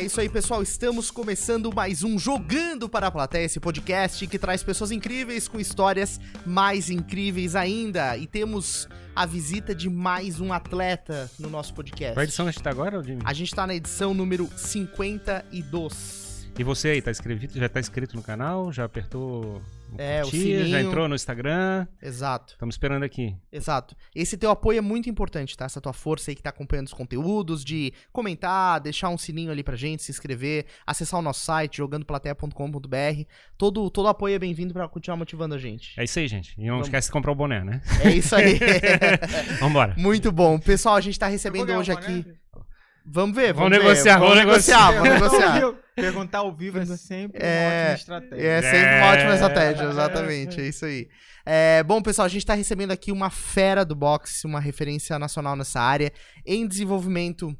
É isso aí, pessoal. Estamos começando mais um Jogando para a Plateia, esse podcast que traz pessoas incríveis com histórias mais incríveis ainda. E temos a visita de mais um atleta no nosso podcast. Qual edição a gente tá agora, Jimmy? A gente tá na edição número 52. E você aí, tá inscrito, já tá inscrito no canal? Já apertou o É, o curtir, já sininho. entrou no Instagram? Exato. Estamos esperando aqui. Exato. Esse teu apoio é muito importante, tá? Essa tua força aí que tá acompanhando os conteúdos, de comentar, deixar um sininho ali pra gente, se inscrever, acessar o nosso site, jogandoplateia.com.br. Todo, todo apoio é bem-vindo pra continuar motivando a gente. É isso aí, gente. E não Vamos. esquece de comprar o boné, né? É isso aí. Vambora. muito bom. Pessoal, a gente tá recebendo hoje boné, aqui. Vamos ver, Vamos vamos, ver. negociar, vamos negociar. Vamos negociar. Perguntar ao vivo é sempre É, uma ótima estratégia. É sempre uma É. ótima estratégia, exatamente. É isso aí. É, bom, pessoal, a gente tá recebendo aqui uma fera do boxe, uma referência nacional nessa área, em desenvolvimento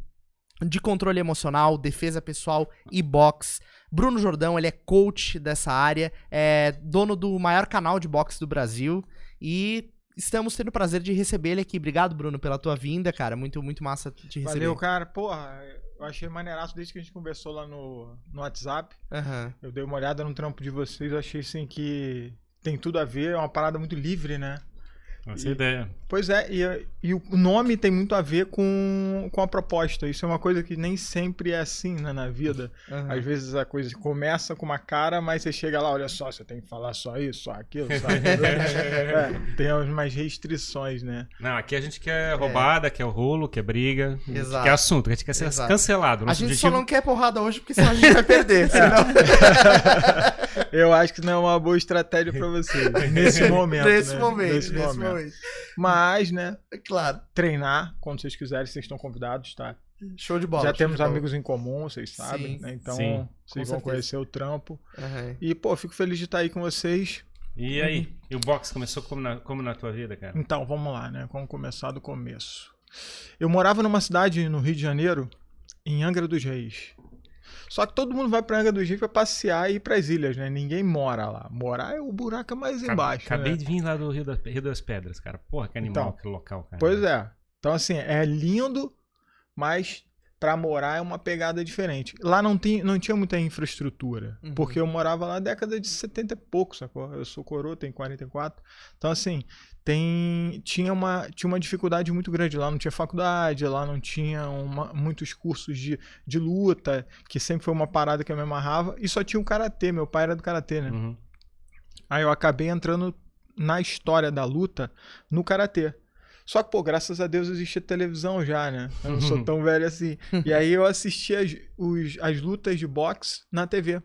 de controle emocional, defesa pessoal e boxe. Bruno Jordão, ele é coach dessa área, é dono do maior canal de boxe do Brasil e estamos tendo o prazer de receber ele aqui. Obrigado, Bruno, pela tua vinda, cara. Muito, muito massa te receber. Valeu, cara. Porra, eu achei maneiraço desde que a gente conversou lá no, no WhatsApp. Aham. Eu dei uma olhada no trampo de vocês, achei assim que tem tudo a ver, é uma parada muito livre, né? Essa é a ideia. Pois é, e, e o nome tem muito a ver com, com a proposta. Isso é uma coisa que nem sempre é assim né, na vida. aham. Às vezes a coisa começa com uma cara, mas você chega lá, olha só, você tem que falar só isso, só aquilo, só aquilo. é, tem umas restrições, né? Não, aqui a gente quer roubada, quer rolo, quer briga, Exato. quer assunto, a gente quer ser Exato. cancelado. A gente objetivo... só não quer porrada hoje porque senão a gente vai perder. senão... Eu acho que não é uma boa estratégia pra você nesse momento. nesse né? momento, Nesse nesse momento. momento. Mas, né, É Claro. treinar quando vocês quiserem, vocês estão convidados, tá? Show de bola. Já temos de bola. amigos em comum, vocês sabem, Sim. né? Então, Sim, vocês vão certeza. conhecer o trampo. Aham. E, pô, fico feliz de estar aí com vocês. E aí? E o boxe começou como na, como na tua vida, cara? Então, vamos lá, né? Vamos começar do começo. Eu morava numa cidade no Rio de Janeiro, em Angra dos Reis. Só que todo mundo vai pra Angra dos Reis pra passear e ir pras ilhas, né? Ninguém mora lá. Morar é o buraco é mais embaixo. Acabei né? de vir lá do Rio, da- Rio das Pedras, cara. Porra, que animal Então, aquele local, cara. Pois é. Então, assim, é lindo, mas pra morar é uma pegada diferente. Lá não, tem, não tinha muita infraestrutura, Uhum. porque eu morava lá na década de 70 e pouco, sacou? Eu sou coroa, tenho 44. Então, assim, tem, tinha, uma, tinha uma dificuldade muito grande. Lá não tinha faculdade, lá não tinha uma- muitos cursos de, de luta, que sempre foi uma parada que eu me amarrava, e só tinha o karatê. Meu pai era do karatê, né? Uhum. Aí eu acabei entrando na história da luta no karatê. Só que, pô, graças a Deus existe televisão já, né? Eu não sou tão velho assim. E aí eu assistia as, os- as lutas de boxe na TV.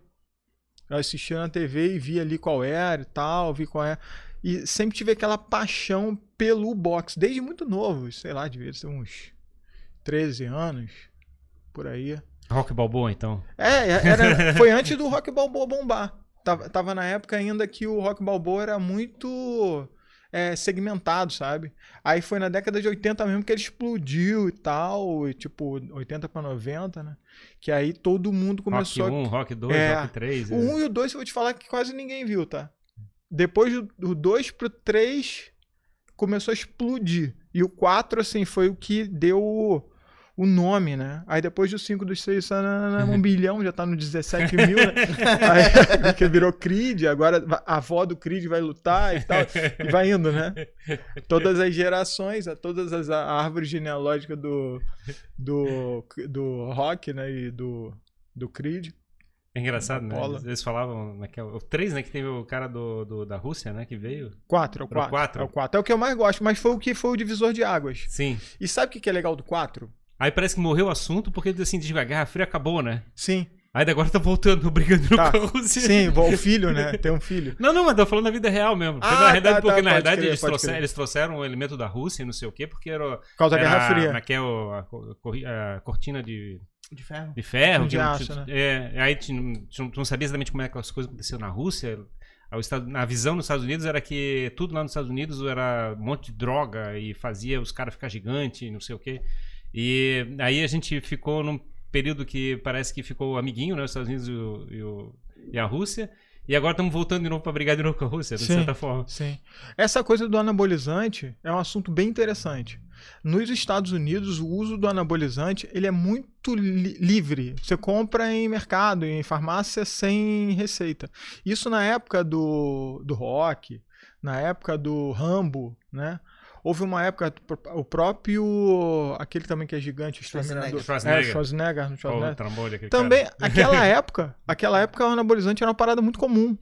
Eu assistia na TV e via ali qual era e tal, vi qual é. E sempre tive aquela paixão pelo boxe, desde muito novo, sei lá, devia ser uns 13 anos, por aí. Rock Balboa, então. É, era, foi antes do Rock Balboa bombar. Tava, tava na época ainda que o Rock Balboa era muito é, segmentado, sabe? Aí foi na década de 80 mesmo que ele explodiu e tal, e, tipo 80 pra 90, né? Que aí todo mundo começou Rock a 1, Rock 2, É. Rock 3. o 1 e o 2 eu vou te falar que quase ninguém viu, tá? Depois do, do 2 pro 3 começou a explodir. E o 4, assim, foi o que deu o, o nome, né? Aí depois do 5, dos 6, um bilhão, já tá no 17 mil, né? Aí que virou Creed, agora a avó do Creed vai lutar e tal. E vai indo, né? Todas as gerações, todas as árvores genealógicas do, do, do rock, né? E do, do Creed. É engraçado, né? Paula. Eles, falavam naquela. O 3, né? Que teve o cara do, do- da Rússia, né? Que veio. 4, é o Pro 4. quatro? É o 4. É o que eu mais gosto, mas foi o que foi o divisor de águas. Sim. E sabe o que é legal do 4? Aí parece que morreu o assunto porque assim, diz a Guerra Fria acabou, né? Sim. Aí agora tá voltando, brigando Tá. com a Rússia. Sim, o filho, né? Tem um filho. Não, não, mas tô falando da vida real mesmo. Porque Ah, na realidade, tá, porque tá, na realidade crer, eles, trouxeram, eles trouxeram o elemento da Rússia e não sei o quê, porque era. Por causa da era Guerra Fria. Naquela a, corri- a cortina de, De ferro? de ferro. De aço, tinha- né? é, aí tu não, sabia exatamente como é que as coisas aconteciam na Rússia. Estado- A visão nos Estados Unidos era que tudo lá nos Estados Unidos era um monte de droga e fazia os caras ficar gigantes, não sei o quê. E aí a gente ficou num período que parece que ficou amiguinho, né? Os Estados Unidos e, o- e o- e a Rússia. E agora estamos voltando de novo para brigar de novo com a Rússia, de Sim. certa forma. Sim. Essa coisa do anabolizante é um assunto bem interessante. Nos Estados Unidos, o uso do anabolizante ele é muito li livre. Você compra em mercado, em farmácia, sem receita. Isso na época do, do rock, na época do Rambo, né? Houve uma época, o próprio. aquele também que é gigante, Schwarzenegger. Schwarzenegger. É, Schwarzenegger, Schwarzenegger. o trambolho, aquele Também, cara. aquela época, aquela época o anabolizante era uma parada muito comum.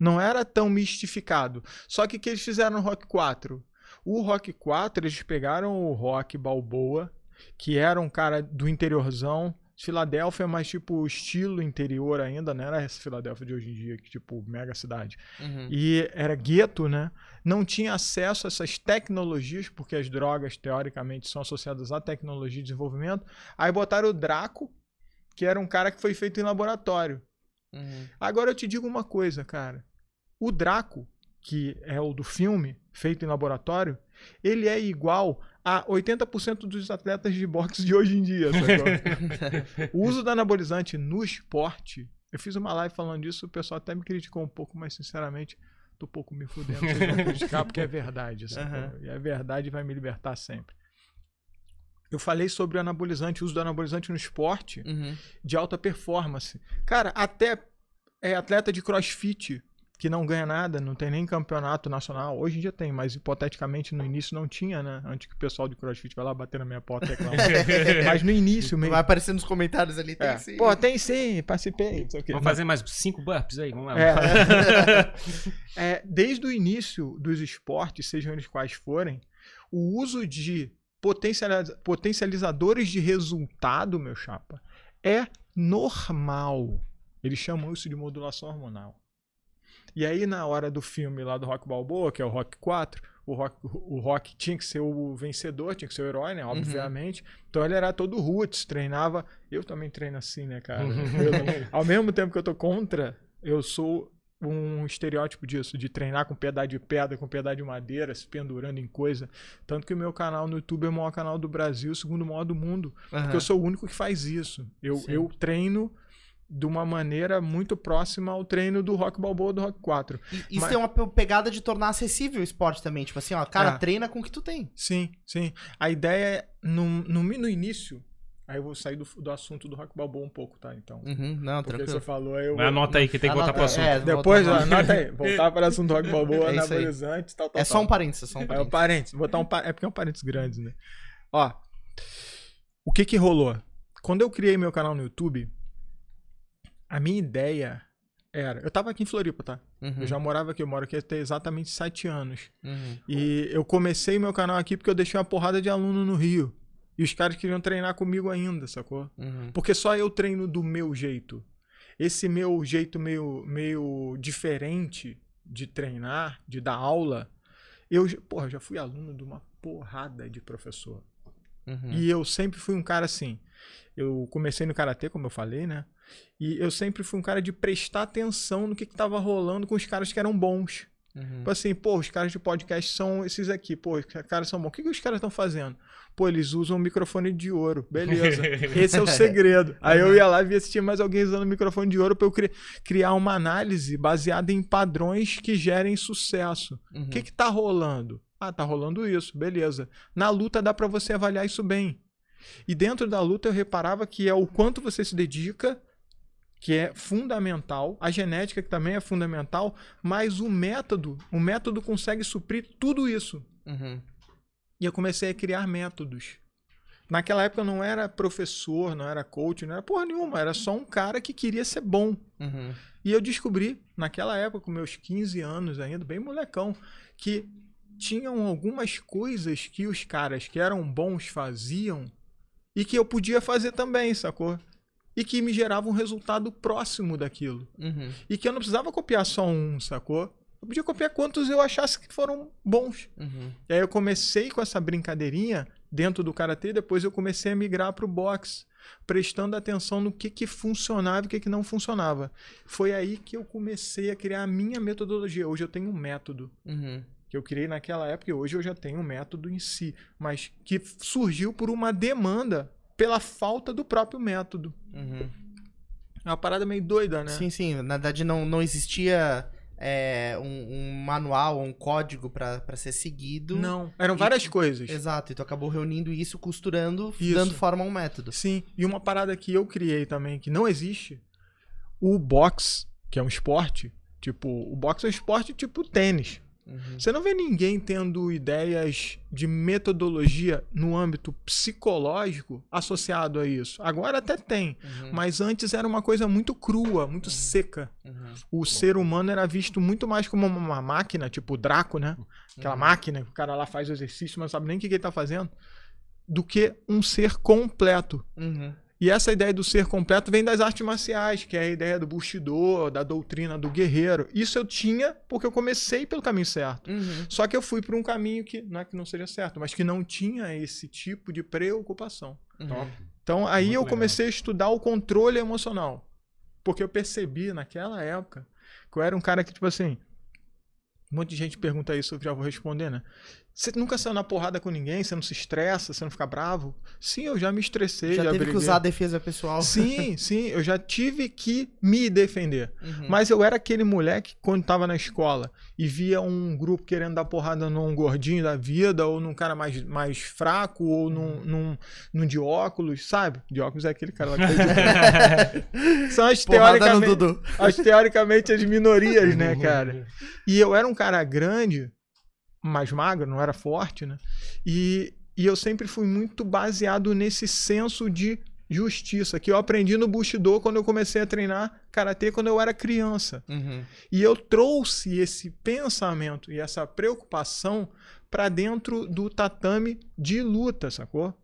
Não era tão mistificado. Só que o que eles fizeram no Rock 4? O Rock 4, eles pegaram o Rock Balboa, que era um cara do interiorzão, Filadélfia, mas tipo estilo interior ainda, não era essa Filadélfia de hoje em dia, que tipo mega cidade. Uhum. E era gueto, né? Não tinha acesso a essas tecnologias, porque as drogas, teoricamente, são associadas à tecnologia de desenvolvimento. Aí botaram o Draco, que era um cara que foi feito em laboratório. Uhum. Agora eu te digo uma coisa, cara. O Draco, que é o do filme, feito em laboratório, ele é igual a 80% dos atletas de boxe de hoje em dia, o uso do anabolizante no esporte, eu fiz uma live falando disso, o pessoal até me criticou um pouco, mas sinceramente, tô um pouco me fudendo, vocês vão criticar porque é verdade? Aham. E a verdade vai me libertar sempre. Eu falei sobre o anabolizante, o uso do anabolizante no esporte, Uhum. de alta performance. Cara, até é atleta de crossfit que não ganha nada, não tem nem campeonato nacional. Hoje em dia tem, mas hipoteticamente no início não tinha, né? Antes que o pessoal de crossfit vai lá bater na minha porta e reclamar. mas no início mesmo. Vai aparecer nos comentários ali, tem É. sim. Pô, tem sim, participei. Vamos fazer mais cinco burps aí? Vamos lá. É. É, desde o início dos esportes, sejam eles quais forem, o uso de potencializa- potencializadores de resultado, meu chapa, é normal. Eles chamam isso de modulação hormonal. E aí, na hora do filme lá do Rock Balboa, que é o Rock 4, o Rock, o Rock tinha que ser o vencedor, tinha que ser o herói, né? Obviamente. Então ele era todo roots, treinava. Eu também treino assim, né, cara? Eu não- ao mesmo tempo que eu tô contra, eu sou um estereótipo disso, de treinar com pedaço de pedra, com pedaço de madeira, se pendurando em coisa. Tanto que o meu canal no YouTube é o maior canal do Brasil, o segundo maior do mundo. Porque eu sou o único que faz isso. Eu, Sim. eu treino de uma maneira muito próxima ao treino do Rock Balboa do Rock 4. E Isso Mas- tem uma pe- pegada de tornar acessível o esporte também. Tipo assim, ó, cara, É. treina com o que tu tem. Sim, sim. A ideia é, no, no, no início, aí eu vou sair do, do assunto do Rock Balboa um pouco, tá? Então, Uhum, não, porque tranquilo. você falou, aí eu Mas anota aí que tem que voltar pro Anota- assunto. é, Depois, voltar no- anota aí, voltar para o assunto do Rock Balboa, É anabolizante, tal, tal, É só um parênteses, é só um É um parênteses. parênteses. Vou botar um par- É porque é um parênteses grande, né? Ó. O que que rolou? Quando eu criei meu canal no YouTube, a minha ideia era. Eu tava aqui em Floripa, tá? Uhum, Eu já morava aqui, eu moro aqui há tem exatamente sete anos. uhum. E eu comecei meu canal aqui porque eu deixei uma porrada de aluno no Rio. E os caras queriam treinar comigo ainda, sacou? Uhum. Porque só eu treino do meu jeito. Esse meu jeito meio, meio diferente de treinar, de dar aula, eu, porra, já fui aluno de uma porrada de professor. Uhum. E eu sempre fui um cara assim. Eu comecei no karatê, como eu falei, né? E eu sempre fui um cara de prestar atenção no que, que tava rolando com os caras que eram bons. Uhum. Tipo assim, pô, os caras de podcast são esses aqui, pô, os caras são bons. O que, que os caras estão fazendo? Pô, eles usam um microfone de ouro. Beleza. Esse é o segredo. Aí eu ia lá e via se tinha mais alguém usando microfone de ouro pra eu cri- criar uma análise baseada em padrões que gerem sucesso. Uhum. O que que tá rolando? Ah, tá rolando isso, beleza. Na luta dá pra você avaliar isso bem. E dentro da luta eu reparava que é o quanto você se dedica, que é fundamental, a genética que também é fundamental, mas o método, o método consegue suprir tudo isso. Uhum. E eu comecei a criar métodos. Naquela época eu não era professor, não era coach, não era porra nenhuma, era só um cara que queria ser bom. Uhum. E eu descobri, naquela época, com meus 15 anos ainda, bem molecão, que tinham algumas coisas que os caras que eram bons faziam e que eu podia fazer também, sacou? E que me gerava um resultado próximo daquilo. Uhum. E que eu não precisava copiar só um, sacou? Eu podia copiar quantos eu achasse que foram bons. Uhum. E aí eu comecei com essa brincadeirinha dentro do karatê, depois eu comecei a migrar para o boxe, prestando atenção no que que funcionava e o que que não funcionava. Foi aí que eu comecei a criar a minha metodologia. Hoje eu tenho um método Uhum. que eu criei naquela época e hoje eu já tenho um método em si, mas que surgiu por uma demanda pela falta do próprio método. Uhum. É uma parada meio doida, né? Sim, sim. Na verdade, não, não existia é, um, um manual, um código pra pra ser seguido. Não, eram E- várias coisas. Exato, e tu acabou reunindo isso, costurando, Isso. dando forma a um método. Sim, e uma parada que eu criei também, que não existe, o box, que é um esporte, tipo, o boxe é um esporte tipo tênis. Uhum. Você não vê ninguém tendo ideias de metodologia no âmbito psicológico associado a isso. Agora até tem, Uhum. mas antes era uma coisa muito crua, muito seca. Uhum. O ser humano era visto muito mais como uma máquina, tipo o Draco, né? Aquela Uhum. máquina que o cara lá faz o exercício, mas não sabe nem o que que ele tá fazendo, do que um ser completo. Uhum. E essa ideia do ser completo vem das artes marciais, que é a ideia do Bushido, da doutrina do guerreiro. Isso eu tinha porque eu comecei pelo caminho certo. Uhum. Só que eu fui por um caminho que não é que não seja certo, mas que não tinha esse tipo de preocupação. Uhum. Então aí Muito eu legal. comecei a estudar o controle emocional. Porque eu percebi naquela época que eu era um cara que, tipo assim. Um monte de gente pergunta isso, eu já vou responder, né? Você nunca saiu na porrada com ninguém, você não se estressa, você não fica bravo? Sim, eu já me estressei, Já já, teve que briguei. usar a defesa pessoal. Sim, sim, eu já tive que me defender. Uhum. Mas eu era aquele moleque quando tava na escola e via um grupo querendo dar porrada num gordinho da vida, ou num cara mais, mais fraco, ou num, num, num de óculos, sabe? De óculos é aquele cara lá que tem São as Porrada teoricamente, as, teoricamente as minorias, né, cara? E eu era um cara grande, mais magro, não era forte, né? E, e eu sempre fui muito baseado nesse senso de justiça que eu aprendi no Bushido quando eu comecei a treinar karatê quando eu era criança. Uhum. E eu trouxe esse pensamento e essa preocupação pra dentro do tatame de luta, sacou?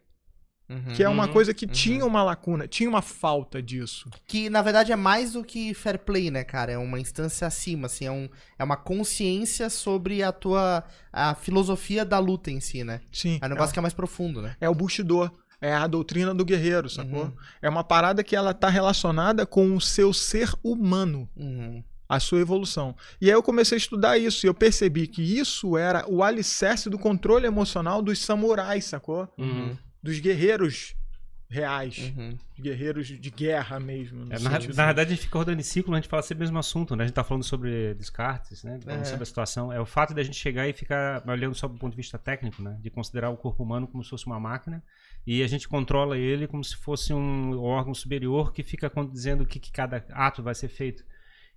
Uhum. Que é uma Uhum, coisa que uhum. tinha uma lacuna, tinha uma falta disso. Que na verdade é mais do que fair play, né, cara? É uma instância acima, assim, é, um, é uma consciência sobre a tua a filosofia da luta em si, né? Sim. É um negócio que é mais profundo, né? é o Bushido, é a doutrina do guerreiro, sacou? Uhum. É uma parada que ela tá relacionada com o seu ser humano, Uhum. a sua evolução. E aí eu comecei a estudar isso e eu percebi que isso era o alicerce do controle emocional dos samurais, sacou? Uhum. Dos guerreiros reais, Uhum. guerreiros de guerra mesmo. É, na, na verdade, a gente fica rodando em ciclo, a gente fala sempre o mesmo assunto, né? A gente tá falando sobre descartes, né? Falando É. sobre a situação. É o fato de a gente chegar e ficar olhando só do ponto de vista técnico, né? De considerar o corpo humano como se fosse uma máquina e a gente controla ele como se fosse um órgão superior que fica dizendo o que, que cada ato vai ser feito.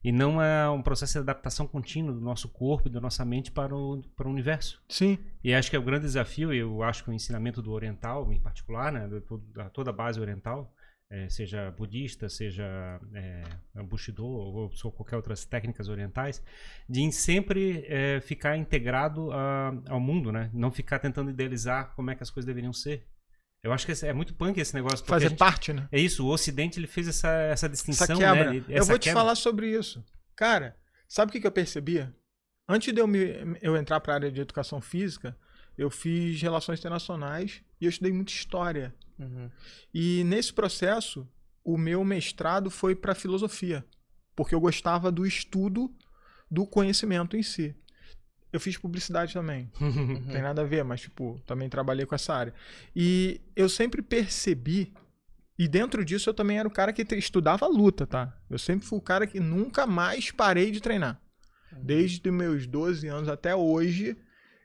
E não é um processo de adaptação contínua do nosso corpo e da nossa mente para o, para o universo. Sim, E acho que é o grande desafio, e eu acho que o ensinamento do oriental, em particular, né, da toda a base oriental, eh, seja budista, seja é, Bushido ou, ou qualquer outras técnicas orientais, de em sempre eh, ficar integrado a- ao mundo, né? Não ficar tentando idealizar como é que as coisas deveriam ser. Eu acho que é muito punk esse negócio. fazer gente- parte, né? É isso, o Ocidente ele fez essa, essa distinção, Essa quebra. né? eu Essa vou te quebra. falar sobre isso. Cara, sabe o que, que eu percebia? Antes de eu, me, eu entrar para a área de educação física, eu fiz relações internacionais e eu estudei muita história. Uhum. E nesse processo, o meu mestrado foi para filosofia, porque eu gostava do estudo do conhecimento em si. Eu fiz publicidade também. Não tem nada a ver, mas, tipo, também trabalhei com essa área. E eu sempre percebi, e dentro disso eu também era o cara que estudava luta, tá? Eu sempre fui o cara que nunca mais parei de treinar. Desde meus 12 anos até hoje,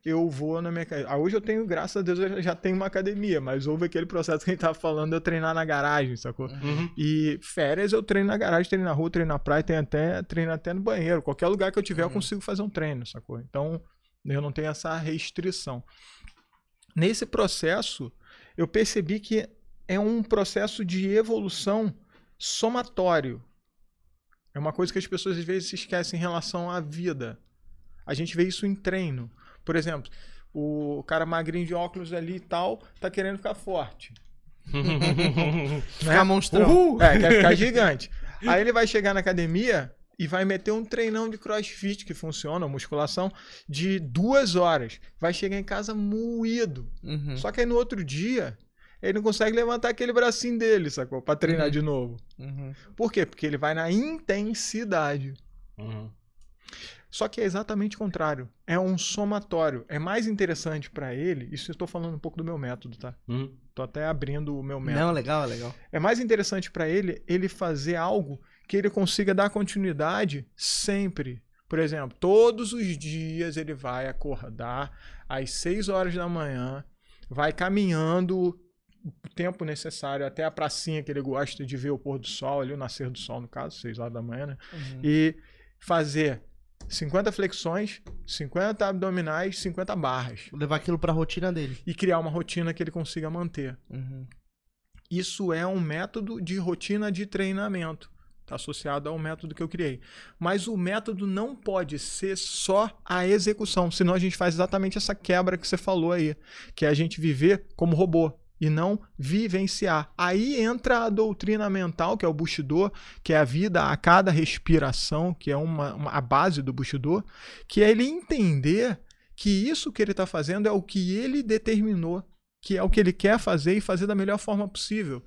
eu vou na minha. ca- Ah, Hoje eu tenho, graças a Deus, eu já- tenho uma academia, mas houve aquele processo que a gente tava falando de eu treinar na garagem, sacou? Uhum. E férias eu treino na garagem, treino na rua, treino na praia, treino até, treino até no banheiro. Qualquer lugar que eu tiver, eu Uhum. consigo fazer um treino, sacou? Então, eu não tenho essa restrição. Nesse processo, eu percebi que é um processo de evolução somatório. É uma coisa que as pessoas às vezes se esquecem em relação à vida. A gente vê isso em treino. Por exemplo, o cara magrinho de óculos ali e tal, tá querendo ficar forte. Ficar monstrão. Uhul! É, quer ficar gigante. Aí ele vai chegar na academia e vai meter um treinão de crossfit que funciona, musculação, de duas horas. Vai chegar em casa moído. Uhum. Só que aí no outro dia, ele não consegue levantar aquele bracinho dele, sacou? Pra treinar Uhum. de novo. Uhum. Por quê? Porque ele vai na intensidade. Uhum. Só que é exatamente o contrário. É um somatório. É mais interessante pra ele. Isso eu estou falando um pouco do meu método, tá? Uhum. Tô até abrindo o meu método. Não, legal, legal. É mais interessante pra ele ele fazer algo que ele consiga dar continuidade sempre, Por exemplo, todos os dias ele vai acordar às 6 horas da manhã, vai caminhando o tempo necessário até a pracinha que ele gosta de ver o pôr do sol, ali o nascer do sol, no caso, 6 horas da manhã, né? Uhum. E fazer 50 flexões, 50 abdominais, 50 barras. Levar aquilo pra rotina dele. E criar uma rotina que ele consiga manter. Uhum. Isso é um método de rotina de treinamento. Está associado ao método que eu criei. Mas o método não pode ser só a execução, senão a gente faz exatamente essa quebra que você falou aí, que é a gente viver como robô e não vivenciar. Aí entra a doutrina mental, que é o Bushido, que é a vida a cada respiração, que é uma, uma- a base do Bushido, que é ele entender que isso que ele está fazendo é o que ele determinou, que é o que ele quer fazer e fazer da melhor forma possível.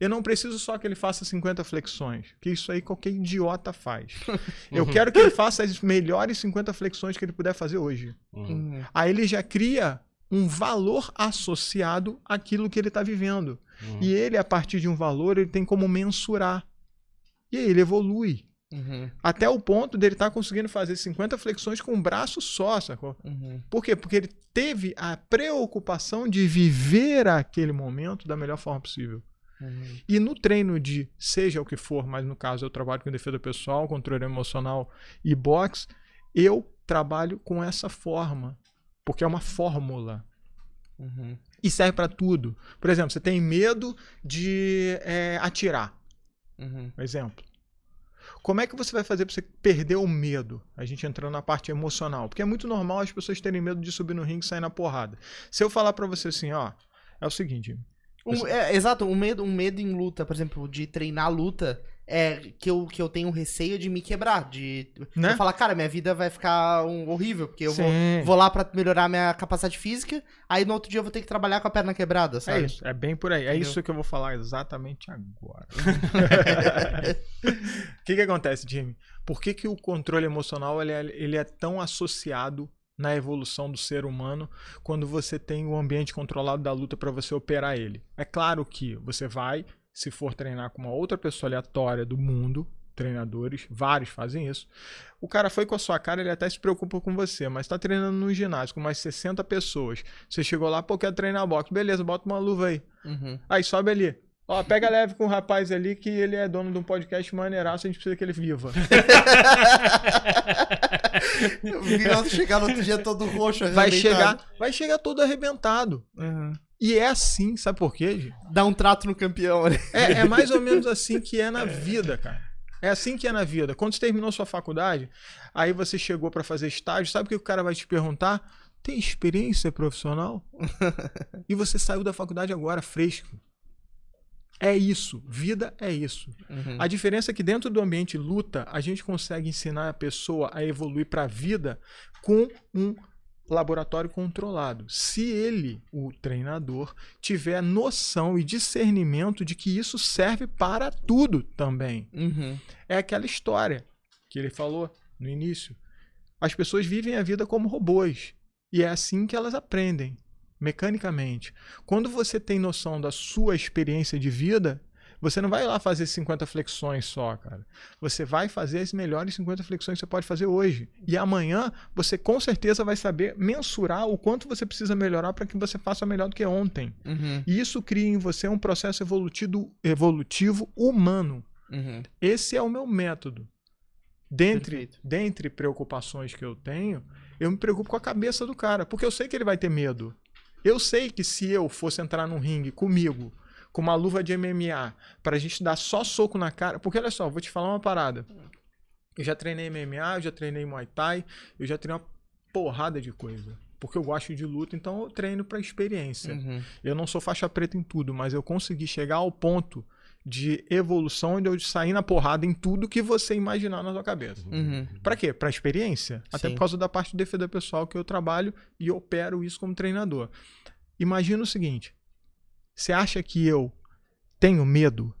Eu não preciso só que ele faça 50 flexões, que isso aí qualquer idiota faz. Eu quero que ele faça as melhores 50 flexões que ele puder fazer hoje. Uhum. Aí ele já cria um valor associado àquilo que ele está vivendo. Uhum. E ele, a partir de um valor, ele tem como mensurar. E aí ele evolui. Uhum. Até o ponto dele estar conseguindo fazer 50 flexões com um braço só, sacou? Uhum. Por quê? Porque ele teve a preocupação de viver aquele momento da melhor forma possível. Uhum. E no treino de seja o que for, mas no caso eu trabalho com defesa pessoal, controle emocional e boxe, eu trabalho com essa forma. Porque é uma fórmula. Uhum. E serve para tudo. Por exemplo, você tem medo de é, atirar. Uhum. Exemplo. Como é que você vai fazer para você perder o medo? A gente entrando na parte emocional. Porque é muito normal as pessoas terem medo de subir no ringue e sair na porrada. Se eu falar para você assim, ó, é o seguinte, Um- é, exato, um medo, um medo em luta, por exemplo, de treinar luta, é que eu, que eu tenho receio de me quebrar. De Né? eu falar, cara, minha vida vai ficar um- horrível, porque eu vou, vou lá pra melhorar minha capacidade física, aí no outro dia eu vou ter que trabalhar com a perna quebrada, É sabe? isso, é bem por aí. É Entendeu? isso que eu vou falar exatamente agora. O que, que acontece, Jimmy? Por que, que o controle emocional ele é, ele é tão associado na evolução do ser humano quando você tem o ambiente controlado da luta para você operar ele? É claro que você vai, se for treinar com uma outra pessoa aleatória do mundo, treinadores, vários fazem isso. O cara foi com a sua cara, ele até se preocupa com você, mas tá treinando no ginásio com mais 60 pessoas. Você chegou lá, pô, quero treinar boxe. Beleza, bota uma luva aí. Uhum. Aí sobe ali. Ó, pega leve com o rapaz ali que ele é dono de um podcast maneiraço, a gente precisa que ele viva. Ela chegar no outro dia todo roxo. Vai chegar, vai chegar todo arrebentado. Uhum. E é assim, sabe por quê? Gi? Dá um trato no campeão, né? É, é mais ou menos assim que é na vida, cara. É assim que é na vida. Quando você terminou sua faculdade, aí você chegou pra fazer estágio, sabe o que o cara vai te perguntar? Tem experiência profissional? e você saiu da faculdade agora, fresco. É isso. Vida é isso. Uhum. A diferença é que dentro do ambiente luta, a gente consegue ensinar a pessoa a evoluir para a vida com um laboratório controlado. Se ele, o treinador, tiver noção e discernimento de que isso serve para tudo também. Uhum. É aquela história que ele falou no início. As pessoas vivem a vida como robôs. E é assim que elas aprendem, mecanicamente. Quando você tem noção da sua experiência de vida, você não vai lá fazer 50 flexões só, cara. Você vai fazer as melhores 50 flexões que você pode fazer hoje. E amanhã você com certeza vai saber mensurar o quanto você precisa melhorar para que você faça melhor do que ontem. Uhum. E isso cria em você um processo evolutivo, evolutivo humano. Uhum. Esse é o meu método. Dentre, Perfeito. dentre preocupações que eu tenho, eu me preocupo com a cabeça do cara, porque eu sei que ele vai ter medo. Eu sei que se eu fosse entrar num ringue comigo, com uma luva de MMA, pra gente dar só soco na cara. Porque olha só, vou te falar uma parada. Eu já treinei MMA, eu já treinei Muay Thai, eu já treinei uma porrada de coisa. Porque eu gosto de luta, então eu treino pra experiência. Uhum. Eu não sou faixa preta em tudo, mas eu consegui chegar ao ponto de evolução onde eu saí na porrada em tudo que você imaginar na sua cabeça. Uhum. Pra quê? Pra experiência. Até Sim. por causa da parte de defesa pessoal que eu trabalho e opero isso como treinador. Imagina o seguinte: você acha que eu tenho medo?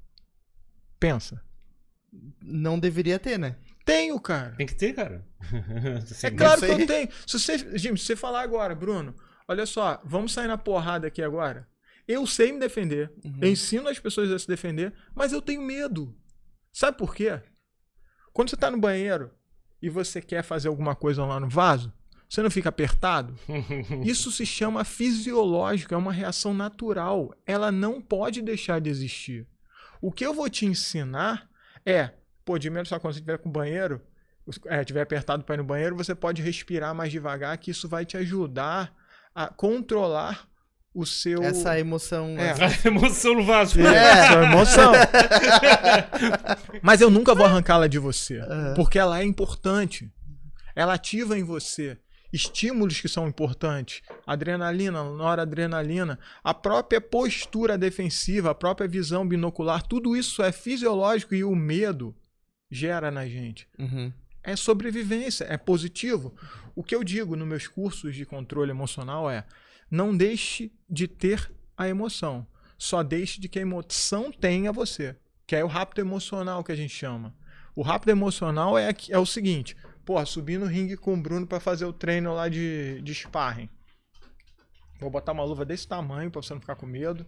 Pensa. Não deveria ter, né? Tenho, cara. Tem que ter, cara. É claro que eu tenho. Se você, Jim, se você falar agora, Bruno, olha só, vamos sair na porrada aqui agora. Eu sei me defender. Uhum. Eu ensino as pessoas a se defender, mas eu tenho medo. Sabe por quê? Quando você tá no banheiro e você quer fazer alguma coisa lá no vaso, você não fica apertado? Isso se chama fisiológico, é uma reação natural. Ela não pode deixar de existir. O que eu vou te ensinar é, pô, de menos só quando você estiver com o banheiro, é, tiver apertado para ir no banheiro, você pode respirar mais devagar, que isso vai te ajudar a controlar o seu. Essa emoção. É. A emoção no vaso. É, sua emoção. Mas eu nunca vou arrancá-la de você. Aham. Porque ela é importante. Ela ativa em você estímulos que são importantes. Adrenalina, noradrenalina, a própria postura defensiva, a própria visão binocular, tudo isso é fisiológico e o medo gera na gente. Uhum. É sobrevivência, é positivo. O que eu digo nos meus cursos de controle emocional é: não deixe de ter a emoção. Só deixe de que a emoção tenha você. Que é o rápido emocional que a gente chama. O rápido emocional é, é o seguinte: pô, subi no ringue com o Bruno pra fazer o treino lá de, de sparring. Vou botar uma luva desse tamanho pra você não ficar com medo.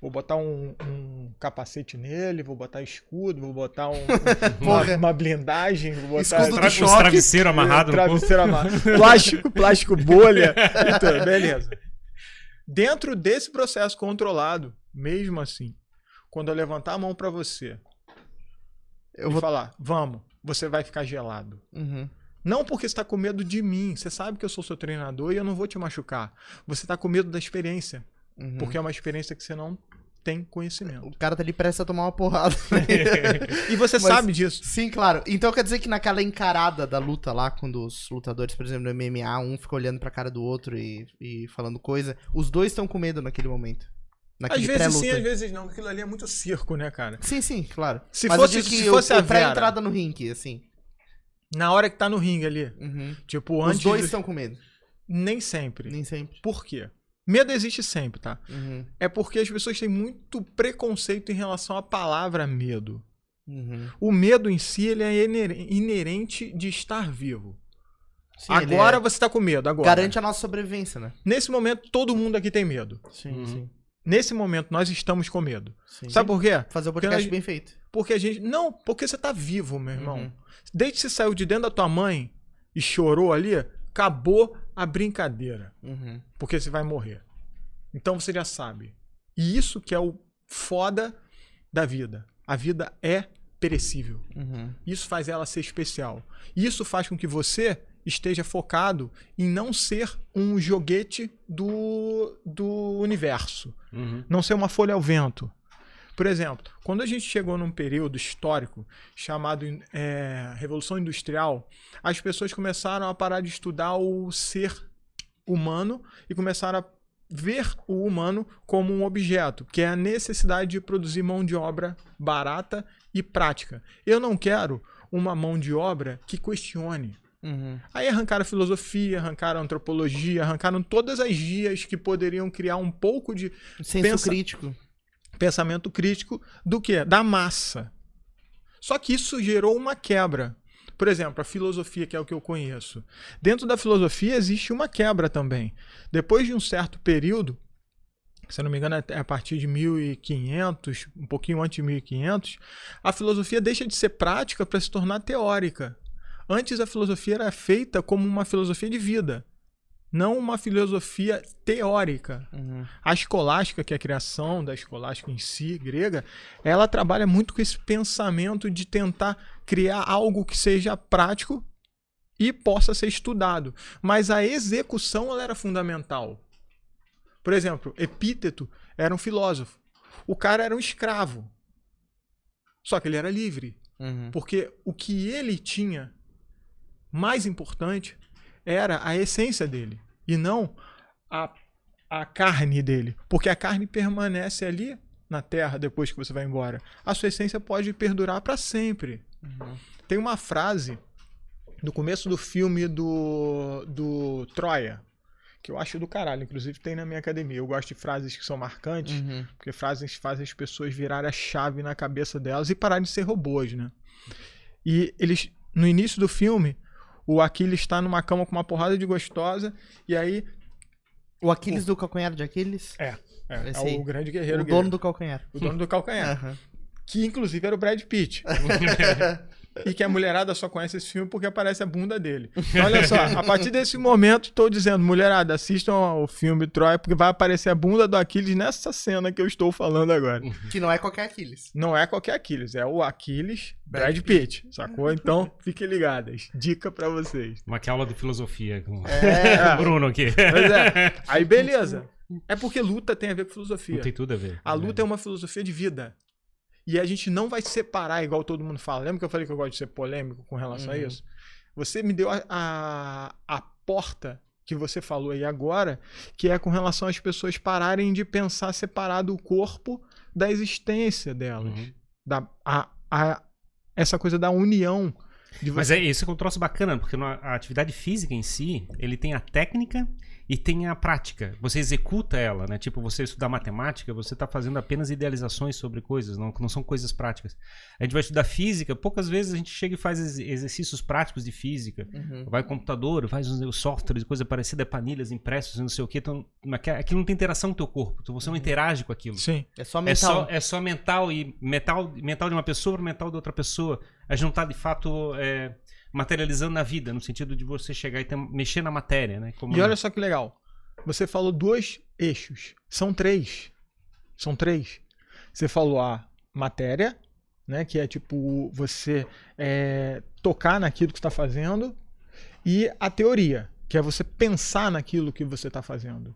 Vou botar um, um capacete nele, vou botar escudo, vou botar um- uma, Porra. uma blindagem, vou botar Escudo do Tra- choque. Os travesseiros amarrados no corpo. travesseiro amarrado. Plástico, plástico bolha. e tudo, beleza. Dentro desse processo controlado, mesmo assim, quando eu levantar a mão pra você Eu e vou. falar, vamos, você vai ficar gelado. Uhum. Não porque você tá com medo de mim. Você sabe que eu sou seu treinador e eu não vou te machucar. Você tá com medo da experiência. Uhum. Porque é uma experiência que você não tem conhecimento. O cara tá ali prestes a tomar uma porrada. E você Mas- sabe disso. Sim, claro. Então quer dizer que naquela encarada da luta lá, quando os lutadores, por exemplo, no MMA, um fica olhando pra cara do outro e, e falando coisa, os dois estão com medo naquele momento. Às Naquele vezes sim, às vezes não. Aquilo ali é muito circo, né, cara? Sim, sim, claro. Se Mas fosse- se o- fosse a Vera. pré-entrada no ringue, assim. Na hora que tá no ringue ali. Uhum. Tipo, Os antes. dois do- estão com medo. Nem sempre. Nem sempre. Por quê? Medo existe sempre, tá? Uhum. É porque as pessoas têm muito preconceito em relação à palavra medo. Uhum. O medo em si ele é iner- inerente de estar vivo. Sim, agora é- você tá com medo, agora. garante a nossa sobrevivência, né? Nesse momento, todo mundo aqui tem medo. Sim, Uhum. sim. Nesse momento, nós estamos com medo. sim. Sabe por quê? Fazer o podcast nós- bem feito. Porque a gente. Não, porque você tá vivo, meu irmão. Uhum. Desde que você saiu de dentro da tua mãe e chorou ali, acabou a brincadeira. Uhum. porque você vai morrer. Então você já sabe. E isso que é o foda da vida. A vida é perecível. Uhum. Isso faz ela ser especial. Isso faz com que você esteja focado em não ser um joguete do, do universo. Uhum. Não ser uma folha ao vento. Por exemplo, quando a gente chegou num período histórico chamado é, Revolução Industrial, as pessoas começaram a parar de estudar o ser humano e começaram a ver o humano como um objeto, que é a necessidade de produzir mão de obra barata e prática. Eu não quero uma mão de obra que questione. Uhum. Aí arrancaram a filosofia, arrancaram a antropologia, arrancaram todas as guias que poderiam criar um pouco de Senso Pensa- crítico. pensamento crítico do que? Da massa. Só que isso gerou uma quebra. Por exemplo, a filosofia, que é o que eu conheço. Dentro da filosofia existe uma quebra também. Depois de um certo período, se não me engano, é a partir de 1500, um pouquinho antes de 1500, a filosofia deixa de ser prática para se tornar teórica. Antes a filosofia era feita como uma filosofia de vida, não uma filosofia teórica. Uhum. A escolástica, que é a criação da escolástica em si, grega, ela trabalha muito com esse pensamento de tentar criar algo que seja prático e possa ser estudado. Mas a execução ela era fundamental. Por exemplo, Epíteto era um filósofo. O cara era um escravo. Só que ele era livre. Uhum. Porque o que ele tinha mais importante era a essência dele e não a, a carne dele. Porque a carne permanece ali na terra depois que você vai embora. A sua essência pode perdurar para sempre. Uhum. Tem uma frase no começo do filme do, do Troia que eu acho do caralho. Inclusive tem na minha academia. Eu gosto de frases que são marcantes. Uhum. Porque frases fazem as pessoas virarem a chave na cabeça delas e pararem de ser robôs, né? E eles, no início do filme, o Aquiles está numa cama com uma porrada de gostosa, e aí. O Aquiles do calcanhar de Aquiles? É, é, é o grande guerreiro. o dono do calcanhar. o dono do calcanhar. Aham. que inclusive era o Brad Pitt. e que a mulherada só conhece esse filme porque aparece a bunda dele. Então, olha só, a partir desse momento, estou dizendo, mulherada, assistam ao filme Troia, porque vai aparecer a bunda do Aquiles nessa cena que eu estou falando agora. Que não é qualquer Aquiles. Não é qualquer Aquiles, é o Aquiles Brad Pitt, sacou? Então, fiquem ligadas. Dica pra vocês. Uma que aula de filosofia com É. o Bruno aqui. Pois é. Aí, beleza. É porque luta tem a ver com filosofia. Não tem tudo a ver. A luta é uma filosofia de vida. E a gente não vai separar igual todo mundo fala. Lembra que eu falei que eu gosto de ser polêmico com relação a Uhum. isso? Você me deu a, a, a porta que você falou aí agora, que é com relação às pessoas pararem de pensar separado o corpo da existência delas. Uhum. Da, a, a, essa coisa da união. De Mas você- é isso que é um troço bacana, porque a atividade física em si, ele tem a técnica e tem a prática. Você executa ela, né? Tipo, você estudar matemática, você está fazendo apenas idealizações sobre coisas, não, não são coisas práticas. A gente vai estudar física, poucas vezes a gente chega e faz ex- exercícios práticos de física. Uhum. Vai computador, faz os softwares, coisa parecida, planilhas impressos, não sei o que. Então, aquilo não tem interação com o teu corpo, então você não interage com aquilo. Sim. É só É mental. só, é só mental e mental, mental de uma pessoa para mental de outra pessoa. A gente não tá de fato é, materializando na vida, no sentido de você chegar e ter- mexer na matéria, né? Como- E olha só que legal. Você falou dois eixos. São três. São três. Você falou a matéria, né? Que é tipo você é, tocar naquilo que está fazendo. E a teoria, que é você pensar naquilo que você está fazendo.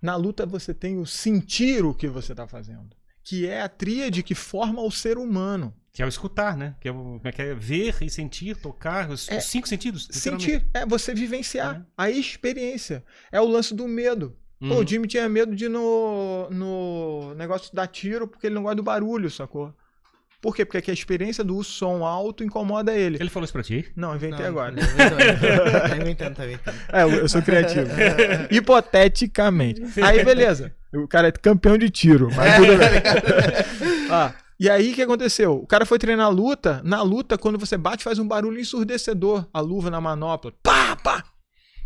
Na luta você tem o sentir o que você está fazendo. Que é a tríade que forma o ser humano. Que é o escutar, né? Que é, o, como é que é ver e sentir, tocar, os, É, os cinco sentidos. Sentir é você vivenciar a experiência. É o lance do medo. Pô, Uhum. o Jimmy tinha medo de ir no, no negócio de dar tiro porque ele não gosta do barulho, sacou? Por quê? Porque a experiência do som alto incomoda ele. Ele falou isso pra ti? Não, inventei Não, agora. não, não, Tá inventando, tá inventando. É, eu eu sou criativo. Hipoteticamente. Aí, beleza. O cara é campeão de tiro, mas tudo bem. Ah, e aí, o que aconteceu? O cara foi treinar luta. Na luta, quando você bate, faz um barulho ensurdecedor. A luva na manopla. Pá, pá!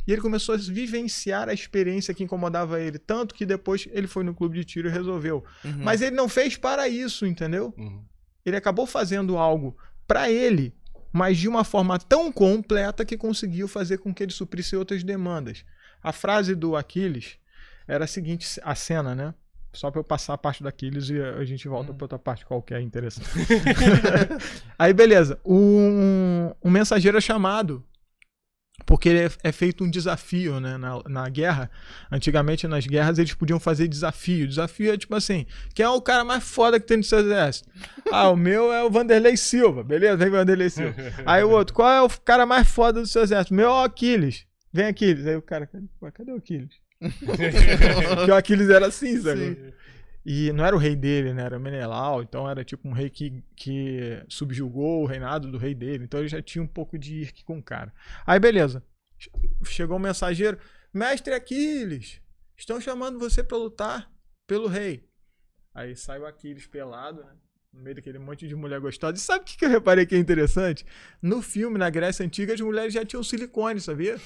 E ele começou a vivenciar a experiência que incomodava ele. Tanto que depois ele foi no clube de tiro e resolveu. Uhum. Mas ele não fez para isso, entendeu? Uhum. Ele acabou fazendo algo para ele, mas de uma forma tão completa que conseguiu fazer com que ele suprisse outras demandas. A frase do Aquiles era a seguinte, a cena, né? Só para eu passar a parte do Aquiles e a gente volta para outra parte qualquer interessante. Aí, beleza. Um, um mensageiro é chamado porque é, é feito um desafio, né? Na, na guerra, antigamente nas guerras eles podiam fazer desafio. Desafio é tipo assim: quem é o cara mais foda que tem no seu exército? Ah, o meu é o Vanderlei Silva, beleza? Vem Vanderlei Silva. Aí o outro: qual é o cara mais foda do seu exército? Meu é o Aquiles. Vem Aquiles. Aí o cara: "Ué, cadê o Aquiles? Porque o Aquiles era assim, sabe? Sim. E não era o rei dele, né? Era Menelau, então era tipo um rei que, que subjugou o reinado do rei dele. Então ele já tinha um pouco de irque com o cara. Aí beleza. Chegou um mensageiro: Mestre Aquiles, estão chamando você pra lutar pelo rei. Aí sai o Aquiles pelado, né? No meio daquele monte de mulher gostosa. E sabe o que que eu reparei que é interessante? No filme, na Grécia Antiga, as mulheres já tinham silicone, sabia?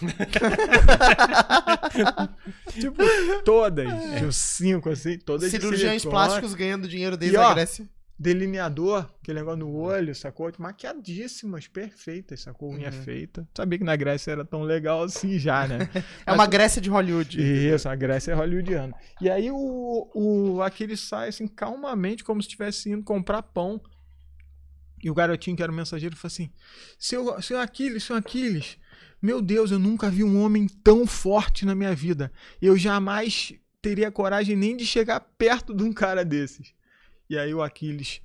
tipo, todas. Tinham cinco, assim, todas de Cirurgiões plásticos ganhando dinheiro desde E, ó, a Grécia. Delineador, aquele negócio no olho, sacou? Maquiadíssimas, perfeitas, sacou? Unha Uhum. feita. Sabia que na Grécia era tão legal assim já, né? É uma Grécia de Hollywood. Isso, a Grécia é hollywoodiana. E aí o, o Aquiles sai assim, calmamente, como se estivesse indo comprar pão. E o garotinho, que era o mensageiro, falou assim: seu, seu Aquiles, seu Aquiles, meu Deus, eu nunca vi um homem tão forte na minha vida. Eu jamais teria coragem nem de chegar perto de um cara desses. E aí o Aquiles,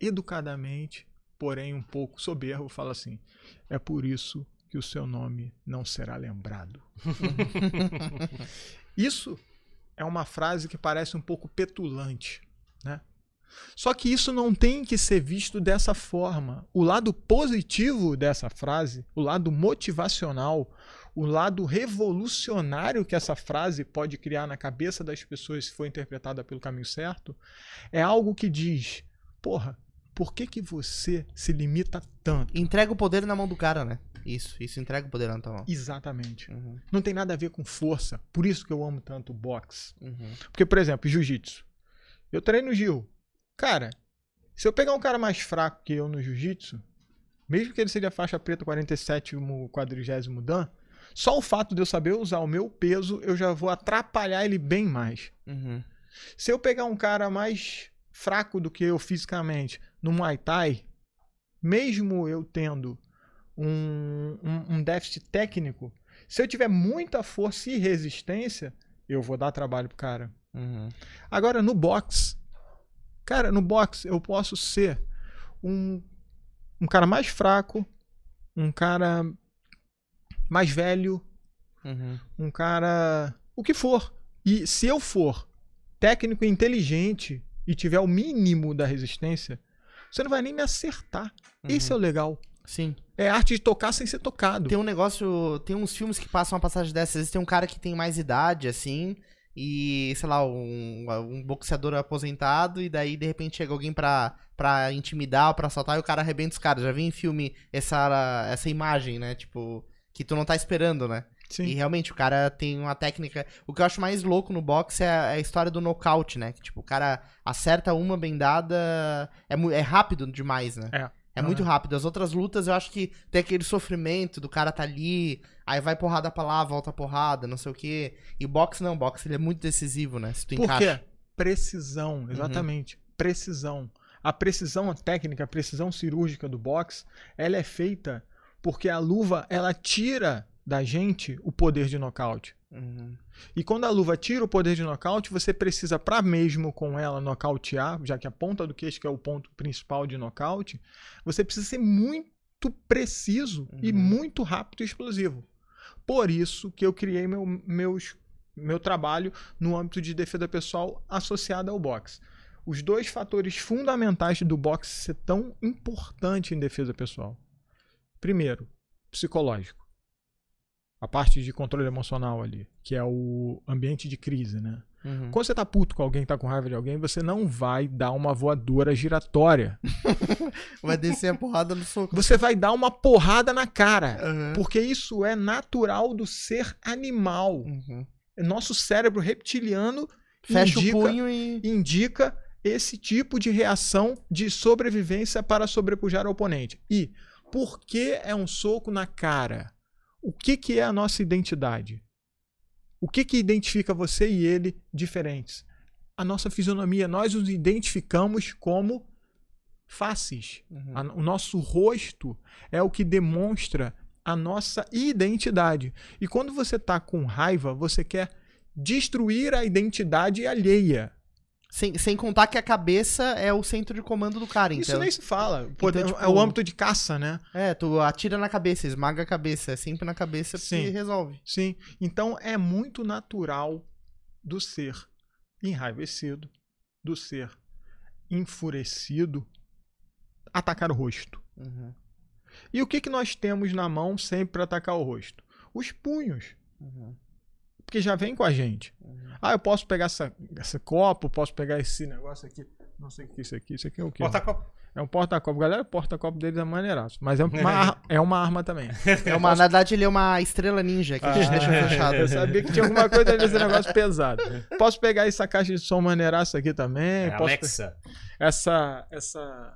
educadamente, porém um pouco soberbo, fala assim: é por isso que o seu nome não será lembrado. Isso é uma frase que parece um pouco petulante, né? Só que isso não tem que ser visto dessa forma. O lado positivo dessa frase, o lado motivacional, o lado revolucionário que essa frase pode criar na cabeça das pessoas se for interpretada pelo caminho certo, é algo que diz: porra, por que, que você se limita tanto? Entrega o poder na mão do cara, né? Isso, isso entrega o poder na tua mão. Exatamente. Uhum, Não tem nada a ver com força. Por isso que eu amo tanto o boxe. uhum. Porque, por exemplo, jiu-jitsu. Eu treino Gil. Cara, Se eu pegar um cara mais fraco que eu no jiu-jitsu, mesmo que ele seja faixa preta 47 quadrigésimo dan, só o fato de eu saber usar o meu peso, eu já vou atrapalhar ele bem mais. Uhum. Se eu pegar um cara mais fraco do que eu fisicamente no Muay Thai, mesmo eu tendo um, um, um déficit técnico, se eu tiver muita força e resistência, eu vou dar trabalho pro cara. Uhum. Agora, no box, cara, no box eu posso ser um, um cara mais fraco, um cara mais velho, Uhum. um cara. o que for. E se eu for técnico e inteligente e tiver o mínimo da resistência, você não vai nem me acertar. Esse é o legal. Sim. É arte de tocar sem ser tocado. Tem um negócio. Tem uns filmes que passam uma passagem dessa. Às vezes tem um cara que tem mais idade, assim. E, sei lá, um, um boxeador aposentado. E daí, de repente, chega alguém pra, pra intimidar ou pra assaltar. E o cara arrebenta os caras. Já vi em filme essa, essa imagem, né? Tipo. Que tu não tá esperando, né? Sim. E realmente, o cara tem uma técnica. O que eu acho mais louco no boxe é a, é história do nocaute, né? Que, tipo, o cara acerta uma bendada. É, é rápido demais, né? É. É muito é. rápido. As outras lutas eu acho que tem aquele sofrimento do cara tá ali, aí vai porrada pra lá, volta porrada, não sei o quê. E o boxe não, o boxe ele é muito decisivo, né? Se tu Por encaixa. quê? Precisão, exatamente. Precisão. A precisão técnica, a precisão cirúrgica do boxe, ela é feita porque a luva, ela tira da gente o poder de nocaute. Uhum. E quando a luva tira o poder de nocaute, você precisa, para mesmo com ela nocautear, já que a ponta do queixo que é o ponto principal de nocaute, você precisa ser muito preciso e Uhum. muito rápido e explosivo. Por isso que eu criei meu, meus, meu trabalho no âmbito de defesa pessoal associado ao boxe. Os dois fatores fundamentais do boxe ser tão importante em defesa pessoal. Primeiro, psicológico. A parte de controle emocional ali, que é o ambiente de crise, né? Uhum. Quando você tá puto com alguém, tá com raiva de alguém, você não vai dar uma voadora giratória. Vai descer a porrada no soco. Você vai dar uma porrada na cara. Uhum. Porque isso é natural do ser animal. Uhum. Nosso cérebro reptiliano Fecha indica, o punho e. indica esse tipo de reação de sobrevivência para sobrepujar o oponente. E por que é um soco na cara? O que, que é a nossa identidade? O que, que identifica você e ele diferentes? A nossa fisionomia. Nós nos identificamos como faces. Uhum. A- o nosso rosto é o que demonstra a nossa identidade. E quando você tá com raiva, você quer destruir a identidade alheia. Sem, sem contar que a cabeça é o centro de comando do cara, então. Isso nem se fala. Pô, Então, é- tipo- É o âmbito de caça, né? É, tu atira na cabeça, esmaga a cabeça. É sempre na cabeça que Sim. resolve. Sim. Então é muito natural do ser enraivecido, do ser enfurecido, atacar o rosto. Uhum. E o que, que nós temos na mão sempre para atacar o rosto? Os punhos. Uhum. Porque já vem com a gente. Uhum. Ah, eu posso pegar essa, esse copo, posso pegar esse negócio aqui. Não sei o que é isso aqui. Isso aqui é o quê? Porta-copo. É um porta-copo. Galera, o porta-copo deles é maneiraço. Mas é uma, ar- é uma arma também. É uma, na verdade, ele é uma estrela ninja que a gente Ah, deixa fechado. Eu sabia que tinha alguma coisa nesse negócio pesado. Posso pegar essa caixa de som maneiraça aqui também. É, posso Alexa. essa, essa,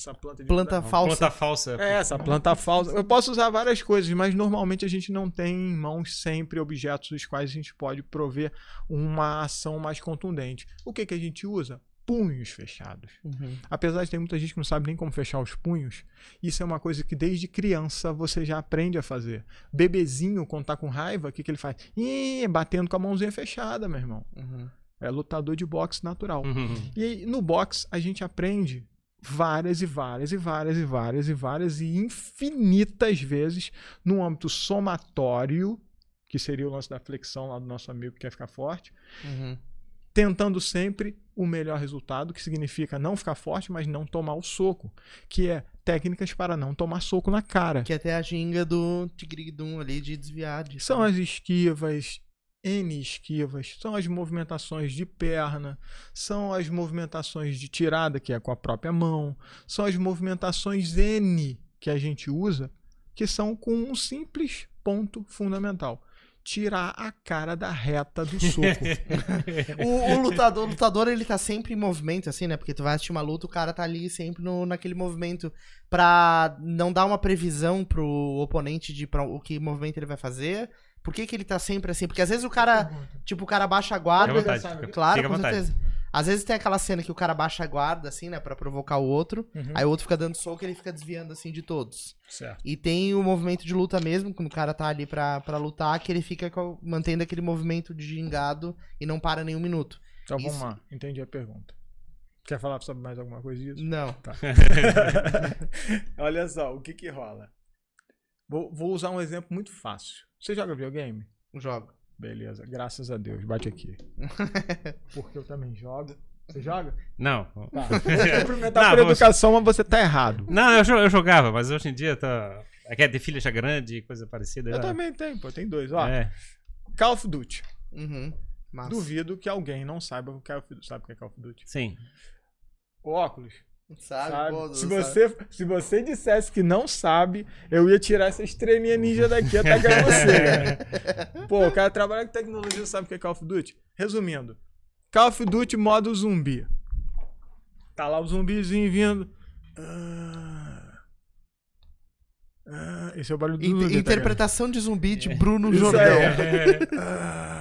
essa planta de Planta falsa. Planta falsa. É, essa planta falsa. Eu posso usar várias coisas, mas normalmente a gente não tem em mãos sempre objetos dos quais a gente pode prover uma ação mais contundente. O que, que a gente usa? Punhos fechados. Uhum. Apesar de ter muita gente que não sabe nem como fechar os punhos, isso é uma coisa que desde criança você já aprende a fazer. Bebezinho, quando tá com raiva, o que, que ele faz? Ih, batendo com a mãozinha fechada, meu irmão. Uhum. É lutador de boxe natural. Uhum. E aí, no boxe a gente aprende várias e várias e várias e várias e várias e infinitas vezes no âmbito somatório, que seria o lance da flexão lá do nosso amigo que quer ficar forte, Uhum. tentando sempre o melhor resultado, que significa não ficar forte, mas não tomar o soco, que é técnicas para não tomar soco na cara. Que é até a ginga do Tigridum ali de desviar disso. São né? as esquivas, N esquivas, são as movimentações de perna, são as movimentações de tirada, que é com a própria mão, são as movimentações N que a gente usa, que são com um simples ponto fundamental: tirar a cara da reta do soco. O, o lutador, o lutador, ele tá sempre em movimento, assim, né? Porque tu vai assistir uma luta, o cara tá ali sempre no, naquele movimento pra não dar uma previsão pro oponente de pra, o que movimento ele vai fazer. Por que, que ele tá sempre assim? Porque às vezes o cara, tipo, o cara baixa a Fica guarda. vontade. fica- Claro, fica com vontade. certeza. Às vezes tem aquela cena que o cara baixa a guarda, assim, né? Pra provocar o outro. Uhum. Aí o outro fica dando soco e ele fica desviando, assim, de todos. Certo. E tem o movimento de luta mesmo, quando o cara tá ali pra, pra lutar, que ele fica mantendo aquele movimento de gingado e não para nenhum minuto. Então vamos Isso. lá, entendi a pergunta. Quer falar sobre mais alguma coisa disso? Não. Olha só, o que que rola? Vou, vou usar um exemplo muito fácil. Você joga videogame? Jogo. Beleza, graças a Deus. Bate aqui. Porque eu também jogo. Você joga? Não. Tá. Cumprimentar Não, por vamos- educação, mas você tá errado. Não, eu, eu jogava, mas hoje em dia tá. Aqui é de filha já grande, coisa parecida. Eu já- também tenho, pô. Tem dois. Ó, É. Call of Duty. Uhum. Duvido que alguém não saiba o que é Call of Duty. Sabe o que é Call of Duty? Sim. O óculos. Sabe, Sabe? pô, se, sabe. você, se você dissesse que não sabe, eu ia tirar essa estrelinha ninja daqui até ganhar você. Pô, o cara trabalha com tecnologia, sabe o que é Call of Duty? Resumindo, Call of Duty modo zumbi. Tá lá o zumbizinho vindo. Ah. Ah, esse é o barulho do Inter- zumbi, tá interpretação de zumbi de Bruno Isso Jordão. aí. Ah.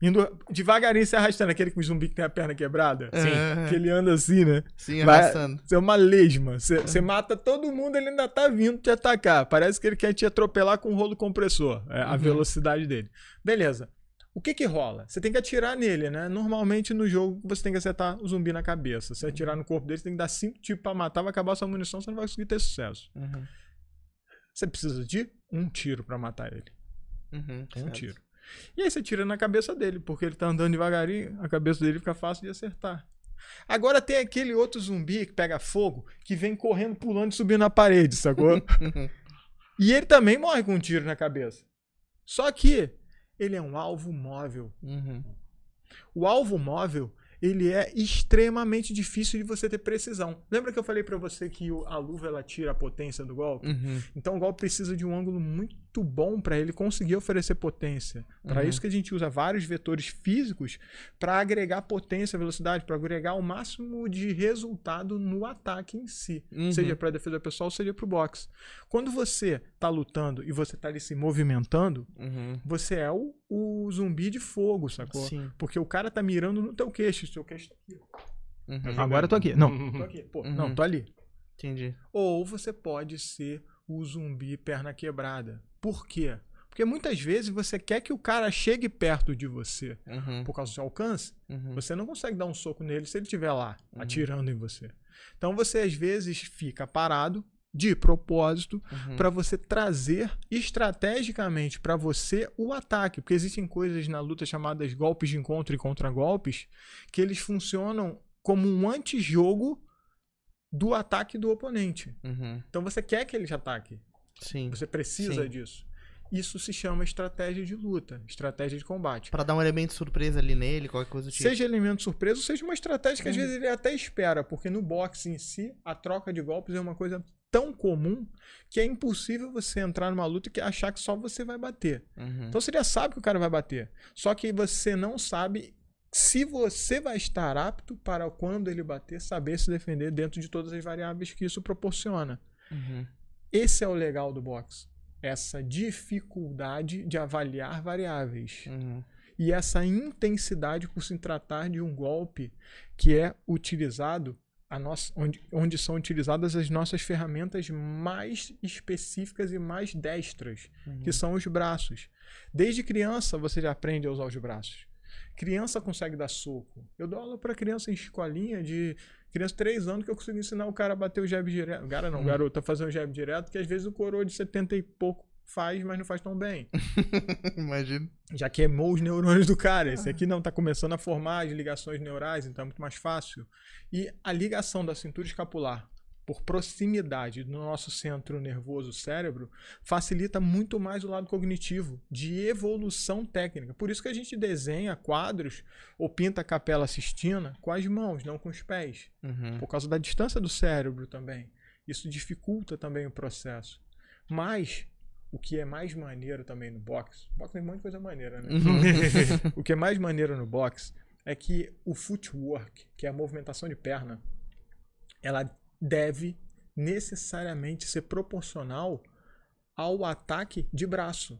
Indo devagarinho se arrastando, aquele com o zumbi que tem a perna quebrada. Sim. Que ele anda assim, né? Sim, Vai- arrastando. Você é uma lesma. Você, você mata todo mundo, ele ainda tá vindo te atacar. Parece que ele quer te atropelar com um rolo compressor. É a Uhum. velocidade dele. Beleza. O que que rola? Você tem que atirar nele, né? Normalmente no jogo você tem que acertar o zumbi na cabeça. Se atirar no corpo dele, você tem que dar cinco tipos pra matar, vai acabar sua munição, você não vai conseguir ter sucesso. Uhum. Você precisa de um tiro pra matar ele. Uhum. Um certo. tiro. E aí você tira na cabeça dele, porque ele tá andando devagarinho, a cabeça dele fica fácil de acertar. Agora tem aquele outro zumbi que pega fogo, que vem correndo, pulando e subindo na parede, sacou? E ele também morre com um tiro na cabeça. Só que ele é um alvo móvel. Uhum. O alvo móvel, ele é extremamente difícil de você ter precisão. Lembra que eu falei pra você que a luva ela tira a potência do golpe? Uhum. Então o golpe precisa de um ângulo muito bom para ele conseguir oferecer potência. Para Uhum. isso que a gente usa vários vetores físicos para agregar potência, velocidade, para agregar o máximo de resultado no ataque em si, Uhum. seja para defesa pessoal, seja para o boxe. Quando você tá lutando e você tá ali se movimentando, Uhum. você é o, o zumbi de fogo, sacou? Sim. Porque o cara tá mirando no teu queixo, o seu queixo tá aqui. Uhum. Agora eu tô aqui. Não, tô aqui. Pô, Uhum. não, tô ali. Entendi. Ou você pode ser o zumbi perna quebrada. Por quê? Porque muitas vezes você quer que o cara chegue perto de você Uhum. por causa do seu alcance. Uhum. Você não consegue dar um soco nele se ele estiver lá, Uhum. atirando em você. Então você às vezes fica parado de propósito Uhum. para você trazer estrategicamente para você o ataque, porque existem coisas na luta chamadas golpes de encontro e contragolpes que eles funcionam como um antijogo do ataque do oponente. Uhum. Então você quer que ele te ataque. Sim. Você precisa Sim. disso. Isso se chama estratégia de luta, estratégia de combate. Pra dar um elemento surpresa ali nele, qualquer coisa do tipo. Seja elemento surpresa, seja uma estratégia que às Uhum. vezes ele até espera, porque no boxe em si, a troca de golpes é uma coisa tão comum que é impossível você entrar numa luta e achar que só você vai bater. Uhum. Então você já sabe que o cara vai bater. Só que você não sabe se você vai estar apto para quando ele bater, saber se defender dentro de todas as variáveis que isso proporciona. Uhum. Esse é o legal do boxe. Essa dificuldade de avaliar variáveis. Uhum. E essa intensidade por se tratar de um golpe que é utilizado, nossa, onde, onde são utilizadas as nossas ferramentas mais específicas e mais destras, Uhum. que são os braços. Desde criança você já aprende a usar os braços. Criança consegue dar soco. Eu dou aula para criança em escolinha de criança de 3 anos que eu consigo ensinar o cara a bater o jab direto. O cara não, o Hum. garoto a fazer o jab direto, que às vezes o coroa de 70 e pouco faz, mas não faz tão bem. Imagina. Já queimou os neurônios do cara. Esse aqui não, tá começando a formar as ligações neurais, então é muito mais fácil. E a ligação da cintura escapular por proximidade do nosso centro nervoso cérebro facilita muito mais o lado cognitivo de evolução técnica. Por isso que a gente desenha quadros ou pinta a capela sistina com as mãos, não com os pés Uhum. por causa da distância do cérebro também. Isso dificulta também o processo. Mas o que é mais maneiro também no boxe, boxe tem um monte de coisa maneira, né? Uhum. o que é mais maneiro no boxe é que o footwork, que é a movimentação de perna, ela deve necessariamente ser proporcional ao ataque de braço.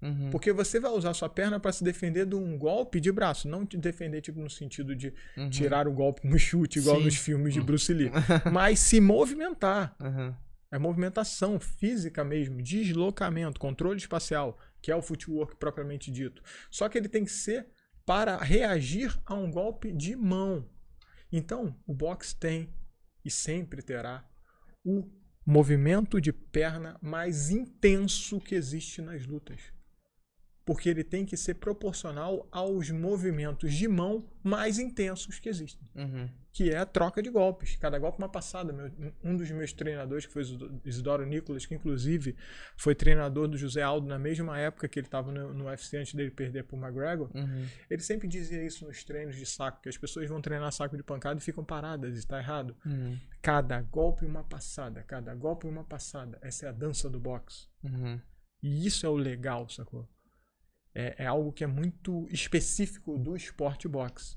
Uhum. Porque você vai usar sua perna para se defender de um golpe de braço, não te defender tipo no sentido de Uhum. tirar o golpe no chute, igual Sim. nos filmes de Bruce Lee, mas se movimentar. Uhum. É movimentação física mesmo, deslocamento, controle espacial, que é o footwork propriamente dito. Só que ele tem que ser para reagir a um golpe de mão. Então, o boxe tem e sempre terá o movimento de perna mais intenso que existe nas lutas. Porque ele tem que ser proporcional aos movimentos de mão mais intensos que existem Uhum. Que é a troca de golpes. Cada golpe uma passada. Meu- um dos meus treinadores, que foi o Isidoro Nicolas, que inclusive foi treinador do José Aldo na mesma época que ele estava no, no UFC antes dele perder para o McGregor, Uhum. ele sempre dizia isso nos treinos de saco, que as pessoas vão treinar saco de pancada e ficam paradas, está errado. Uhum. Cada golpe uma passada, cada golpe uma passada. Essa é a dança do boxe. Uhum. E isso é o legal, sacou? É, é algo que é muito específico do esporte boxe.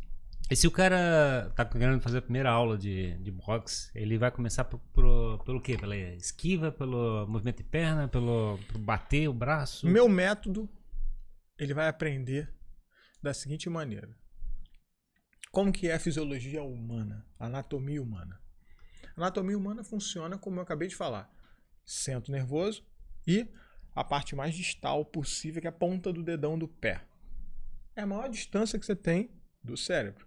E se o cara tá querendo fazer a primeira aula de, de boxe, ele vai começar pro, pro- pelo quê? Pela esquiva, pelo movimento de perna, pelo, bater o braço? Meu método, ele vai aprender da seguinte maneira. Como que é a fisiologia humana, a anatomia humana? A anatomia humana funciona como eu acabei de falar. Centro nervoso e a parte mais distal possível, que é a ponta do dedão do pé. É a maior distância que você tem do cérebro.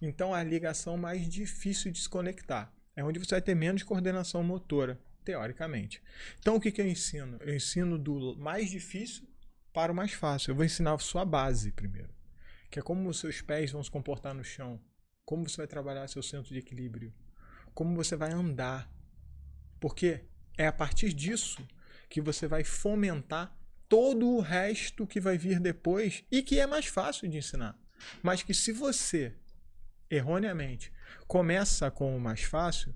Então, a ligação mais difícil de se conectar. É onde você vai ter menos coordenação motora, teoricamente. Então, o que, que eu ensino? Eu ensino do mais difícil para o mais fácil. Eu vou ensinar a sua base primeiro, que é como os seus pés vão se comportar no chão, como você vai trabalhar seu centro de equilíbrio, como você vai andar. Porque é a partir disso que você vai fomentar todo o resto que vai vir depois e que é mais fácil de ensinar. Mas que se você, erroneamente, começa com o mais fácil,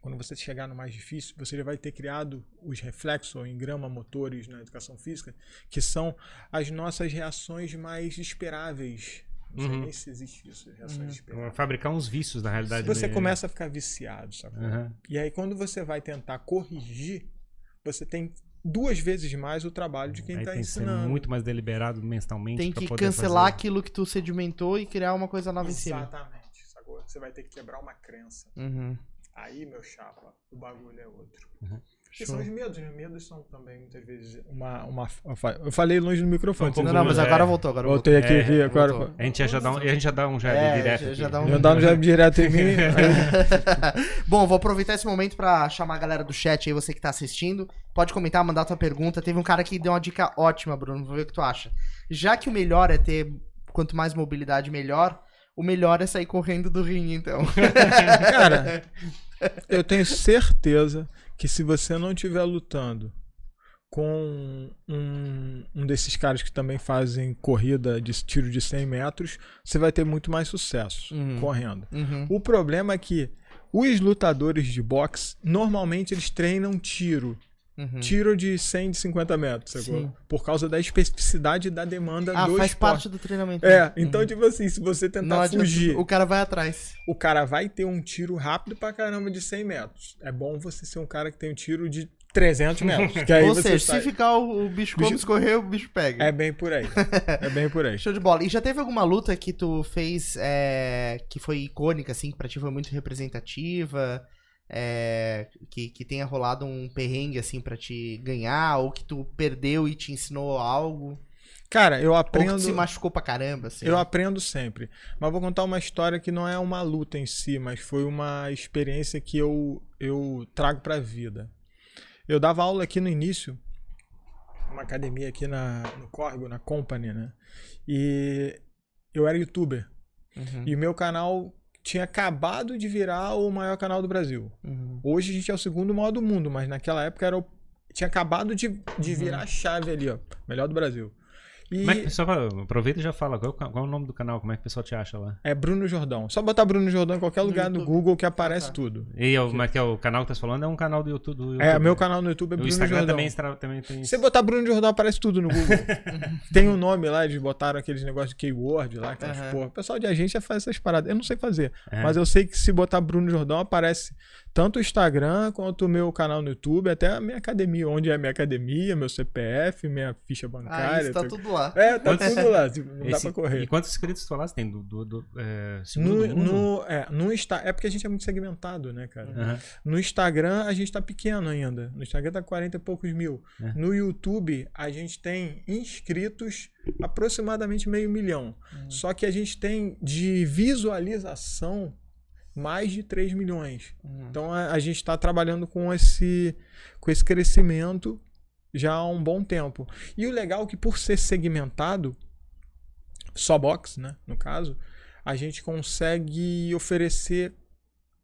quando você chegar no mais difícil, você já vai ter criado os reflexos ou engrama motores na educação física, que são as nossas reações mais esperáveis. Não sei Uhum. nem se existe isso, reações Uhum. Fabricar uns vícios, na realidade. Você né? começa a ficar viciado, sacou? Aham. E aí, quando você vai tentar corrigir, você tem duas vezes mais o trabalho de quem está tem que ser ensinando. muito mais deliberado mentalmente. Tem que poder cancelar fazer. aquilo que tu sedimentou e criar uma coisa nova em cima. Exatamente, sacou? Você vai ter que quebrar uma crença. Uhum. Aí, meu chapa, o bagulho é outro. Uhum. Que são os medos, né? Medos são também, muitas vezes, uma. uma eu falei longe do microfone. Não, não, mas É. agora voltou, agora Voltei aqui, É, vi, agora. voltou. A gente já, já dá um, a gente já dá um já É, direto. já- aqui. já dá um- Já dá um jab direto em mim. Bom, vou aproveitar esse momento pra chamar a galera do chat aí, você que tá assistindo. Pode comentar, mandar tua pergunta. Teve um cara que deu uma dica ótima, Bruno. Vou ver o que tu acha. Já que o melhor é ter quanto mais mobilidade, melhor. O melhor é sair correndo do ringue, então. Cara, eu tenho certeza que se você não estiver lutando com um, um desses caras que também fazem corrida de tiro de 100 metros, você vai ter muito mais sucesso Uhum. correndo. Uhum. O problema é que os lutadores de boxe, normalmente eles treinam tiro. Uhum. Tiro de 100, de 50 metros. Por causa da especificidade da demanda Ah, do faz esporte. parte do treinamento. É, né? então, Uhum. tipo assim, se você Não tentar adianta- fugir, O cara vai atrás. o cara vai ter um tiro rápido pra caramba de 100 metros. É bom você ser um cara que tem um tiro de 300 metros. Que aí Ou você seja, sai- se ficar o, o bicho como Bicho- escorrer, o bicho pega. É bem por aí. É bem por aí. Show de bola. E já teve alguma luta que tu fez é, que foi icônica, assim, que pra ti foi muito representativa? É, que, que tenha rolado um perrengue, assim, pra te ganhar? Ou que tu perdeu e te ensinou algo? Cara, eu Ou que aprendo. se machucou pra caramba, assim? Eu aprendo sempre. Mas vou contar uma história que não é uma luta em si, mas foi uma experiência que eu, eu trago pra vida. Eu dava aula aqui no início, uma academia aqui na, no Córrego, na Company, né? E eu era youtuber. Uhum, E o meu canal tinha acabado de virar o maior canal do Brasil. uhum. Hoje a gente é o segundo maior do mundo, mas naquela época era o... tinha acabado de, de Uhum. virar a chave ali, ó. Melhor do Brasil. E Como é que o pessoal fala? Aproveita e já fala. Qual, é qual é o nome do canal? Como é que o pessoal te acha lá? é Bruno Jordão. Só botar Bruno Jordão em qualquer lugar do. Google que aparece tá. tudo. E é o- como é que é o canal que tá falando? É um canal do YouTube. do YouTube. É, meu canal no YouTube é O Bruno Instagram Jordão. também, estra- também tem. Se você botar Bruno Jordão, aparece tudo no Google. Tem um nome lá, eles botaram aqueles negócios de keyword lá, aquelas Aham. porra. O pessoal de agência faz essas paradas. Eu não sei fazer. É. Mas eu sei que se botar Bruno Jordão, aparece tanto o Instagram quanto o meu canal no YouTube, até a minha academia, onde é a minha academia, meu CPF, minha ficha Ah, bancária. isso tá tudo. tudo lá. É, tá Quantos- tudo lá. tipo, não dá Esse- pra correr. E quantos inscritos tu falaste? Tem do, do, do é, No, do mundo? no, é, no Insta, é porque a gente é muito segmentado, né, cara? Aham. No Instagram a gente tá pequeno ainda. No Instagram tá 40 e poucos mil. É. No YouTube a gente tem inscritos aproximadamente meio milhão. Só que a gente tem de visualização mais de 3 milhões. Uhum. Então a, a gente está trabalhando com esse, com esse crescimento já há um bom tempo. E o legal é que por ser segmentado, só box, né, no caso, a gente consegue oferecer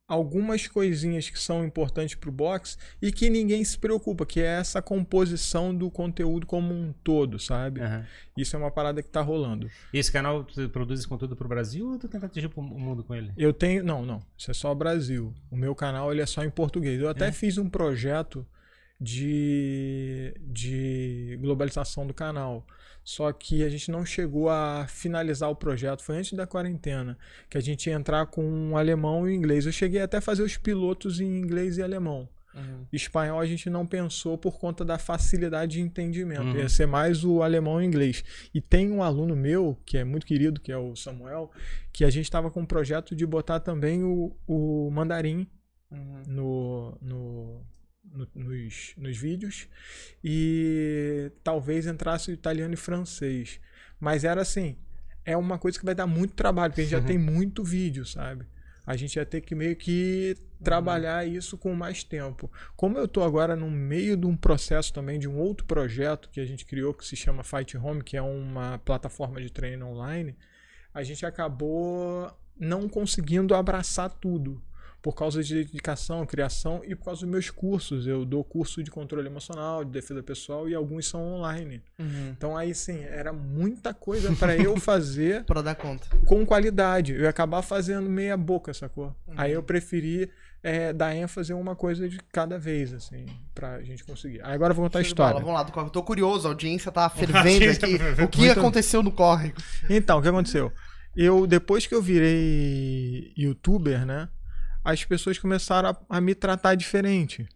algumas coisinhas que são importantes para o box e que ninguém se preocupa, que é essa composição do conteúdo como um todo, sabe? Aham. Isso é uma parada que tá rolando. E esse canal, tu produz esse conteúdo pro Brasil ou tu tenta atingir pro- o mundo com ele? Eu tenho. Não, não. Isso é só Brasil. O meu canal ele é só em português. Eu até É. fiz um projeto de, de globalização do canal. Só que a gente não chegou a finalizar o projeto. Foi antes da quarentena. Que a gente ia entrar com um alemão e um inglês. Eu cheguei até a fazer os pilotos em inglês e alemão. Uhum. Espanhol a gente não pensou por conta da facilidade de entendimento. Uhum. Ia ser mais o alemão e o inglês. E tem um aluno meu, que é muito querido, que é o Samuel, que a gente estava com um projeto de botar também o, o mandarim Uhum. no, no- no- nos, nos vídeos e talvez entrasse o italiano e francês. Mas era assim, é uma coisa que vai dar muito trabalho, porque a gente já tem muito vídeo, sabe? A gente ia ter que meio que trabalhar isso com mais tempo. Como eu tô agora no meio de um processo também de um outro projeto que a gente criou que se chama Fight Home, que é uma plataforma de treino online, a gente acabou não conseguindo abraçar tudo por causa de dedicação, criação e por causa dos meus cursos. Eu dou curso de controle emocional, de defesa pessoal e alguns são online. Uhum. Então aí sim, era muita coisa para eu fazer Pra dar conta. com qualidade. Eu ia acabar fazendo meia boca, sacou? Uhum. Aí eu preferi é, dar ênfase em uma coisa de cada vez, assim, pra gente conseguir. Aí agora eu vou contar a de bola. história. Vamos lá, do corre. Eu tô curioso, a audiência tá fervendo aqui. tá fervendo. O que Muito- aconteceu no corre? Então, o que aconteceu? Eu, depois que eu virei youtuber, né? As pessoas começaram a, a me tratar diferente.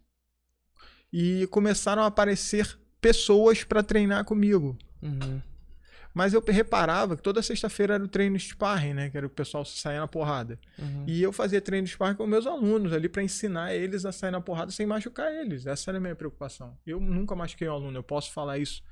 E começaram a aparecer pessoas para treinar comigo. Uhum. Mas eu reparava que toda sexta-feira era o treino sparring, né? Que era o pessoal sair na porrada. Uhum. E eu fazia treino sparring com meus alunos ali para ensinar eles a sair na porrada sem machucar eles. Essa era a minha preocupação. Eu nunca machuquei um aluno, eu posso falar isso.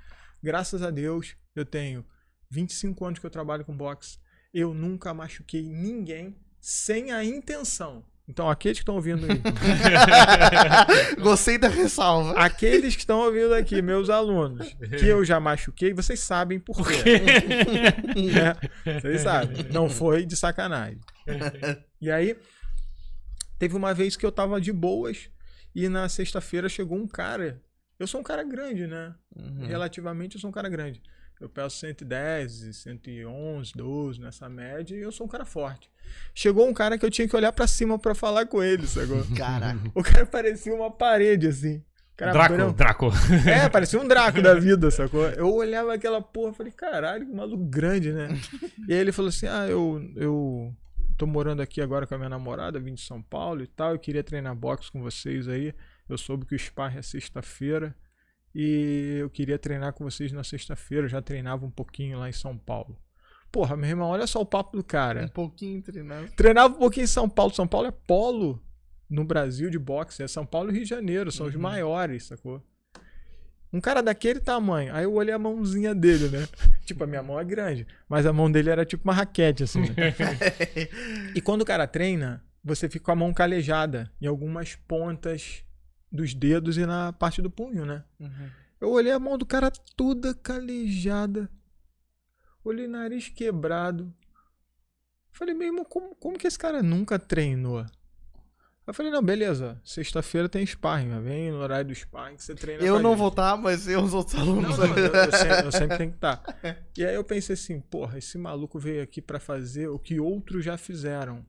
Graças a Deus, eu tenho 25 anos que eu trabalho com boxe. Eu nunca machuquei ninguém sem a intenção. Então, aqueles que estão ouvindo aí, Gostei da ressalva. aqueles que estão ouvindo aqui, meus alunos, que eu já machuquei, vocês sabem por quê. né? Vocês sabem. Não foi de sacanagem. E aí, teve uma vez que eu tava de boas e na sexta-feira chegou um cara. Eu sou um cara grande, né? Uhum. Relativamente eu sou um cara grande. Eu peço 110, 111, 12 nessa média e eu sou um cara forte. Chegou um cara que eu tinha que olhar pra cima pra falar com ele, sacou? Caraca. O cara parecia uma parede, assim. O Cara Draco, branco. Draco. É, parecia um Draco da vida, sacou? Eu olhava aquela porra e falei, caralho, que maluco grande, né? E aí ele falou assim: ah, eu, eu tô morando aqui agora com a minha namorada, vim de São Paulo e tal, eu queria treinar boxe com vocês aí. Eu soube que o Sparring é sexta-feira e eu queria treinar com vocês na sexta-feira. Eu já treinava um pouquinho lá em São Paulo. Porra, meu irmão, olha só o papo do cara. Um pouquinho treinado. Treinava um pouquinho em São Paulo. São Paulo é polo no Brasil de boxe. É São Paulo e Rio de Janeiro. São os Uhum. maiores, sacou? Um cara daquele tamanho. Aí eu olhei a mãozinha dele, né? tipo, a minha mão é grande. Mas a mão dele era tipo uma raquete, assim. Né? e quando o cara treina, você fica com a mão calejada em algumas pontas dos dedos e na parte do punho, né? Uhum. Eu olhei a mão do cara toda calejada. Olhei nariz quebrado. Falei, meu irmão, como, como que esse cara nunca treinou? Eu falei, não, beleza, sexta-feira tem sparring, vem no horário do sparring que você treina Eu não gente. vou estar, mas eu os outros alunos. Não, não, eu, eu sempre, eu sempre tenho que estar. E aí eu pensei assim, porra, esse maluco veio aqui pra fazer o que outros já fizeram.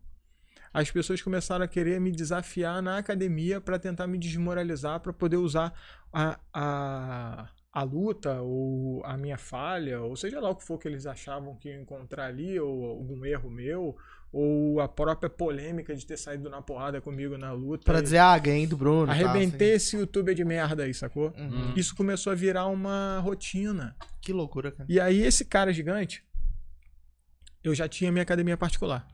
As pessoas começaram a querer me desafiar na academia pra tentar me desmoralizar, pra poder usar a, a, a luta ou a minha falha, ou seja lá o que for que eles achavam que iam encontrar ali, ou algum erro meu, ou a própria polêmica de ter saído na porrada comigo na luta. Pra dizer, ah, ganhei do Bruno. e tal, Arrebentei esse youtuber de merda aí, sacou? assim. Uhum. Isso começou a virar uma rotina. Que loucura, cara. E aí, esse cara gigante, eu já tinha minha academia particular.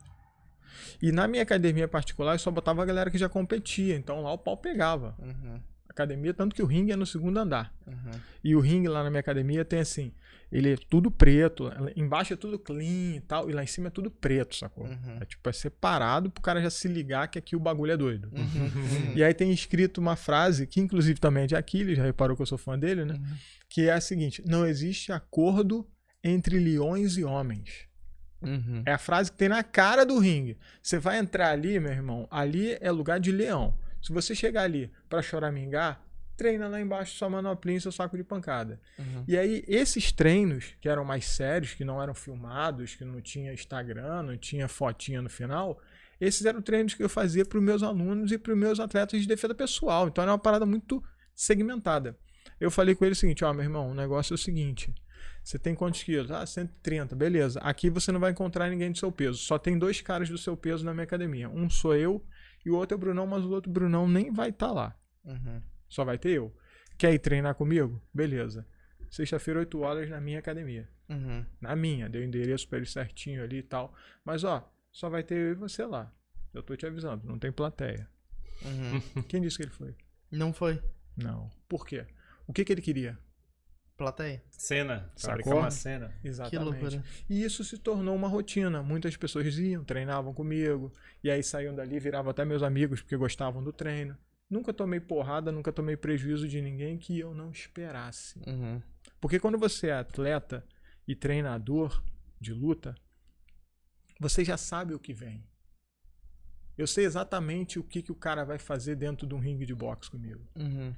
E na minha academia particular, eu só botava a galera que já competia. Então lá o pau pegava. Uhum, Academia, tanto que o ringue é no segundo andar. uhum. E o ringue lá na minha academia tem assim: ele é tudo preto, embaixo é tudo clean e tal, e lá em cima é tudo preto, sacou? Uhum. É tipo, é separado pro cara já se ligar que aqui o bagulho é doido. Uhum. E aí tem escrito uma frase, que inclusive também é de Aquiles, já reparou que eu sou fã dele, né? Uhum. Que é a seguinte: não existe acordo entre leões e homens. Uhum. É a frase que tem na cara do ringue. Você vai entrar ali, meu irmão, ali é lugar de leão. Se você chegar ali pra choramingar, treina lá embaixo sua manoplinha e seu saco de pancada. Uhum. E aí, esses treinos, que eram mais sérios, que não eram filmados, que não tinha Instagram, não tinha fotinha no final, esses eram treinos que eu fazia para os meus alunos e para os meus atletas de defesa pessoal. Então era uma parada muito segmentada. Eu falei com ele o seguinte: ó, meu irmão, o negócio é o seguinte. Você tem quantos quilos? Ah, 130, beleza. Aqui você não vai encontrar ninguém do seu peso. Só tem dois caras do seu peso na minha academia. Um sou eu e o outro é o Brunão, mas o outro Brunão nem vai estar lá. Uhum. Só vai ter eu. Quer ir treinar comigo? Beleza. Sexta-feira, 8 horas na minha academia. Uhum. Na minha, deu endereço pra ele certinho ali e tal. Mas ó, só vai ter eu e você lá. Eu tô te avisando, não tem plateia. Uhum. Quem disse que ele foi? Não foi. Não. Por quê? O que que ele queria? Plateia. Cena. Fabricar uma cena. Que Exatamente. loucura. E isso se tornou uma rotina. Muitas pessoas iam, treinavam comigo, e aí saíam dali, viravam até meus amigos porque gostavam do treino. Nunca tomei porrada, nunca tomei prejuízo de ninguém que eu não esperasse. Uhum. Porque quando você é atleta e treinador de luta, você já sabe o que vem. Eu sei exatamente o que, que o cara vai fazer dentro de um ringue de boxe comigo. Uhum.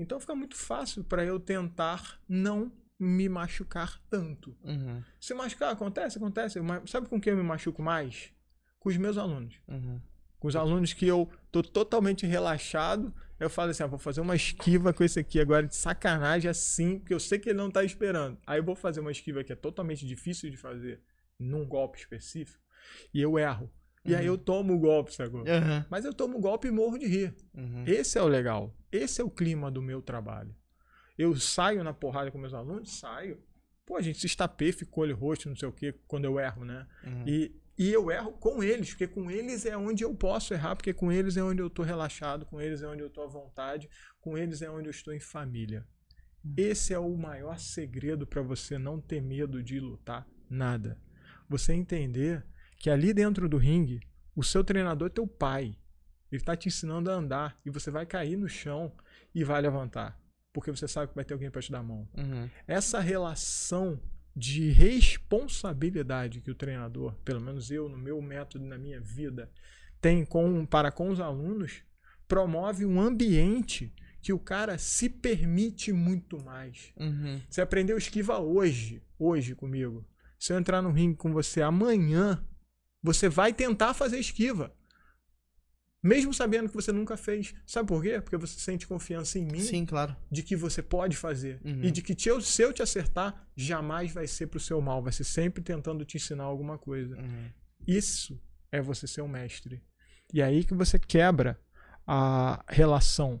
Então fica muito fácil para eu tentar não me machucar tanto. Uhum. Se machucar, acontece, acontece. Mas sabe com quem eu me machuco mais? Com os meus alunos. Uhum. Com os alunos que eu tô totalmente relaxado, eu falo assim, ah, vou fazer uma esquiva com esse aqui agora de sacanagem assim, porque eu sei que ele não tá esperando. Aí eu vou fazer uma esquiva que é totalmente difícil de fazer num golpe específico e eu erro. E aí eu tomo o golpe, sacou? Uhum. Mas eu tomo o golpe e morro de rir. Uhum. Esse é o legal. Esse é o clima do meu trabalho. Eu saio na porrada com meus alunos, saio. Pô, a gente se estapeia, fica olho roxo, não sei o quê, quando eu erro, né? Uhum. E, e eu erro com eles, porque com eles é onde eu posso errar, porque com eles é onde eu tô relaxado, com eles é onde eu tô à vontade, com eles é onde eu estou em família. Esse é o maior segredo para você não ter medo de lutar nada. Você entender que ali dentro do ringue, o seu treinador é teu pai. Ele está te ensinando a andar e você vai cair no chão e vai levantar, porque você sabe que vai ter alguém para te dar a mão Uhum. essa relação de responsabilidade que o treinador, pelo menos eu, no meu método, na minha vida, tem com, para com os alunos, promove um ambiente que o cara se permite muito mais. Uhum. Você aprendeu esquiva hoje, hoje comigo. Se eu entrar no ringue com você amanhã, você vai tentar fazer esquiva. Mesmo sabendo que você nunca fez. Sabe por quê? Porque você sente confiança em mim Sim, claro. de que você pode fazer Uhum. e de que te- se eu te acertar, jamais vai ser pro seu mal, vai ser sempre tentando te ensinar alguma coisa. Uhum. Isso é você ser um mestre. E é aí que você quebra a relação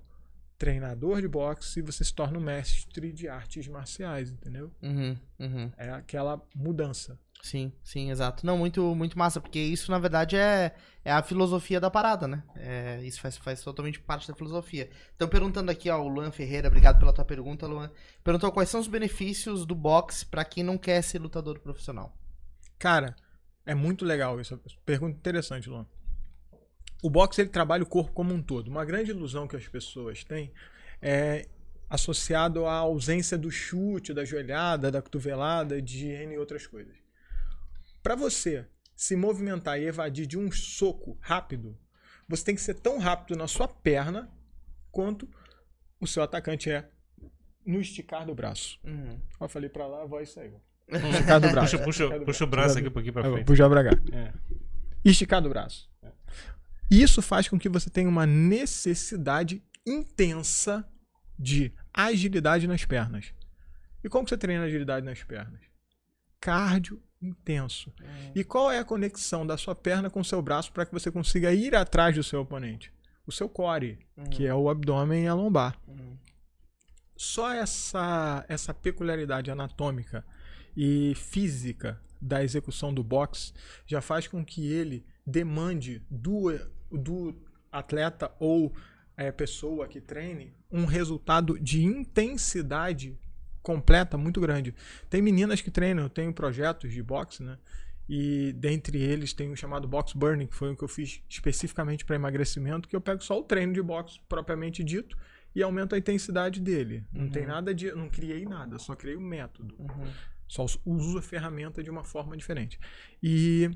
treinador de boxe e você se torna um mestre de artes marciais, entendeu? Uhum. Uhum. É aquela mudança. Sim, sim, exato. Não, muito, muito massa, porque isso, na verdade, é, é a filosofia da parada, né? É, isso faz, faz totalmente parte da filosofia. Então, perguntando aqui, ó, o Luan Ferreira, obrigado pela tua pergunta, Luan. Perguntou quais são os benefícios do boxe pra quem não quer ser lutador profissional. Cara, é muito legal isso. Pergunta interessante, Luan. O boxe ele trabalha o corpo como um todo. Uma grande ilusão que as pessoas têm é associado à ausência do chute, da joelhada, da cotovelada, de N outras coisas. Para você se movimentar e evadir de um soco rápido, você tem que ser tão rápido na sua perna quanto o seu atacante é no esticar do braço. Uhum. Eu falei pra lá, a voz saiu. Esticar do braço. Puxa, puxa, puxa o braço aqui um pouquinho pra frente. Puxa pra cá. É. Esticar do braço. Isso faz com que você tenha uma necessidade intensa de agilidade nas pernas. E como você treina agilidade nas pernas? Cardio intenso. E qual é a conexão da sua perna com o seu braço para que você consiga ir atrás do seu oponente? O seu core, que é o abdômen e a lombar. Uhum. Só essa, essa peculiaridade anatômica e física da execução do boxe já faz com que ele demande do, do atleta ou é, pessoa que treine um resultado de intensidade completa muito grande. Tem meninas que treinam, eu tenho projetos de boxe, né? E dentre eles tem o chamado box burning, que foi o que eu fiz especificamente para emagrecimento, que eu pego só o treino de boxe propriamente dito e aumento a intensidade dele. Não tem nada de, não criei nada, só criei o método. Uhum. Só us- uso a ferramenta de uma forma diferente. E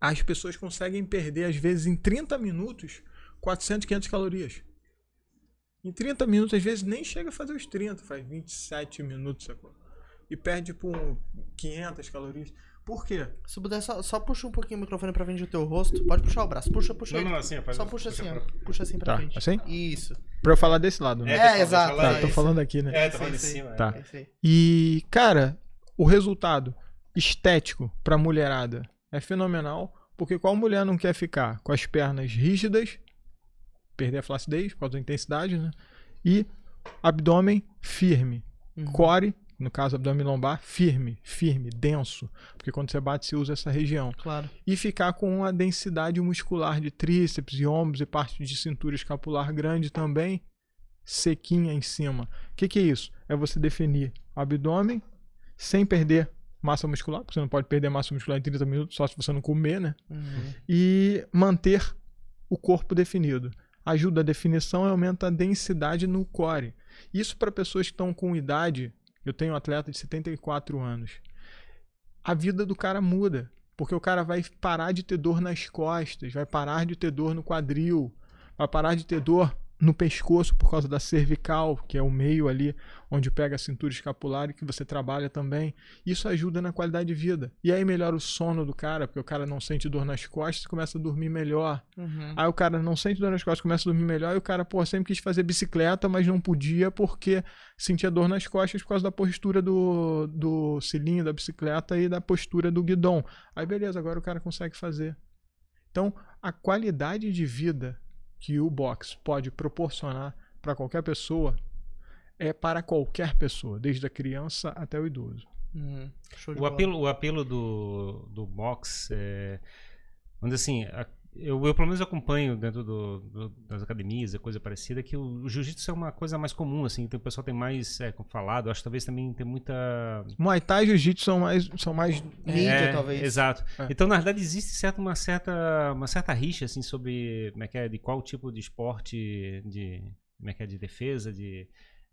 as pessoas conseguem perder, às vezes, em 30 minutos, 400, 500 calorias. Em 30 minutos, às vezes, nem chega a fazer os 30, faz 27 minutos, sacou? E perde por 500 calorias. Por quê? Se puder, só, só puxa um pouquinho o microfone pra frente do teu rosto. Pode puxar o braço. Puxa, puxa. Não, ele. não, assim, faz Só assim, puxa assim, puxa ó. pra- Puxa assim pra Tá, frente. assim? Isso. Pra eu falar desse lado, né? É, eu- exato, Tá, tô falando aqui, né? É, tô falando em cima. Tá. é. É isso aí. E, cara, o resultado estético pra mulherada é fenomenal, porque qual mulher não quer ficar com as pernas rígidas, perder a flacidez por causa da intensidade, né? E abdômen firme, Uhum. core, no caso abdômen lombar, firme, firme, denso, porque quando você bate você usa essa região. Claro. E ficar com uma densidade muscular de tríceps e ombros e parte de cintura escapular grande também, sequinha em cima. O que, que é isso? É você definir abdômen sem perder massa muscular, porque você não pode perder massa muscular em 30 minutos, só se você não comer, né? Uhum. E manter o corpo definido. Ajuda a definição e aumenta a densidade no core. Isso para pessoas que estão com idade. Eu tenho um atleta de 74 anos. A vida do cara muda. Porque o cara vai parar de ter dor nas costas, vai parar de ter dor no quadril, vai parar de ter dor no pescoço por causa da cervical, que é o meio ali onde pega a cintura escapular e que você trabalha também. Isso ajuda na qualidade de vida. E aí melhora o sono do cara, porque o cara não sente dor nas costas e começa a dormir melhor. Uhum. Aí o cara não sente dor nas costas, começa a dormir melhor, e o cara, pô, sempre quis fazer bicicleta, mas não podia porque sentia dor nas costas por causa da postura do, do cilindro da bicicleta e da postura do guidão. Aí beleza, agora o cara consegue fazer. Então, a qualidade de vida que o box pode proporcionar para qualquer pessoa é para qualquer pessoa, desde a criança até o idoso. Uhum. O apelo, o apelo do, do box é. Vamos dizer assim, a- eu, eu pelo menos acompanho dentro do- do- das academias, e coisa parecida, que o, o jiu-jitsu é uma coisa mais comum, assim, então o pessoal tem mais é, falado, acho que talvez também tem muita. Muay Thai e Jiu-Jitsu são mais, são mais Mídia, É, talvez. Exato. É. Então, na verdade, existe certa, uma, certa, uma certa rixa, assim, sobre como é que é, de qual tipo de esporte, de, como é que é, de defesa, de,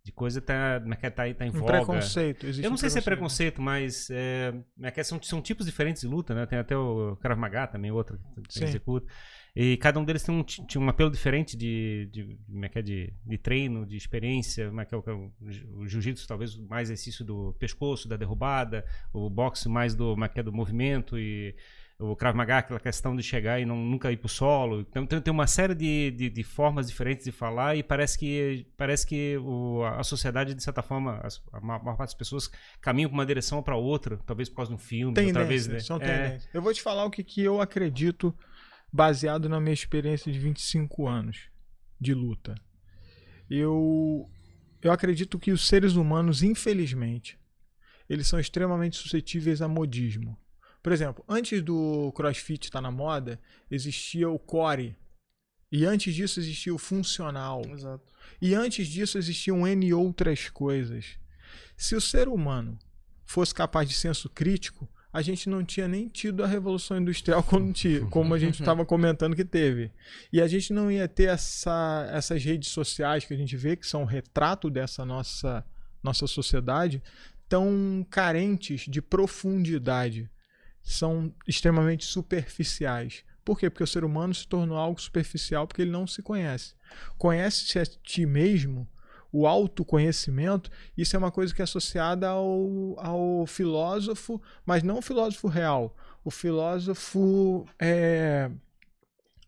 de coisa tá, é que é, tá, tá em um voga. preconceito. Existe Eu não um sei se é preconceito, mas é, é que são, são tipos diferentes de luta, né? Tem até o Krav Maga também, outro que Sim. executa. E cada um deles tem um, ti- tinha um apelo diferente de, de, é é, de, de treino, de experiência. Como é que é o, o, o jiu-jitsu, talvez mais exercício do pescoço, da derrubada. O boxe mais do, como é que é, do movimento e o Krav Maga, aquela questão de chegar e não, nunca ir pro solo. Então tem, tem uma série de, de, de formas diferentes de falar e parece que, parece que o, a sociedade, de certa forma, as- a ma- maior parte das pessoas caminham para uma direção ou para outra, talvez por causa de um filme, outra vez. Né? são É. Eu vou te falar o que, que eu acredito baseado na minha experiência de 25 anos de luta. Eu, eu acredito que os seres humanos, infelizmente, eles são extremamente suscetíveis a modismo. Por exemplo, antes do CrossFit estar na moda, existia o core. E antes disso existia o funcional. Exato. E antes disso existiam N outras coisas. Se o ser humano fosse capaz de senso crítico, a gente não tinha nem tido a Revolução Industrial como, como a gente estava comentando que teve. E a gente não ia ter essa, essas redes sociais que a gente vê, que são um retrato dessa nossa, nossa sociedade, tão carentes de profundidade. São extremamente superficiais. Por quê? Porque o ser humano se tornou algo superficial porque ele não se conhece. Conhece-se a ti mesmo, o autoconhecimento, isso é uma coisa que é associada ao, ao filósofo, mas não o filósofo real. O filósofo é,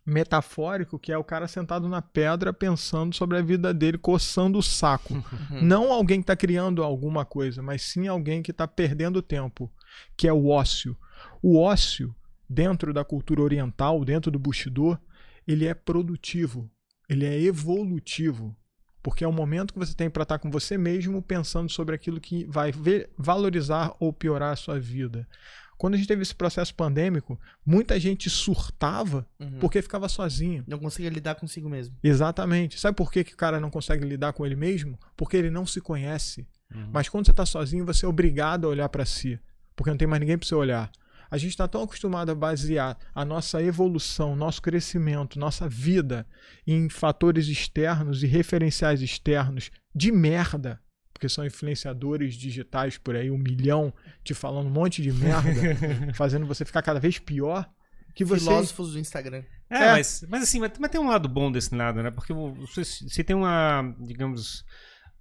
metafórico, que é o cara sentado na pedra pensando sobre a vida dele, coçando o saco. Uhum. Não alguém que está criando alguma coisa, mas sim alguém que está perdendo tempo, que é o ócio. O ócio, dentro da cultura oriental, dentro do Bushido, ele é produtivo, ele é evolutivo. Porque é o momento que você tem para estar com você mesmo pensando sobre aquilo que vai ver- valorizar ou piorar a sua vida. Quando a gente teve esse processo pandêmico, muita gente surtava Uhum. porque ficava sozinho. Não conseguia lidar consigo mesmo. Exatamente. Sabe por que, que o cara não consegue lidar com ele mesmo? Porque ele não se conhece. Uhum. Mas quando você está sozinho, você é obrigado a olhar para si, porque não tem mais ninguém para você olhar. A gente está tão acostumado a basear a nossa evolução, nosso crescimento, nossa vida em fatores externos e referenciais externos de merda, porque são influenciadores digitais por aí, um milhão te falando um monte de merda, fazendo você ficar cada vez pior, que você Filósofos do Instagram. É, É. Mas, mas assim, mas, mas tem um lado bom desse lado, né? Porque você, se tem uma, digamos,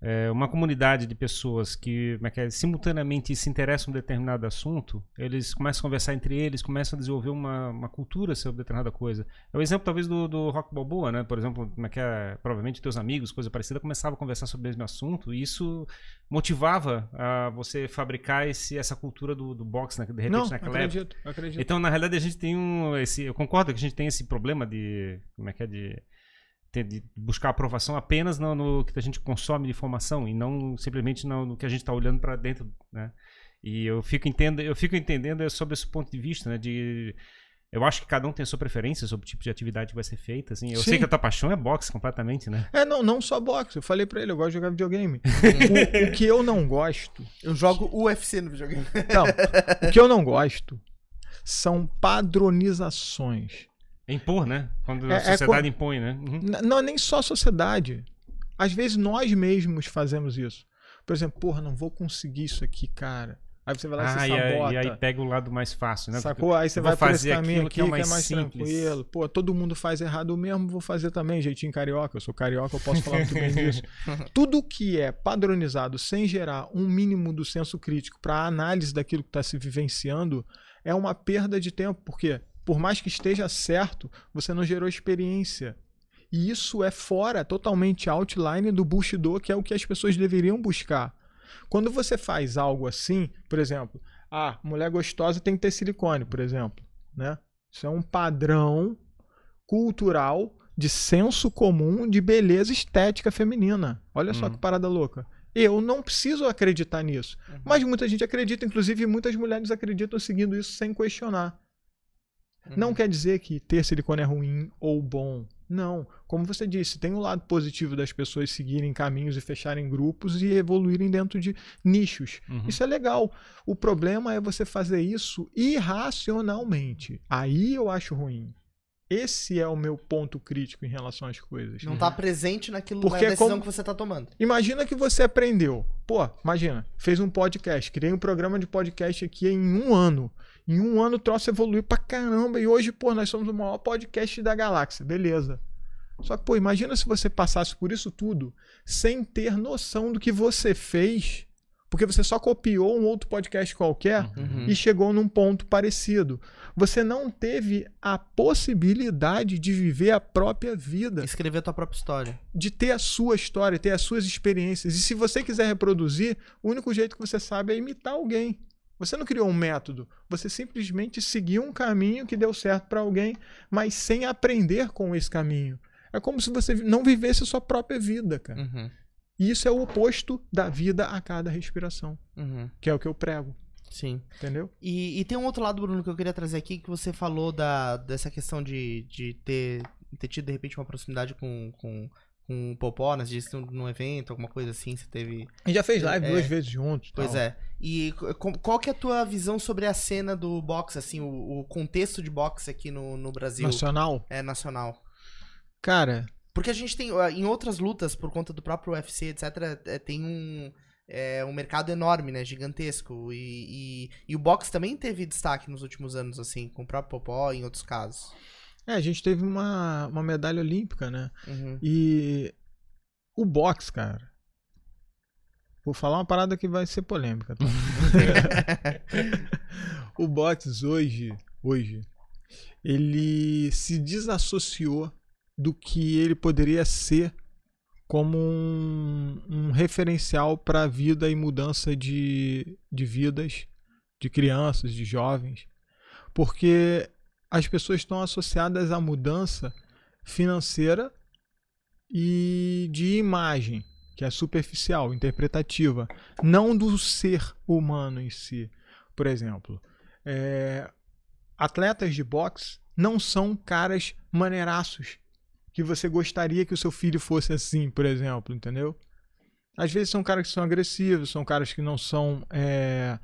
é, uma comunidade de pessoas que, é que é, simultaneamente se interessam em um determinado assunto, eles começam a conversar entre eles, começam a desenvolver uma, uma cultura sobre determinada coisa. É o exemplo, talvez, do, do Rock Balboa, né? Por exemplo, como é que é, provavelmente teus amigos, coisa parecida, começavam a conversar sobre o mesmo assunto e isso motivava a você fabricar esse, essa cultura do, do boxe, né? De repente, não, naquela época. acredito, acredito. Então, na realidade, a gente tem um. Esse, eu concordo que a gente tem esse problema de. Como é que é? De, ter- de buscar aprovação apenas no, no que a gente consome de informação e não simplesmente no, no que a gente está olhando para dentro, né? E eu fico, entendo, eu fico entendendo sobre esse ponto de vista, né? De. Eu acho que cada um tem a sua preferência sobre o tipo de atividade que vai ser feita. Assim. Eu Sim. sei que a tua paixão é boxe completamente, né? É, não, não só boxe. Eu falei pra ele, eu gosto de jogar videogame. o, o que eu não gosto. Eu jogo UFC no videogame. Não, o que eu não gosto são padronizações. É impor, né? Quando É- a é sociedade quando- impõe, né? Uhum. Não é nem só a sociedade. Às vezes nós mesmos fazemos isso. Por exemplo, porra, não vou conseguir isso aqui, cara. Aí você vai lá e Ah, se e, aí- sabota. e aí pega o lado mais fácil, né? Sacou? Aí você vai vou por esse fazer caminho aquilo aqui que é mais mais simples. tranquilo. Pô, todo mundo faz errado mesmo, vou fazer também, jeitinho carioca. Eu sou carioca, eu posso falar muito bem disso. Tudo que é padronizado sem gerar um mínimo do senso crítico para análise daquilo que está se vivenciando é uma perda de tempo, porque por mais que esteja certo, você não gerou experiência. E isso é fora, totalmente outline do Bushido, que é o que as pessoas deveriam buscar. Quando você faz algo assim, por exemplo, ah, mulher gostosa tem que ter silicone, por exemplo, né? Isso é um padrão cultural de senso comum de beleza estética feminina. Olha só Uhum. que parada louca. Eu não preciso acreditar nisso. Mas muita gente acredita, inclusive muitas mulheres acreditam seguindo isso sem questionar. Não quer dizer que ter silicone é ruim ou bom. Não. Como você disse, tem um lado positivo das pessoas seguirem caminhos e fecharem grupos e evoluírem dentro de nichos. Uhum. Isso é legal. O problema é você fazer isso irracionalmente. Aí eu acho ruim. Esse é o meu ponto crítico em relação às coisas. Não tá presente naquilo Porque na decisão como- que você tá tomando. Imagina que você aprendeu. Pô, imagina, fez um podcast, criei um programa de podcast aqui em um ano. Em um ano o troço evoluiu pra caramba. E hoje, pô, nós somos o maior podcast da galáxia. Beleza. Só que, pô, imagina se você passasse por isso tudo sem ter noção do que você fez, porque você só copiou um outro podcast qualquer Uhum. e chegou num ponto parecido. Você não teve a possibilidade de viver a própria vida Escrever a tua própria história. de ter a sua história, ter as suas experiências. E se você quiser reproduzir, o único jeito que você sabe é imitar alguém. Você não criou um método, você simplesmente seguiu um caminho que deu certo para alguém, mas sem aprender com esse caminho. É como se você não vivesse a sua própria vida, cara. Uhum. E isso é o oposto da vida a cada respiração, Uhum. que é o que eu prego, Sim. entendeu? E, e tem um outro lado, Bruno, que eu queria trazer aqui, que você falou da, dessa questão de, de ter, ter tido, de repente, uma proximidade com, com, com o Popó, né? Você disse num evento, alguma coisa assim, você teve... A gente já fez live É. duas vezes juntos. Pois é. E qual que é a tua visão sobre a cena do boxe, assim, o, o contexto de boxe aqui no, no Brasil? Nacional. É, nacional. Cara, Porque a gente tem, em outras lutas, por conta do próprio UFC, etc., é, tem um, é, um mercado enorme, né? Gigantesco. E, e, e o boxe também teve destaque nos últimos anos, assim, com o próprio Popó e em outros casos. É, a gente teve uma, uma medalha olímpica, né? Uhum. E o boxe, cara. Vou falar uma parada que vai ser polêmica. Tá? o boxe hoje, hoje, ele se desassociou do que ele poderia ser como um, um referencial para a vida e mudança de, de vidas de crianças, de jovens, porque as pessoas estão associadas à mudança financeira e de imagem, que é superficial, interpretativa, não do ser humano em si. Por exemplo, é, atletas de boxe não são caras maneiraços que você gostaria que o seu filho fosse assim, por exemplo, entendeu? Às vezes são caras que são agressivos, são caras que não são é,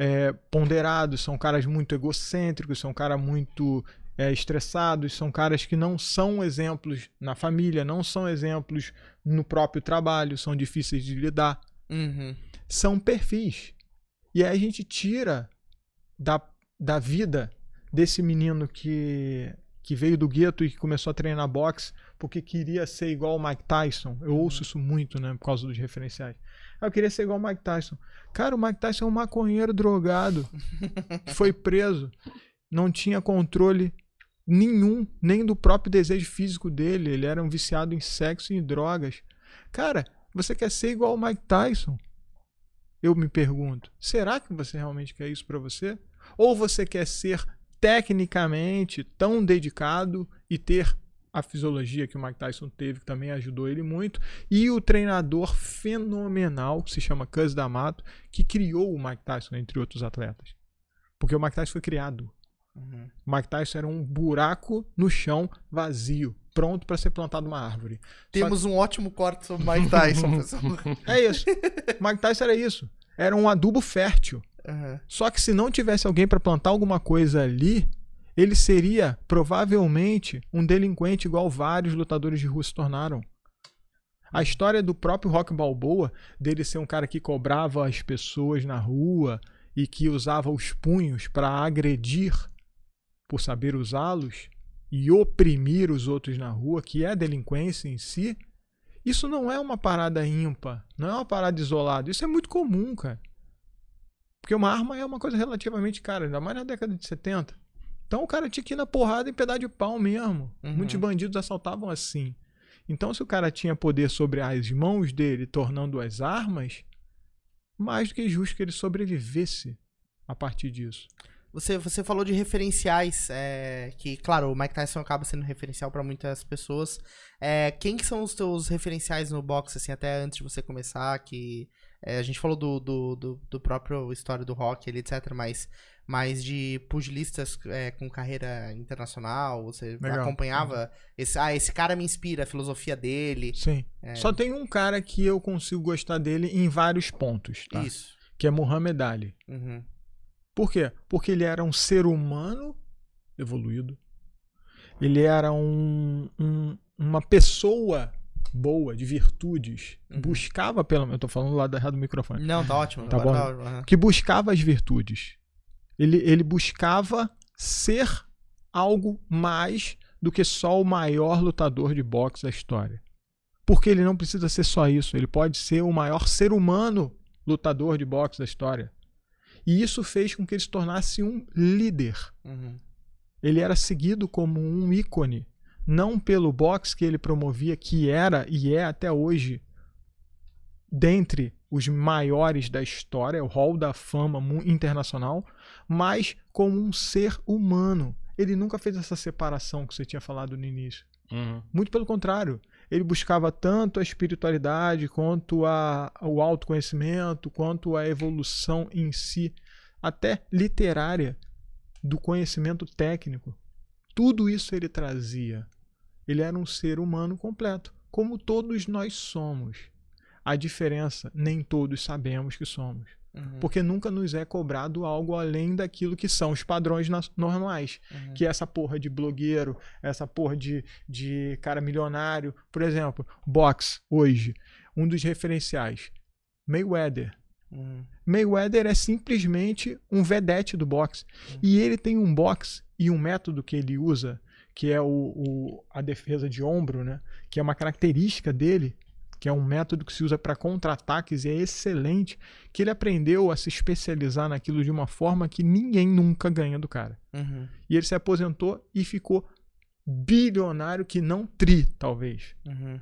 é, ponderados, são caras muito egocêntricos, são caras muito é, estressados, são caras que não são exemplos na família, não são exemplos no próprio trabalho, são difíceis de lidar. Uhum. São perfis. E aí a gente tira da, da vida desse menino que, que veio do gueto e que começou a treinar boxe porque queria ser igual ao Mike Tyson. Eu ouço isso muito, né, por causa dos referenciais. Ah, eu queria ser igual ao Mike Tyson. Cara, o Mike Tyson é um maconheiro drogado. foi preso. Não tinha controle nenhum, nem do próprio desejo físico dele. Ele era um viciado em sexo e em drogas. Cara, você quer ser igual ao Mike Tyson? Eu me pergunto, será que você realmente quer isso para você? Ou você quer ser tecnicamente tão dedicado e ter a fisiologia que o Mike Tyson teve, que também ajudou ele muito, e o treinador fenomenal, que se chama Cus D'Amato, que criou o Mike Tyson, entre outros atletas. Porque o Mike Tyson foi criado. Uhum. O Mike Tyson era um buraco no chão vazio, pronto para ser plantado uma árvore. Temos um ótimo corte sobre Mike Tyson, pessoal. É isso. Mike Tyson era isso. Era um adubo fértil. Uhum. Só que se não tivesse alguém para plantar alguma coisa ali, ele seria provavelmente um delinquente igual vários lutadores de rua se tornaram. A história do próprio Rock Balboa, dele ser um cara que cobrava as pessoas na rua e que usava os punhos para agredir por saber usá-los e oprimir os outros na rua, que é delinquência em si, isso não é uma parada ímpar, não é uma parada isolada. Isso é muito comum, cara. Porque uma arma é uma coisa relativamente cara, ainda mais na década de 70. Então o cara tinha que ir na porrada em pedaço de pau mesmo. Uhum. Muitos bandidos assaltavam assim. Então, se o cara tinha poder sobre as mãos dele, tornando as armas, mais do que justo que ele sobrevivesse a partir disso. Você, você falou de referenciais, é, que, claro, o Mike Tyson acaba sendo referencial para muitas pessoas. É, quem que são os teus referenciais no boxe, assim, até antes de você começar, que... é, a gente falou do, do, do, do próprio história do rock, etc, mas, mas de pugilistas é, com carreira internacional, você Legal. acompanhava... Esse, ah, esse cara me inspira, a filosofia dele. Sim. É. Só tem um cara que eu consigo gostar dele em vários pontos, tá? Isso. Que é Muhammad Ali. Uhum. Por quê? Porque ele era um ser humano evoluído. Ele era um, um- uma pessoa boa, de virtudes. Uhum. Buscava, pelo Eu tô falando do lado errado do microfone. Não, tá ótimo. Tá bom. aham. Que buscava as virtudes. Ele, ele buscava ser algo mais do que só o maior lutador de boxe da história. Porque ele não precisa ser só isso. Ele pode ser o maior ser humano lutador de boxe da história. E isso fez com que ele se tornasse um líder. Uhum. Ele era seguido como um ícone, não pelo boxe que ele promovia, que era e é até hoje dentre os maiores da história, o Hall da Fama internacional, mas como um ser humano. Ele nunca fez essa separação que você tinha falado no início. Uhum. Muito pelo contrário, ele buscava tanto a espiritualidade quanto a, o autoconhecimento, quanto a evolução em si, até literária, do conhecimento técnico. Tudo isso ele trazia. Ele era um ser humano completo, como todos nós somos. A diferença, nem todos sabemos que somos. Uhum. Porque nunca nos é cobrado algo além daquilo que são os padrões normais Uhum. que é essa porra de blogueiro, essa porra de, de cara milionário. Por exemplo, box hoje, um dos referenciais, Mayweather. Uhum. Mayweather é simplesmente um vedete do boxe. E ele tem um boxe e um método que ele usa que é o, o- a defesa de ombro, né? Que é uma característica dele, que é um método que se usa para contra-ataques e é excelente, que ele aprendeu a se especializar naquilo de uma forma que ninguém nunca ganha do cara. Uhum. E ele se aposentou e ficou bilionário que não tri, talvez. Uhum.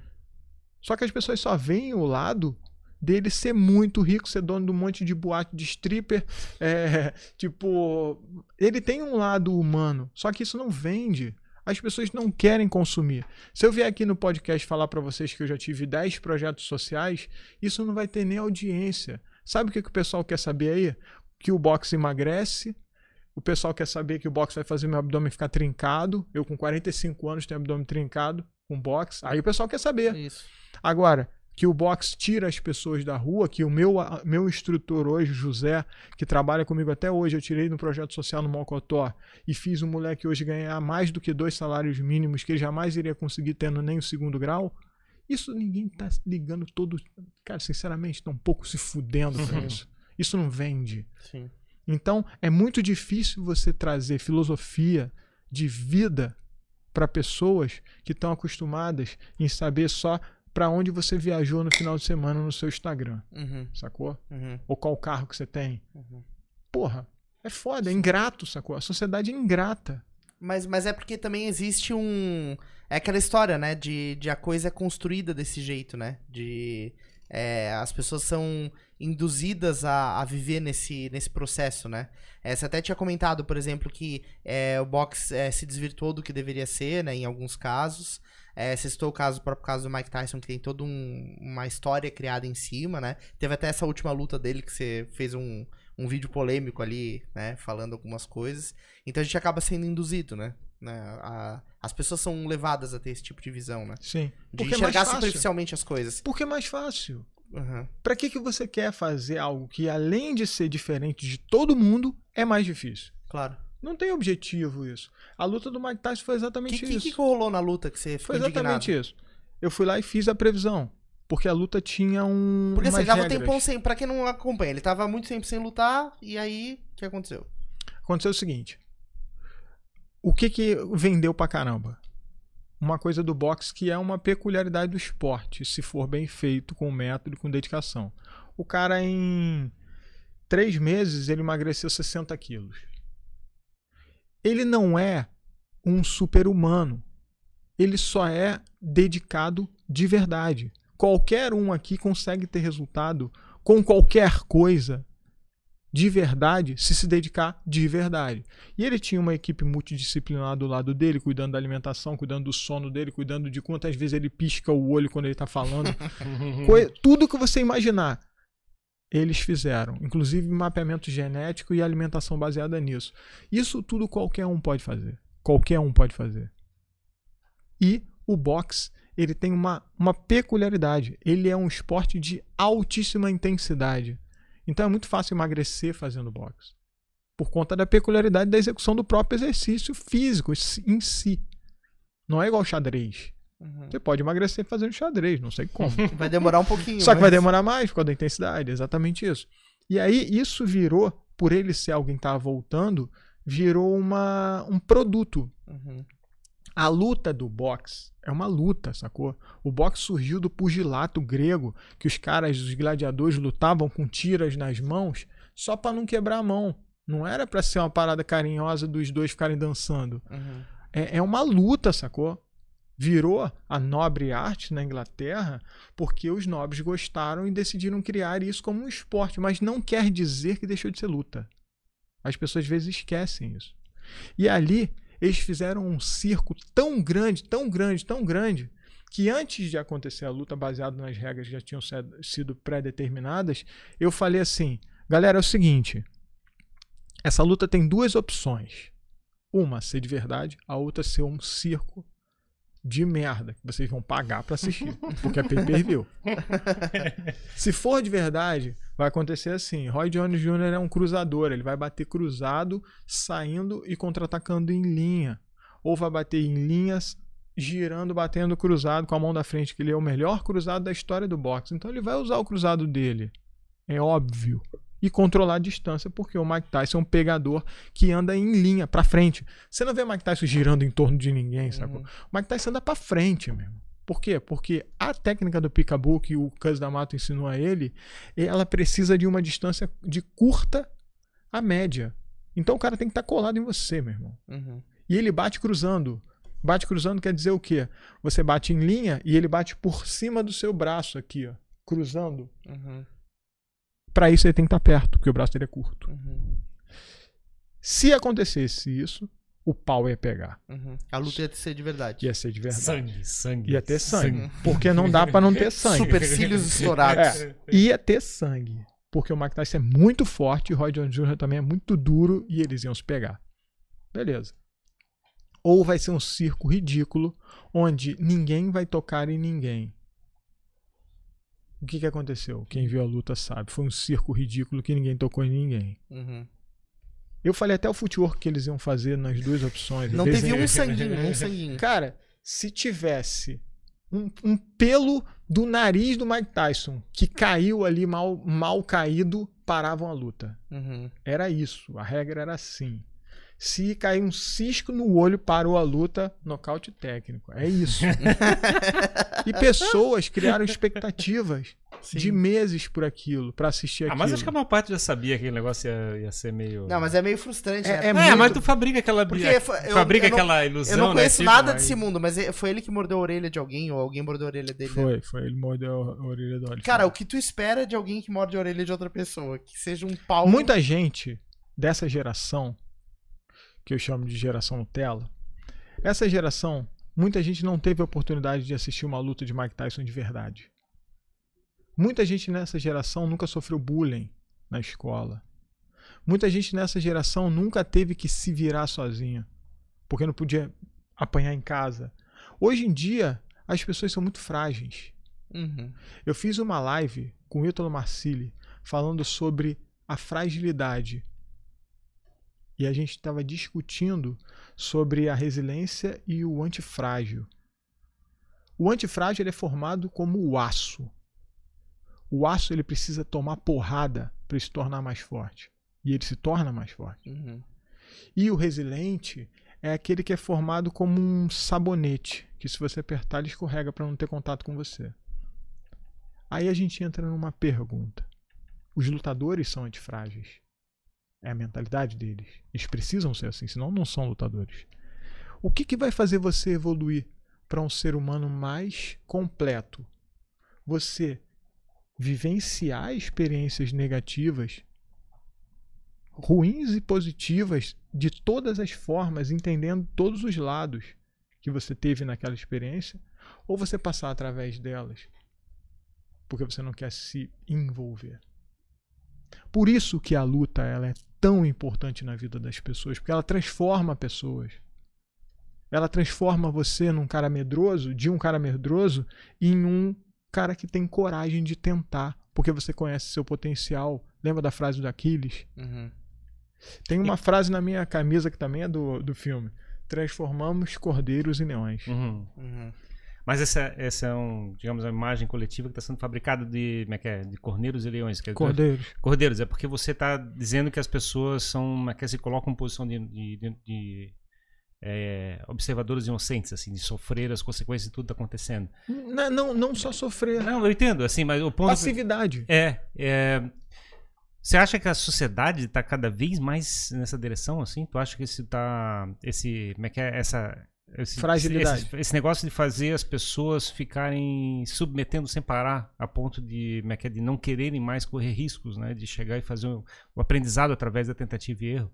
Só que as pessoas só veem o lado dele ser muito rico, ser dono de um monte de boate de stripper. é, tipo, ele tem um lado humano, só que isso não vende. As pessoas não querem consumir. Se eu vier aqui no podcast falar pra vocês que eu já tive 10 projetos sociais, isso não vai ter nem audiência. Sabe o que, que o pessoal quer saber aí? Que o boxe emagrece. O pessoal quer saber que o boxe vai fazer meu abdômen ficar trincado. Eu, com 45 anos, tenho abdômen trincado com boxe. Aí o pessoal quer saber. Isso. Agora, que o boxe tira as pessoas da rua, que o meu, meu instrutor hoje, José, que trabalha comigo até hoje, eu tirei no projeto social no Mocotó e fiz um moleque hoje ganhar mais do que dois salários mínimos que ele jamais iria conseguir tendo nem o segundo grau. Isso ninguém tá ligando todo. Cara, sinceramente, tá um pouco se fudendo pra isso. Isso não vende. Sim. Então, é muito difícil você trazer filosofia de vida para pessoas que estão acostumadas em saber só para onde você viajou no final de semana no seu Instagram, Uhum. sacou? Uhum. Ou qual carro que você tem. Uhum. Porra, é foda, é ingrato, sacou? A sociedade é ingrata. Mas, mas é porque também existe um. É aquela história, né? De, de a coisa é construída desse jeito, né? De. é, as pessoas são induzidas a, a viver nesse, nesse processo, né? É, você até tinha comentado, por exemplo, que é, o box é, se desvirtuou do que deveria ser, né? Em alguns casos. É, você citou o caso, o próprio caso do Mike Tyson, que tem toda um- uma história criada em cima, né? Teve até essa última luta dele que você fez um, um vídeo polêmico ali, né? Falando algumas coisas. Então a gente acaba sendo induzido, né? Né, a- as pessoas são levadas a ter esse tipo de visão, né? Sim. De Porque é enxergar fácil. superficialmente as coisas. Porque é mais fácil. Uhum. Pra que, que você quer fazer algo que, além de ser diferente de todo mundo, é mais difícil? Claro. Não tem objetivo isso. A luta do Mike Tyson foi O exatamente que, que, isso. que rolou na luta que você ficou Foi exatamente indignado? isso. Eu fui lá e fiz a previsão. Porque a luta tinha um. Porque você tava regras. tempão sem. Pra quem não acompanha, ele tava muito tempo sem lutar, e aí, o que aconteceu? Aconteceu o seguinte. O que que vendeu pra caramba? Uma coisa do boxe que é uma peculiaridade do esporte, se for bem feito, com método e com dedicação. O cara, em três meses, ele emagreceu 60 quilos. Ele não é um super-humano. Ele só é dedicado de verdade. Qualquer um aqui consegue ter resultado com qualquer coisa de verdade se se dedicar de verdade. E ele tinha uma equipe multidisciplinar do lado dele, cuidando da alimentação, cuidando do sono dele, cuidando de quantas vezes ele pisca o olho quando ele tá falando. Tudo que você imaginar, eles fizeram. Inclusive mapeamento genético e alimentação baseada nisso. Isso tudo qualquer um pode fazer. Qualquer um pode fazer. E o boxe, ele tem uma, uma peculiaridade. Ele é um esporte de altíssima intensidade. Então é muito fácil emagrecer fazendo boxe. Por conta da peculiaridade da execução do próprio exercício físico em si. Não é igual xadrez. Uhum. Você pode emagrecer fazendo xadrez, não sei como. Vai demorar um pouquinho. Só que vai mas- demorar mais por causa da intensidade, exatamente isso. E aí isso virou, por ele ser alguém que estava voltando, virou uma, um produto. Uhum. A luta do boxe é uma luta, sacou? O boxe surgiu do pugilato grego, que os caras, os gladiadores, lutavam com tiras nas mãos só para não quebrar a mão. Não era para ser uma parada carinhosa dos dois ficarem dançando. Uhum. É, é uma luta, sacou? Virou a nobre arte na Inglaterra porque os nobres gostaram e decidiram criar isso como um esporte, mas não quer dizer que deixou de ser luta. As pessoas às vezes esquecem isso. E ali eles fizeram um circo tão grande, tão grande, tão grande, que antes de acontecer a luta baseada nas regras que já tinham sido pré-determinadas, eu falei assim: galera, é o seguinte, essa luta tem duas opções. Uma ser de verdade, a outra ser um circo de merda que vocês vão pagar pra assistir, porque é pay-per-view. Se for de verdade, vai acontecer assim: Roy Jones Jr. é um cruzador, ele vai bater cruzado, saindo e contra-atacando em linha, ou vai bater em linhas girando, batendo cruzado com a mão da frente, que ele é o melhor cruzado da história do boxe. Então ele vai usar o cruzado dele. É óbvio. E controlar a distância, porque o Mike Tyson é um pegador que anda em linha pra frente. Você não vê o Mike Tyson girando em torno de ninguém, sacou? Uhum. O Mike Tyson anda pra frente mesmo. Por quê? Porque a técnica do picabu que o Cus D'Amato ensinou a ele, ela precisa de uma distância de curta a média. Então o cara tem que estar colado em você, meu irmão. Uhum. E ele bate cruzando. Bate cruzando quer dizer o quê? Você bate em linha e ele bate por cima do seu braço aqui, ó, cruzando. Uhum. Pra isso ele tem que estar perto, porque o braço dele é curto. Uhum. Se acontecesse isso, o pau ia pegar. Uhum. A luta ia ser de verdade. Ia ser de verdade. Sangue, sangue. Ia ter sangue. Porque não dá pra não ter sangue. Supercílios estourados. É, ia ter sangue. Porque o Mike Tyson é muito forte, o Roy Jones Jr. também é muito duro e eles iam se pegar. Beleza. Ou vai ser um circo ridículo onde ninguém vai tocar em ninguém. O que, que aconteceu? Quem viu a luta sabe. Foi um circo ridículo que ninguém tocou em ninguém. Uhum. Eu falei até o footwork que eles iam fazer nas duas opções. Não teve um sanguinho, um sanguinho. Cara, se tivesse um, um pelo do nariz do Mike Tyson que caiu ali mal, mal caído, paravam a luta. Uhum. Era isso. A regra era assim. Se cair um cisco no olho, parou a luta, nocaute técnico. É isso. e pessoas criaram expectativas Sim. de meses por aquilo, pra assistir Ah, aquilo. mas acho que a maior parte já sabia que aquele negócio ia, ia ser meio. Não, mas é meio frustrante, É- né? é É, muito- mas tu fabrica aquela. Porque foi- eu- fabrica eu não- aquela ilusão. Eu não né? conheço Tipo, nada aí- desse mundo, mas é- foi ele que mordeu a orelha de alguém ou alguém mordeu a orelha dele. né? Foi, foi. Ele mordeu a orelha do. Cara, o que tu espera de alguém que morde a orelha de outra pessoa? Que seja um pau. Muita gente dessa geração, que eu chamo de geração Nutella, essa geração, muita gente não teve a oportunidade de assistir uma luta de Mike Tyson de verdade. Muita gente nessa geração nunca sofreu bullying na escola. Muita gente nessa geração nunca teve que se virar sozinha, porque não podia apanhar em casa. Hoje em dia, as pessoas são muito frágeis. Uhum. Eu fiz uma live com o Ítalo Marcilli falando sobre a fragilidade. E a gente estava discutindo sobre a resiliência e o antifrágil. O antifrágil ele é formado como o aço. O aço ele precisa tomar porrada para se tornar mais forte. E ele se torna mais forte. Uhum. E o resiliente é aquele que é formado como um sabonete, que se você apertar ele escorrega para não ter contato com você. Aí a gente entra numa pergunta. Os lutadores são antifrágeis. É a mentalidade deles. Eles precisam ser assim, senão não são lutadores. O que, que vai fazer você evoluir para um ser humano mais completo? Você vivenciar experiências negativas, ruins e positivas, de todas as formas, entendendo todos os lados que você teve naquela experiência, ou você passar através delas, porque você não quer se envolver. Por isso que a luta ela é tão importante na vida das pessoas, porque ela transforma pessoas. Ela transforma você num cara medroso, de um cara medroso, em um cara que tem coragem de tentar, porque você conhece seu potencial. Lembra da frase do Aquiles? Uhum. Tem uma frase na minha camisa que também é do, do filme. Transformamos cordeiros em leões. Uhum. Uhum. Mas essa, essa é um, digamos, uma imagem coletiva que está sendo fabricada de, como é que é? de corneiros e leões. Que é- Cordeiros. Cordeiros, é porque você está dizendo que as pessoas são, é que se colocam em posição de, de, de- de, é, observadores inocentes, assim, de sofrer as consequências de tudo que está acontecendo. Não, não, não só sofrer. Não, eu entendo, assim, mas o ponto... Passividade. É, é. Você acha que a sociedade está cada vez mais nessa direção, assim? Tu acha que esse tá. Esse. Como é que é? Essa. Esse, Fragilidade. Esse, esse negócio de fazer as pessoas ficarem submetendo sem parar, a ponto de, é é, de não quererem mais correr riscos, né? De chegar e fazer o, o aprendizado através da tentativa e erro.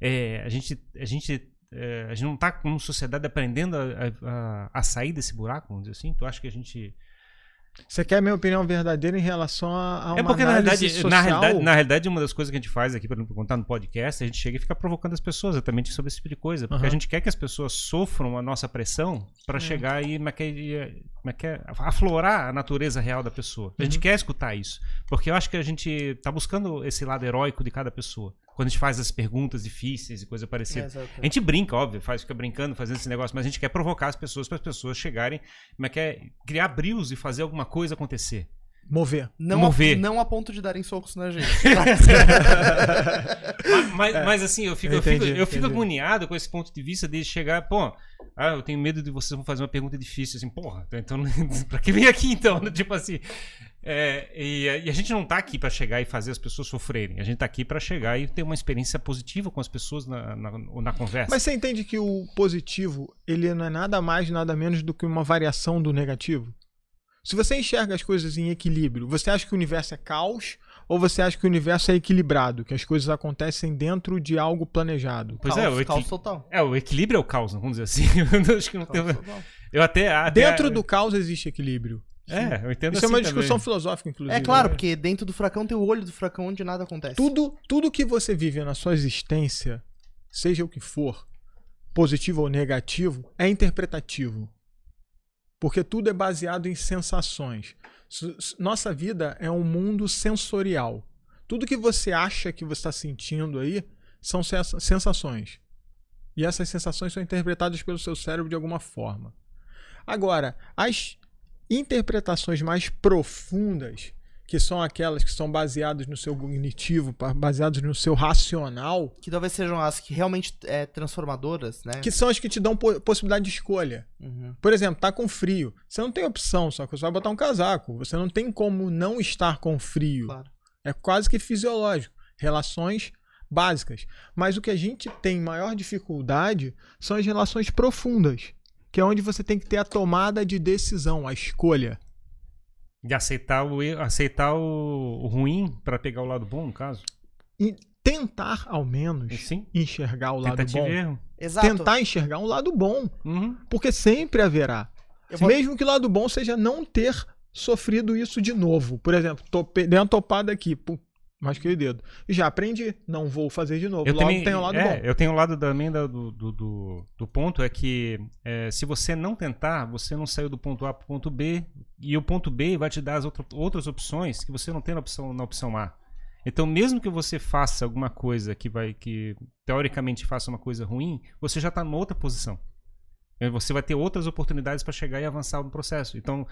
É, a gente, a gente, é, a gente não está como sociedade aprendendo a, a, a sair desse buraco, vamos dizer assim. Tu acha que a gente Você quer a minha opinião verdadeira em relação a, a uma é porque na realidade, social? na realidade, na realidade, uma das coisas que a gente faz aqui, para contar no podcast, a gente chega e fica provocando as pessoas exatamente sobre esse tipo de coisa. Porque Aham. a gente quer que as pessoas sofram a nossa pressão para É. chegar e é que é- como é que é? aflorar a natureza real da pessoa. A gente Uhum. quer escutar isso. Porque eu acho que a gente tá buscando esse lado heróico de cada pessoa. Quando a gente faz as perguntas difíceis e coisa parecida. Exato. A gente brinca, óbvio, faz, fica brincando, fazendo esse negócio, mas a gente quer provocar as pessoas para as pessoas chegarem, como é que é, criar brios e fazer alguma coisa acontecer. Mover. Não, Mover. A, não a ponto de darem socos na gente. Mas, mas, assim, eu fico, eu Entendi, fico, eu fico agoniado com esse ponto de vista de chegar, pô, ah, eu tenho medo de vocês vão fazer uma pergunta difícil, assim, porra, então pra que vem aqui então? Tipo assim. é, e, e a gente não tá aqui pra chegar e fazer as pessoas sofrerem. A gente tá aqui pra chegar e ter uma experiência positiva com as pessoas na, na, na conversa. Mas você entende que o positivo, ele não é nada mais, nada menos do que uma variação do negativo? Se você enxerga as coisas em equilíbrio, você acha que o universo é caos ou você acha que o universo é equilibrado, que as coisas acontecem dentro de algo planejado? Pois é, caos, o, equi- caos total. é, o equilíbrio é o caos, vamos dizer assim. Eu acho que não tem. Total. Eu até. até Dentro do caos existe equilíbrio. É, eu entendo Isso é assim uma discussão também. filosófica, inclusive. É claro, né? porque dentro do furacão tem o olho do furacão onde nada acontece. Tudo, tudo que você vive na sua existência, seja o que for, positivo ou negativo, é interpretativo. Porque tudo é baseado em sensações. Nossa vida é um mundo sensorial. Tudo que você acha que você está sentindo aí são sens- sensações. E essas sensações são interpretadas pelo seu cérebro de alguma forma. Agora, as interpretações mais profundas, que são aquelas que são baseadas no seu cognitivo, baseadas no seu racional, Que talvez sejam as que realmente é, transformadoras, né? que são as que te dão po- possibilidade de escolha. Uhum. Por exemplo, tá com frio. Você não tem opção, só que você vai botar um casaco. Você não tem como não estar com frio. Claro. É quase que fisiológico. Relações básicas. Mas o que a gente tem maior dificuldade são as relações profundas, que é onde você tem que ter a tomada de decisão, a escolha. De aceitar o, aceitar o, o ruim pra pegar o lado bom, no caso. E tentar, ao menos, Sim. enxergar o lado Tentativa bom. erro. Exato. Tentar enxergar um lado bom. Uhum. Porque sempre haverá. Vou- Mesmo que o lado bom seja não ter sofrido isso de novo. Por exemplo, tope, dei uma topada aqui, pum, machuquei o dedo. E já aprendi, não vou fazer de novo. Eu Logo também, tem o lado é, bom. eu tenho o lado também da- do, do, do, do ponto é que é, se você não tentar, você não saiu do ponto A para o ponto B e o ponto B vai te dar as outra- outras opções que você não tem na opção, na opção A. Então, mesmo que você faça alguma coisa que vai que teoricamente faça uma coisa ruim, você já está numa outra posição. É, Você vai ter outras oportunidades para chegar e avançar no processo. Então,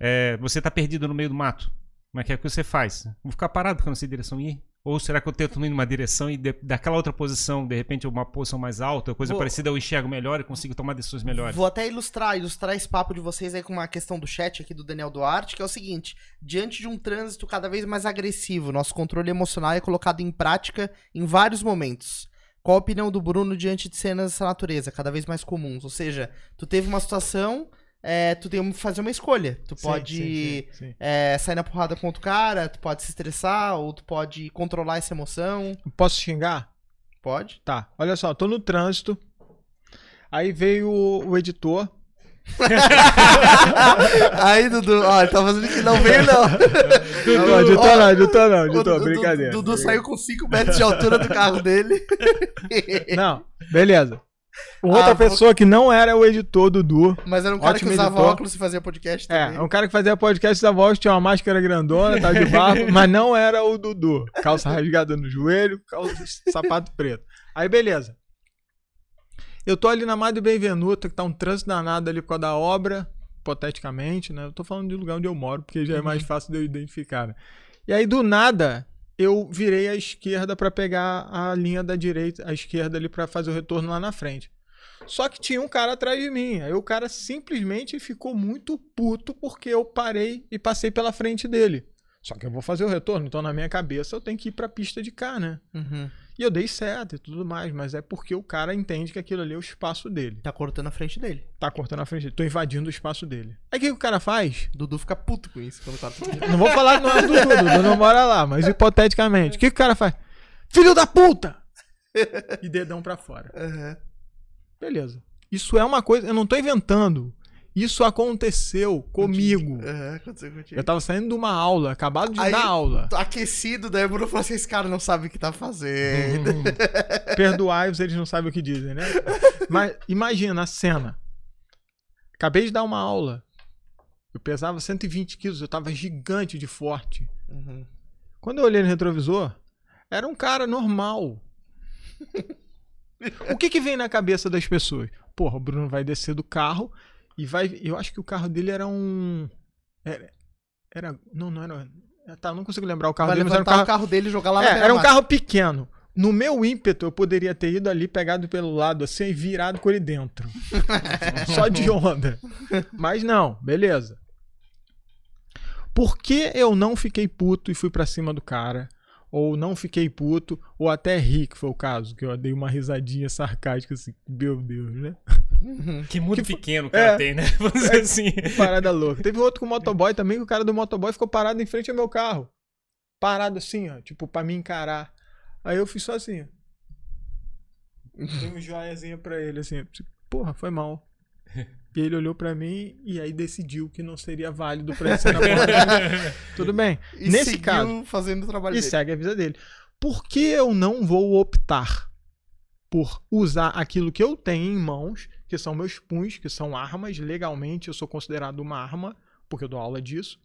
é, você está perdido no meio do mato. Mas que é que você faz? Vou ficar parado porque eu não sei direção ir? Ou será que eu tento ir numa direção e de- daquela outra posição, de repente, uma posição mais alta, coisa Vou- parecida, eu enxergo melhor e consigo tomar decisões melhores? Vou até ilustrar, ilustrar esse papo de vocês aí com uma questão do chat aqui do Daniel Duarte, que é o seguinte: diante de um trânsito cada vez mais agressivo, nosso controle emocional é colocado em prática em vários momentos. Qual a opinião do Bruno diante de cenas dessa natureza, cada vez mais comuns? Ou seja, tu teve uma situação, é, tu tem que fazer uma escolha. Tu Sim, pode sim, sim, sim. é, sair na porrada com outro cara, tu pode se estressar, ou tu pode controlar essa emoção. Posso xingar? Pode. Tá, olha só, tô no trânsito. Aí veio o, o editor. Aí, Dudu, ó, ele tá fazendo que não veio, não. Não, não, editor ó, não, editor não, O editor, Dudu- brincadeira. Dudu saiu com 5 metros de altura do carro dele. Não, beleza. Outra Ah, pessoa que não era o editor, Dudu. Mas era um cara que usava editor. óculos e fazia podcast É, também. um cara que fazia podcast da voz, tinha uma máscara grandona, tava de barba, mas não era o Dudu. Calça rasgada no joelho, calça, sapato preto. Aí, beleza. Eu tô ali na Madre Benvenuta, que tá um trânsito danado ali por causa da obra, hipoteticamente, né? Eu tô falando de lugar onde eu moro, porque já é mais fácil de eu identificar. né? E aí, do nada, eu virei à esquerda pra pegar a linha da direita, à esquerda ali pra fazer o retorno lá na frente. Só que tinha um cara atrás de mim. Aí o cara simplesmente ficou muito puto porque eu parei e passei pela frente dele. Só que eu vou fazer o retorno, então na minha cabeça eu tenho que ir pra pista de cá, né? Uhum. E eu dei certo e tudo mais, mas é porque o cara entende que aquilo ali é o espaço dele. Tá cortando a frente dele. Tá cortando a frente dele, tô invadindo o espaço dele. Aí o que, que o cara faz? Dudu fica puto com isso quando o cara tá Não vou falar que não é o Dudu, Dudu não mora lá, mas hipoteticamente. O que, que o cara faz? Filho da puta! E dedão pra fora. Uhum. Beleza. Isso é uma coisa, eu não tô inventando. Isso aconteceu comigo. Uhum, aconteceu contigo. Eu tava saindo de uma aula, acabado de Aí- dar aula. Aquecido, daí o Bruno falou assim: esse cara não sabe o que tá fazendo. Perdoai-os, eles não sabem o que dizem, né? Mas imagina a cena. Acabei de dar uma aula. Eu pesava 120 quilos, eu tava gigante de forte. Uhum. Quando eu olhei no retrovisor, era um cara normal. o que que vem na cabeça das pessoas? Porra, o Bruno vai descer do carro e vai. Eu acho que o carro dele era um. Era, Era. Não, não era. Tá, não consigo lembrar o carro Vai dele, mas era um carro. o carro dele jogar lá na É, era um carro pequeno. No meu ímpeto, eu poderia ter ido ali, pegado pelo lado assim e virado com ele dentro. Só de onda. Mas não, beleza. Por que eu não fiquei puto e fui pra cima do cara? Ou não fiquei puto, ou até ri, que foi o caso, que eu dei uma risadinha sarcástica assim, meu Deus, né? Que mundo pequeno o cara é. tem, né? Vamos dizer assim. Parada louca. Teve outro com o motoboy também, que o cara do motoboy ficou parado em frente ao meu carro. Parado assim, ó, tipo, pra me encarar. Aí eu fiz só assim, ó. Dei um joiazinho pra ele, assim. tipo, Porra, foi mal. E ele olhou pra mim e aí decidiu que não seria válido pra ele ser na porta. Tudo bem. E Nesse caso, fazendo o trabalho e dele. segue a vida dele. Por que eu não vou optar por usar aquilo que eu tenho em mãos, que são meus punhos, que são armas, legalmente eu sou considerado uma arma, porque eu dou aula disso,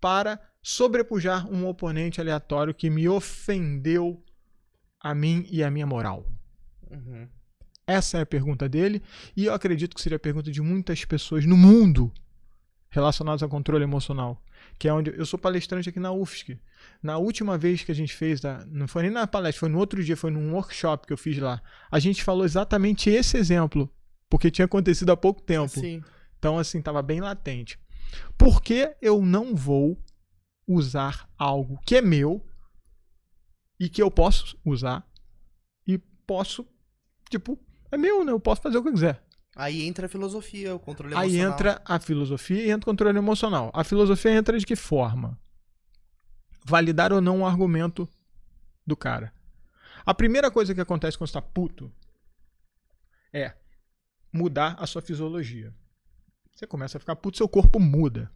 para sobrepujar um oponente aleatório que me ofendeu a mim e a minha moral? Uhum. Essa é a pergunta dele, e eu acredito que seria a pergunta de muitas pessoas no mundo relacionadas ao controle emocional, que é onde eu sou palestrante aqui na UFSC. Na última vez que a gente fez, da- não foi nem na palestra, foi no outro dia, foi num workshop que eu fiz lá. A gente falou exatamente esse exemplo, porque tinha acontecido há pouco tempo. Sim. Então, assim, estava bem latente. Por que eu não vou usar algo que é meu e que eu posso usar e posso, tipo, é meu, né? Eu posso fazer o que eu quiser. Aí entra a filosofia, o controle Aí emocional. entra a filosofia e entra o controle emocional. A filosofia entra de que forma? Validar ou não o argumento do cara. A primeira coisa que acontece quando você está puto é mudar a sua fisiologia. Você começa a ficar puto, seu corpo muda.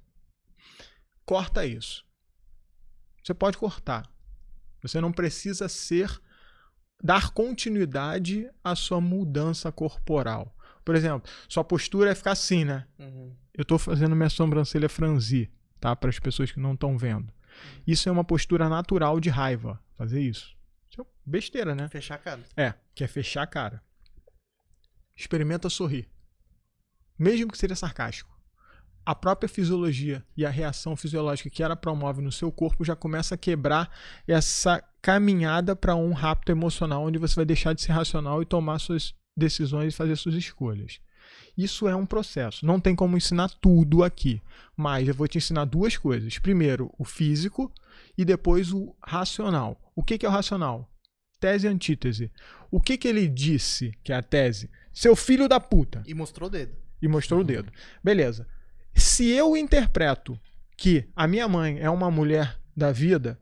Corta isso. Você pode cortar. Você não precisa ser dar continuidade à sua mudança corporal. Por exemplo, sua postura é ficar assim, né? Uhum. Eu tô fazendo minha sobrancelha franzir, tá? Para as pessoas que não estão vendo. Isso é uma postura natural de raiva, fazer isso. Isso é besteira, né? Fechar a cara. É, que é fechar a cara. Experimenta sorrir. Mesmo que seja sarcástico. A própria fisiologia e a reação fisiológica que ela promove no seu corpo já começa a quebrar essa caminhada para um rapto emocional onde você vai deixar de ser racional e tomar suas decisões e fazer suas escolhas. Isso é um processo. Não tem como ensinar tudo aqui, mas eu vou te ensinar duas coisas. Primeiro, o físico e depois o racional. O que é o racional? Tese e antítese. O que que ele disse que é a tese? Seu filho da puta. E mostrou o dedo. E mostrou o dedo. Beleza. Se eu interpreto que a minha mãe é uma mulher da vida,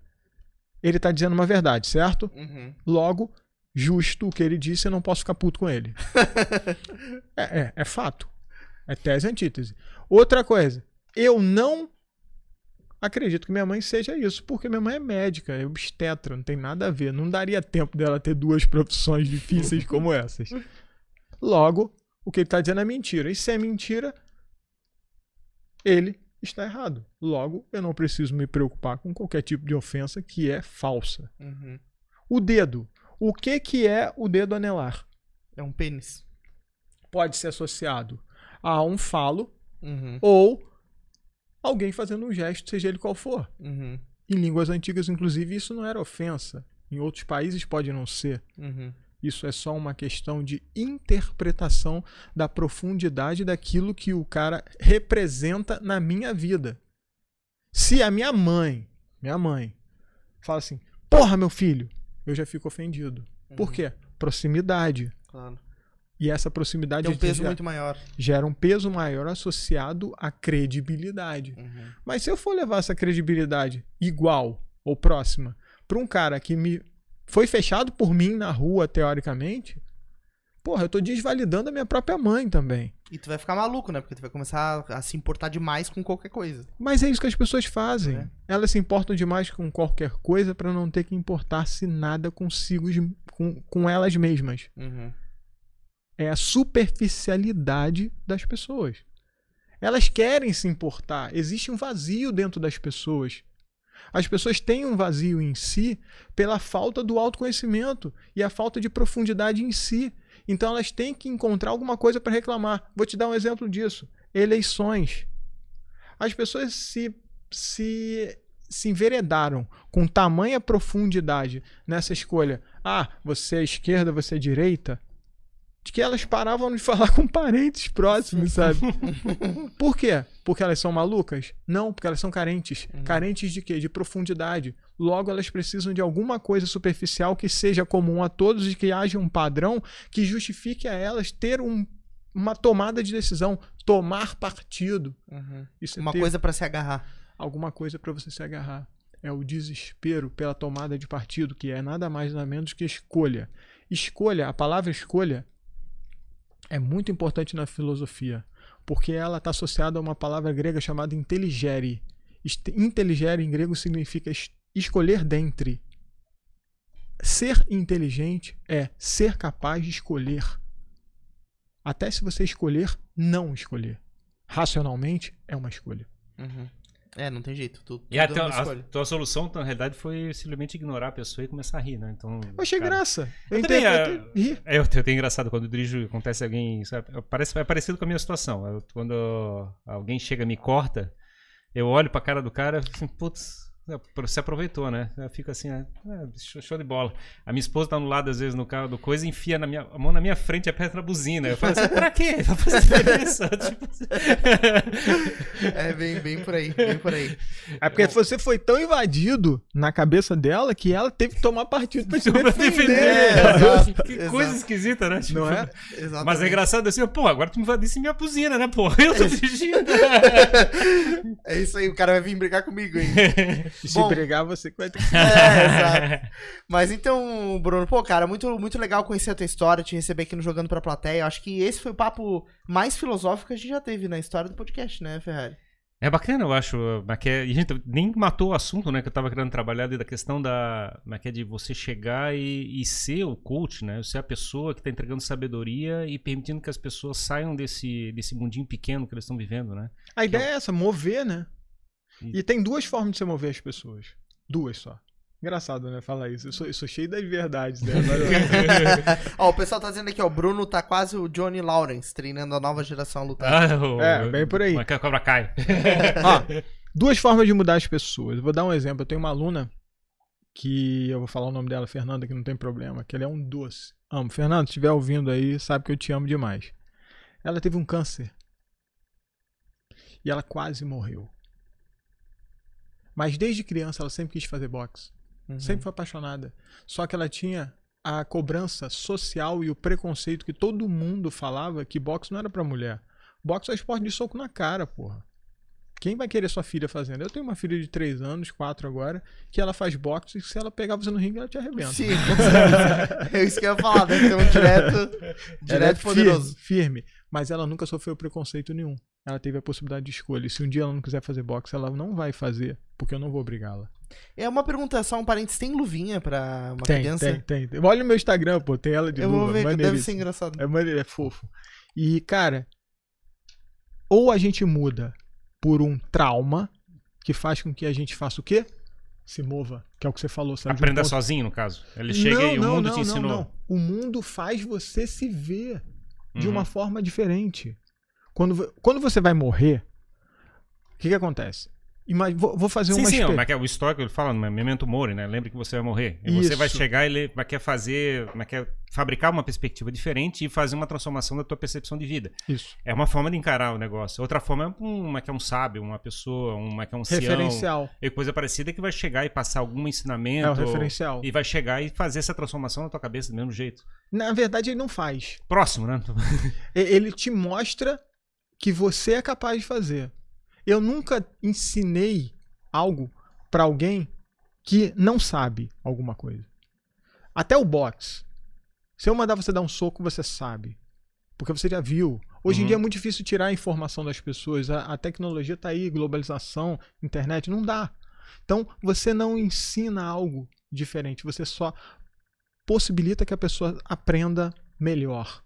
ele tá dizendo uma verdade, certo? Uhum. Logo, justo o que ele disse, eu não posso ficar puto com ele. é, é, é fato. É tese e antítese. Outra coisa, eu não acredito que minha mãe seja isso, porque minha mãe é médica, é obstetra, não tem nada a ver. Não daria tempo dela ter duas profissões difíceis como essas. Logo, o que ele está dizendo é mentira. E se é mentira, ele está errado. Logo, eu não preciso me preocupar com qualquer tipo de ofensa que é falsa. Uhum. O dedo. O que, que é o dedo anelar? É um pênis. Pode ser associado a um falo Uhum. ou alguém fazendo um gesto, seja ele qual for. Uhum. Em línguas antigas, inclusive, isso não era ofensa. Em outros países pode não ser. Isso é só uma questão de interpretação da profundidade daquilo que o cara representa na minha vida. Se a minha mãe, minha mãe, fala assim: "Porra, meu filho", eu já fico ofendido. Por Uhum. quê? Proximidade. Claro. E essa proximidade Tem um peso gera, muito maior. gera um peso maior associado à credibilidade. Uhum. Mas se eu for levar essa credibilidade igual ou próxima para um cara que me foi fechado por mim na rua, teoricamente, porra, eu tô desvalidando a minha própria mãe também. E tu vai ficar maluco, né? Porque tu vai começar a se importar demais com qualquer coisa. Mas é isso que as pessoas fazem. É. Elas se importam demais com qualquer coisa para não ter que importar-se nada consigo, com, com elas mesmas. Uhum. É a superficialidade das pessoas. Elas querem se importar. Existe um vazio dentro das pessoas. As pessoas têm um vazio em si pela falta do autoconhecimento e a falta de profundidade em si. Então elas têm que encontrar alguma coisa para reclamar. Vou te dar um exemplo disso: eleições. As pessoas se se, se enveredaram com tamanha profundidade nessa escolha. Ah, você é esquerda, você é direita. De que elas paravam de falar com parentes próximos, sabe? Por quê? Porque elas são malucas? Não, porque elas são carentes. Carentes de quê? De profundidade. Logo, elas precisam de alguma coisa superficial que seja comum a todos e que haja um padrão que justifique a elas ter um- uma tomada de decisão, tomar partido. Uhum. Isso é Uma ter coisa pra se agarrar. alguma coisa para você se agarrar. É o desespero pela tomada de partido, que é nada mais nada menos que escolha. Escolha, a palavra escolha é muito importante na filosofia, porque ela está associada a uma palavra grega chamada inteligere. Inteligere em grego significa es- escolher dentre. Ser inteligente é ser capaz de escolher. Até se você escolher não escolher. Racionalmente é uma escolha. Uhum. É, não tem jeito. Tu, E a é tua, a tua solução, na realidade, foi simplesmente ignorar a pessoa e começar a rir, né? Então, Eu achei cara, graça. Eu, Eu também, interpretei- ri. É, eu, eu tenho engraçado quando eu dirijo, acontece alguém. Parece, é parecido com a minha situação. Eu- quando alguém chega e me corta, eu olho pra cara do cara e fico assim, putz, você aproveitou, né? Eu fico assim, é, é, show, show de bola. A minha esposa tá no lado, às vezes, no carro do coisa, e enfia na minha, a mão na minha frente e aperta na buzina. Eu falo assim, pra quê? Vai fazer diferença. Tipo assim. É bem, bem por aí, bem por aí. É porque você foi tão invadido na cabeça dela que ela teve que tomar partido pra te Pra defender. defender. É, exato, que exato. coisa esquisita, né? Tipo, Não é? Exatamente. Mas é engraçado assim, pô, agora tu me invadisse minha buzina, né, pô? Eu tô dirigindo. É isso aí, o cara vai vir brigar comigo, hein? E se Bom. brigar, você que vai ter que... É, exato. Mas então, Bruno, pô, cara, muito, muito legal conhecer a tua história, te receber aqui no Jogando pra Plateia. Eu acho que esse foi o papo mais filosófico que a gente já teve na história do podcast, né, Ferrari? É bacana, eu acho. que é- E a gente nem matou o assunto, né? Que eu tava querendo trabalhar ali da questão da. Mas que é de você chegar e, e ser o coach, né? Ser a pessoa que tá entregando sabedoria e permitindo que as pessoas saiam desse, desse mundinho pequeno que eles estão vivendo, né? A ideia é essa, mover, né? E- E tem duas formas de você mover as pessoas. Duas só. Engraçado, né? Falar isso. Eu sou, eu sou cheio das verdades, né? Ó, o pessoal tá dizendo aqui, ó, o Bruno tá quase o Johnny Lawrence, treinando a nova geração a lutar. Ah, o- É, bem por aí. Mas que a cobra cai. Ó, duas formas de mudar as pessoas. Eu vou dar um exemplo. Eu tenho uma aluna que eu vou falar o nome dela, Fernanda, que não tem problema, que ela é um doce. Amo. Fernanda, se estiver ouvindo aí, sabe que eu te amo demais. Ela teve um câncer. E ela quase morreu. Mas desde criança ela sempre quis fazer boxe. Uhum. Sempre foi apaixonada. Só que ela tinha a cobrança social e o preconceito que todo mundo falava que boxe não era pra mulher. Boxe é esporte de soco na cara, porra. Quem vai querer sua filha fazendo? Eu tenho uma filha de 3 anos, 4 agora, que ela faz boxe e se ela pegar você no ringue, ela te arrebenta. Sim. É isso que eu ia falar, deve ter um direto, é direto poderoso. Firme, firme, mas ela nunca sofreu preconceito nenhum. Ela teve a possibilidade de escolha. E se um dia ela não quiser fazer boxe, ela não vai fazer, porque eu não vou obrigá-la. É uma pergunta, só um parênteses, tem luvinha pra uma Tem, criança? tem, tem, tem. Olha o meu Instagram, pô, tem ela de Eu vou luva, ver, deve ser engraçado. É maneiro, é fofo. E, cara, ou a gente muda por um trauma que faz com que a gente faça o quê? Se mova, que é o que você falou, sabe? de um Aprenda ponto- sozinho, no caso. Ele chega e o mundo te ensinou. O mundo faz você se ver de Uhum. uma forma diferente. Quando, quando você vai morrer, o que, que acontece? Vou, fazer Sim, uma sim, mas que é o histórico ele fala, Memento Mori, né? Lembre que você vai morrer. E você vai chegar e ele vai quer fazer, vai quer fabricar uma perspectiva diferente e fazer uma transformação da tua percepção de vida. Isso. É uma forma de encarar o negócio. Outra forma é um- uma que é um sábio, uma pessoa, uma que é um Referencial. e coisa parecida que vai chegar e passar algum É ensinamento o referencial. e vai chegar e fazer essa transformação na tua cabeça do mesmo jeito. Na verdade, ele não faz. Próximo, né? Ele te mostra que você é capaz de fazer. Eu nunca ensinei algo pra alguém que não sabe alguma coisa. Até o boxe. Se eu mandar você dar um soco, você sabe. Porque você já viu. Hoje em Uhum. dia é muito difícil tirar a informação das pessoas. A, a tecnologia tá aí, globalização, internet, não dá. Então, você não ensina algo diferente, você só possibilita que a pessoa aprenda melhor.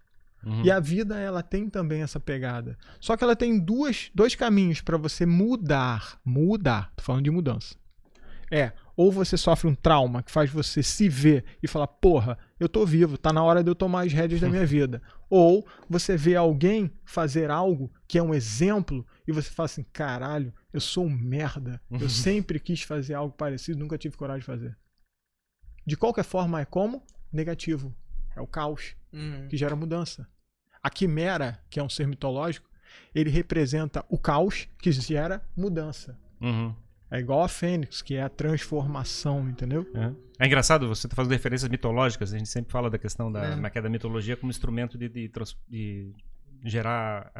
Uhum. E a vida ela tem também essa pegada. Só que ela tem duas, dois caminhos para você mudar, mudar. Tô falando de mudança. É Ou você sofre um trauma que faz você se ver e falar, porra, eu tô vivo, tá na hora de eu tomar as rédeas da minha vida. Ou você vê alguém fazer algo que é um exemplo e você fala assim, caralho, eu sou um merda. Eu sempre quis fazer algo parecido, nunca tive coragem de fazer. De qualquer forma, é como? Negativo. É o caos Uhum. que gera mudança. A quimera, que é um ser mitológico, ele representa o caos que gera mudança. Uhum. É igual a Fênix, que é a transformação, entendeu? É. É engraçado, você tá fazendo referências mitológicas, a gente sempre fala da questão da, É. da mitologia como instrumento de, de de gerar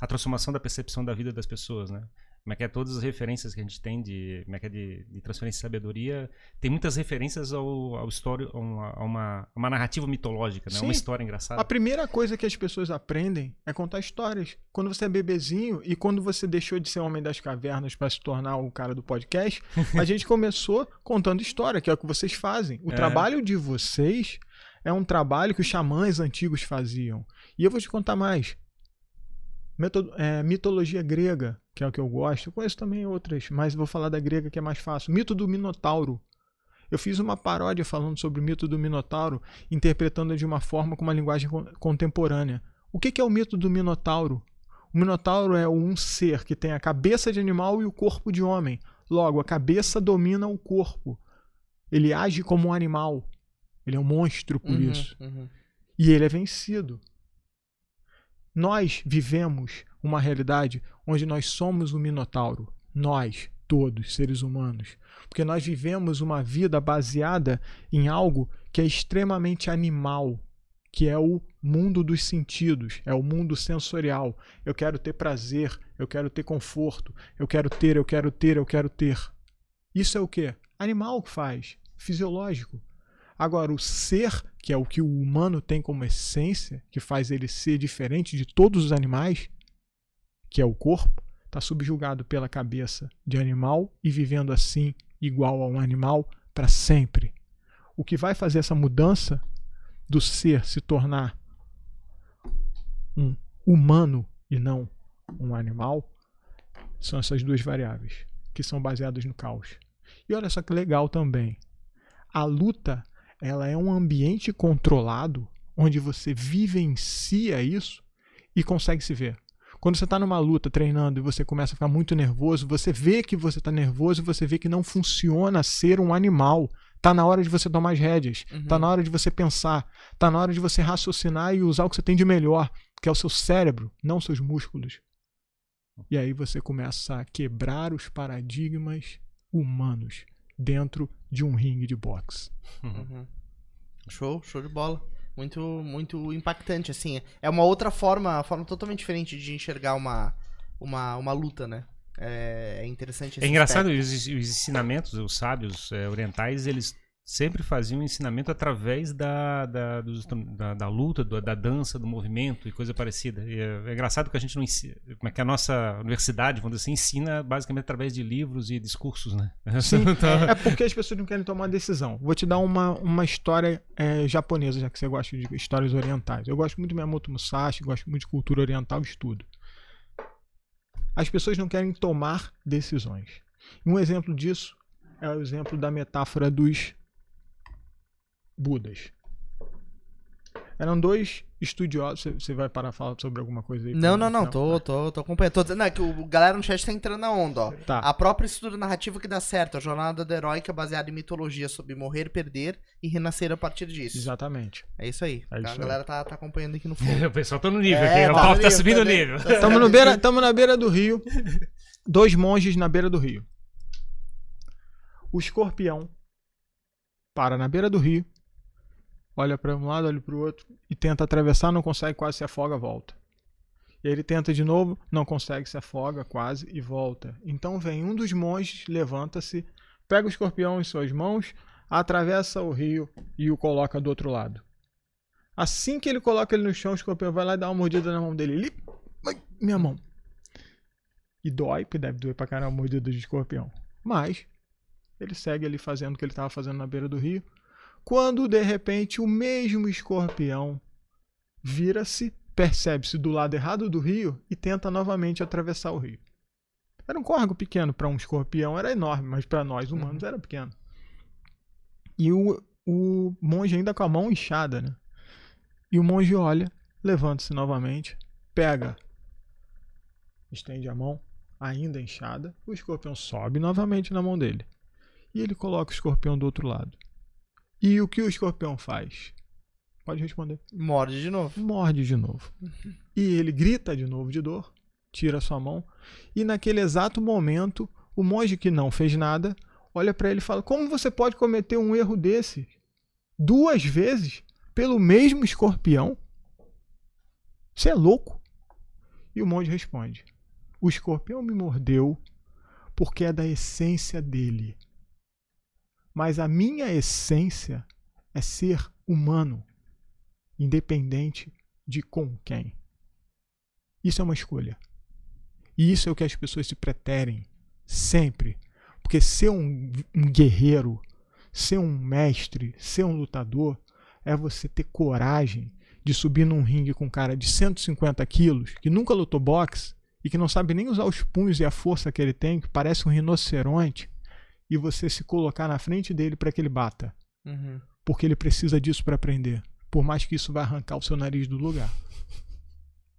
a transformação da percepção da vida das pessoas, né? Como é que é todas as referências que a gente tem de, como é que é de, de transferência de sabedoria, tem muitas referências ao, ao história, a uma, a uma, uma narrativa mitológica, né? Sim. Uma história engraçada. A primeira coisa que as pessoas aprendem é contar histórias. Quando você é bebezinho e quando você deixou de ser homem das cavernas para se tornar o cara do podcast, a gente começou contando história, que é o que vocês fazem. O É. trabalho de vocês é um trabalho que os xamãs antigos faziam. E eu vou te contar mais. Meto- é, mitologia grega, que é o que eu gosto. Eu conheço também outras, mas vou falar da grega que é mais fácil. Mito do Minotauro. Eu fiz uma paródia falando sobre o mito do Minotauro, interpretando de uma forma com uma linguagem con- contemporânea. O que que é o mito do Minotauro? O Minotauro é um ser que tem a cabeça de animal e o corpo de homem. Logo, a cabeça domina o corpo. Ele age como um animal. Ele é um monstro por Uhum, isso. uhum. E ele é vencido. Nós vivemos uma realidade onde nós somos o Minotauro. Nós, todos, seres humanos. Porque nós vivemos uma vida baseada em algo que é extremamente animal, que é o mundo dos sentidos, é o mundo sensorial. Eu quero ter prazer, eu quero ter conforto, eu quero ter, eu quero ter, eu quero ter. Isso é o que? Animal que faz, fisiológico. Agora, o ser, que é o que o humano tem como essência, que faz ele ser diferente de todos os animais, que é o corpo, está subjugado pela cabeça de animal e vivendo assim, igual a um animal, para sempre. O que vai fazer essa mudança do ser se tornar um humano e não um animal são essas duas variáveis, que são baseadas no caos. E olha só que legal também. A luta ela é um ambiente controlado onde você vivencia isso e consegue se ver. Quando você está numa luta treinando e você começa a ficar muito nervoso, você vê que você está nervoso e você vê que não funciona ser um animal. Tá na hora de você tomar as rédeas. Uhum. Tá na hora de você pensar. Tá na hora de você raciocinar e usar o que você tem de melhor, que é o seu cérebro, não seus músculos. E aí você começa a quebrar os paradigmas humanos dentro de um ringue de boxe. Uhum. Show, show de bola. Muito, muito impactante, assim. É uma outra forma, forma totalmente diferente de enxergar uma, uma, uma luta, né? É, é interessante É engraçado, os, os ensinamentos, os sábios eh, orientais, eles sempre faziam ensinamento através da, da, dos- da, da luta, do- da dança, do movimento e coisa parecida. E é, é engraçado que a gente não ensina, como é que a nossa universidade, vamos dizer assim, ensina basicamente através de livros e discursos, né? Sim, Então, é porque as pessoas não querem tomar decisão. Vou te dar uma, uma história é, japonesa, já que você gosta de histórias orientais. Eu gosto muito de Miyamoto Musashi, gosto muito de cultura oriental, estudo. As pessoas não querem tomar decisões. Um exemplo disso é o exemplo da metáfora dos Budas. Eram dois estudiosos. Você- vai parar a falar sobre alguma coisa aí? Não, não, não, tô, tô, tô acompanhando. Tô dizendo, não, é que o galera no chat tá entrando na onda, ó. Tá. A própria estrutura narrativa que dá certo, a jornada da heróica baseada em mitologia sobre morrer, perder e renascer a partir disso. Exatamente. É isso aí. É a isso aí. galera tá, tá acompanhando aqui no fogo. o pessoal tá no nível É, aqui, o tá tá subindo tá o nível. Estamos no beira, tamo na beira do rio. Dois monges na beira do rio. O escorpião para na beira do rio, olha para um lado, olha para o outro e tenta atravessar, não consegue, quase se afoga, volta. E aí ele tenta de novo, não consegue, se afoga quase e volta. Então vem um dos monges, levanta-se, pega o escorpião em suas mãos, atravessa o rio e o coloca do outro lado. Assim que ele coloca ele no chão, o escorpião vai lá e dá uma mordida na mão dele. Ele, minha mão. E dói, porque deve doer pra caramba a mordida de escorpião. Mas ele segue ali fazendo o que ele estava fazendo na beira do rio. Quando de repente o mesmo escorpião vira-se, percebe-se do lado errado do rio e tenta novamente atravessar o rio. Era um córrego pequeno. Para um escorpião era enorme, mas para nós humanos era pequeno. E o, o monge ainda com a mão inchada, né? E o monge olha, levanta-se novamente, pega, estende a mão, ainda inchada, o escorpião sobe novamente na mão dele. E ele coloca o escorpião do outro lado. E o que o escorpião faz? Pode responder. Morde de novo. Morde de novo. E ele grita de novo de dor, tira sua mão, e naquele exato momento, o monge que não fez nada olha para ele e fala: Como você pode cometer um erro desse duas vezes pelo mesmo escorpião? Você é louco? E o monge responde: O escorpião me mordeu porque é da essência dele. Mas a minha essência é ser humano, independente de com quem. Isso é uma escolha. E isso é o que as pessoas se preterem sempre. Porque ser um, um guerreiro, ser um mestre, ser um lutador, é você ter coragem de subir num ringue com um cara de 150 quilos, que nunca lutou boxe e que não sabe nem usar os punhos e a força que ele tem, que parece um rinoceronte, e você se colocar na frente dele para que ele bata. Uhum. Porque ele precisa disso para aprender. Por mais que isso vai arrancar o seu nariz do lugar.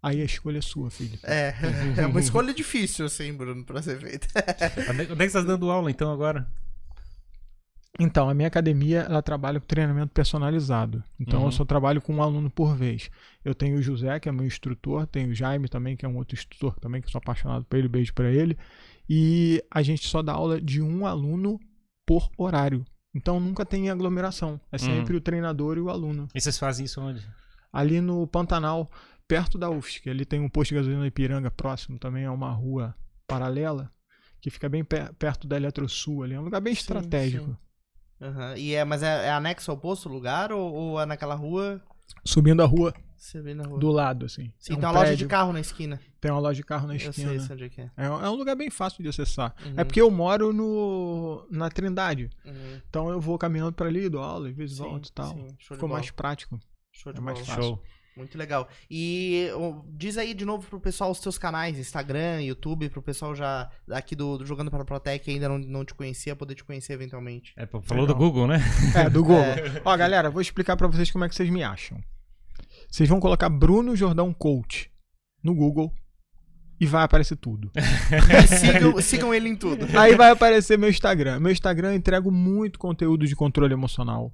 Aí a escolha é sua, filho. É, é uma escolha difícil, assim, Bruno, pra ser feita. Onde é onde é que você tá dando aula então agora? Então, a minha academia, ela trabalha com treinamento personalizado. Então, Uhum. eu só trabalho com um aluno por vez. Eu tenho o José, que é meu instrutor, tenho o Jaime também, que é um outro instrutor também, que eu sou apaixonado por ele, beijo pra ele. E a gente só dá aula de um aluno por horário. Então, nunca tem aglomeração. É sempre o treinador e o aluno. E vocês fazem isso onde? Ali no Pantanal, perto da UFSC, ali tem um posto de gasolina Ipiranga próximo, também é uma rua paralela, que fica bem per- perto da Eletrosul ali. É um lugar bem Sim, estratégico. sim. Aham. E é, mas é, é anexo ao posto o lugar ou, ou é naquela rua? Subindo a rua Você vê na rua. do lado, assim. Sim, É um tem uma loja de prédio, carro na esquina. Tem uma loja de carro na Eu esquina. sei, sei onde é que é. É, um- é um lugar bem fácil de acessar. Uhum. É porque eu moro no, na Trindade. Uhum. Então eu vou caminhando pra ali, dou aula, às vezes Sim, volto e tal. sim, show Ficou mais prático. Show de é mais bola. fácil. Show. Muito legal. E diz aí de novo pro pessoal os teus canais, Instagram, YouTube, pro pessoal já aqui do, do Jogando para a que ainda não, não te conhecia, poder te conhecer eventualmente. É, falou Legal. do Google, né? É, do Google. É. Ó, galera, vou explicar pra vocês como é que vocês me acham. Vocês vão colocar Bruno Jordão Coach no Google e vai aparecer tudo. Sigam, sigam ele em tudo. Aí vai aparecer meu Instagram. Meu Instagram eu entrego muito conteúdo de controle emocional.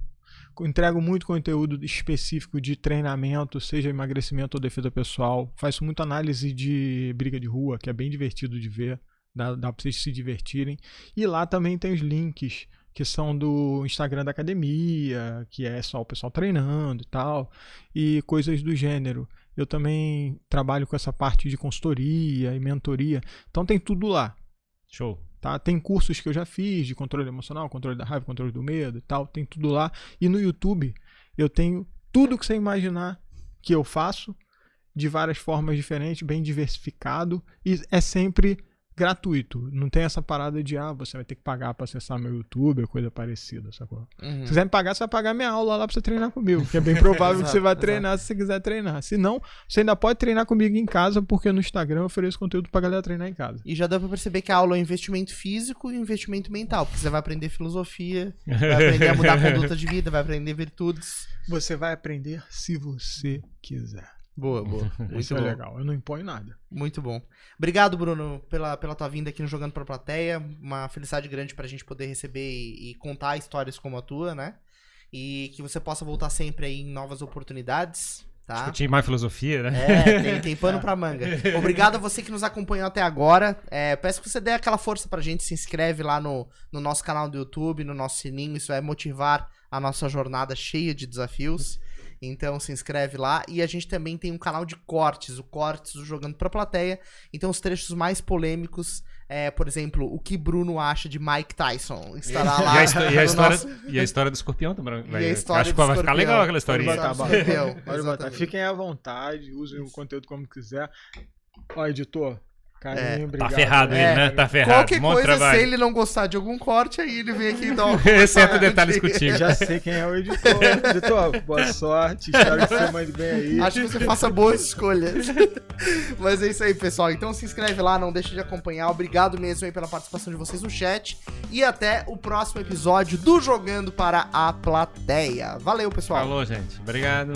Entrego muito conteúdo específico de treinamento, seja emagrecimento ou defesa pessoal. Faço muita análise de briga de rua, que é bem divertido de ver. Dá, dá pra vocês se divertirem. E lá também tem os links que são do Instagram da academia, que é só o pessoal treinando e tal, e coisas do gênero. Eu também trabalho com essa parte de consultoria e mentoria. Então tem tudo lá. Show. Tá? Tem cursos que eu já fiz de controle emocional, controle da raiva, controle do medo e tal, tem tudo lá. E no YouTube eu tenho tudo que você imaginar que eu faço de várias formas diferentes, bem diversificado e é sempre gratuito. Não tem essa parada de ah, você vai ter que pagar para acessar meu YouTube ou coisa parecida, sacou? Uhum. Se quiser me pagar, você vai pagar minha aula lá pra você treinar comigo, que é bem provável que você vai Exato, treinar se você quiser treinar. Se não, você ainda pode treinar comigo em casa, porque no Instagram eu ofereço conteúdo pra galera treinar em casa. E já deu pra perceber que a aula é um investimento físico e um investimento mental, porque você vai aprender filosofia, vai aprender a mudar a conduta de vida, vai aprender virtudes. Você vai aprender se você quiser. Boa, boa. Muito Isso é legal. Eu não imponho nada. Muito bom. Obrigado, Bruno, pela, pela tua vinda aqui no Jogando pra Plateia. Uma felicidade grande pra gente poder receber e, e contar histórias como a tua, né? E que você possa voltar sempre aí em novas oportunidades, tá? Discutir mais filosofia, né? É, tem, tem pano pra manga. Obrigado a você que nos acompanhou até agora. É, peço que você dê aquela força pra gente, se inscreve lá no, no nosso canal do YouTube, no nosso sininho, isso vai motivar a nossa jornada cheia de desafios. Então se inscreve lá. E a gente também tem um canal de cortes, o Cortes do Jogando pra Plateia. Então os trechos mais polêmicos, é, por exemplo, o que Bruno acha de Mike Tyson, estará E lá. a, histó- e a história, nosso- e a história do escorpião também. E a Vai, história acho do que vai ficar legal aquela Pode historinha. Pode botar. Fiquem à vontade, usem o conteúdo como quiser. Ó, editor, Carinho, É, obrigado. Tá ferrado É, ele, né? Tá ferrado. Qualquer Bom coisa, trabalho. se ele não gostar de algum corte, aí ele vem aqui e dá um... Exceto detalhes contigo. Já sei quem é o editor. editor, boa sorte. Espero que você mande bem aí. Acho que você faça boas escolhas. Mas é isso aí, pessoal. Então se inscreve lá, não deixe de acompanhar. Obrigado mesmo aí pela participação de vocês no chat. E até o próximo episódio do Jogando para a Plateia. Valeu, pessoal. Falou, gente. Obrigado.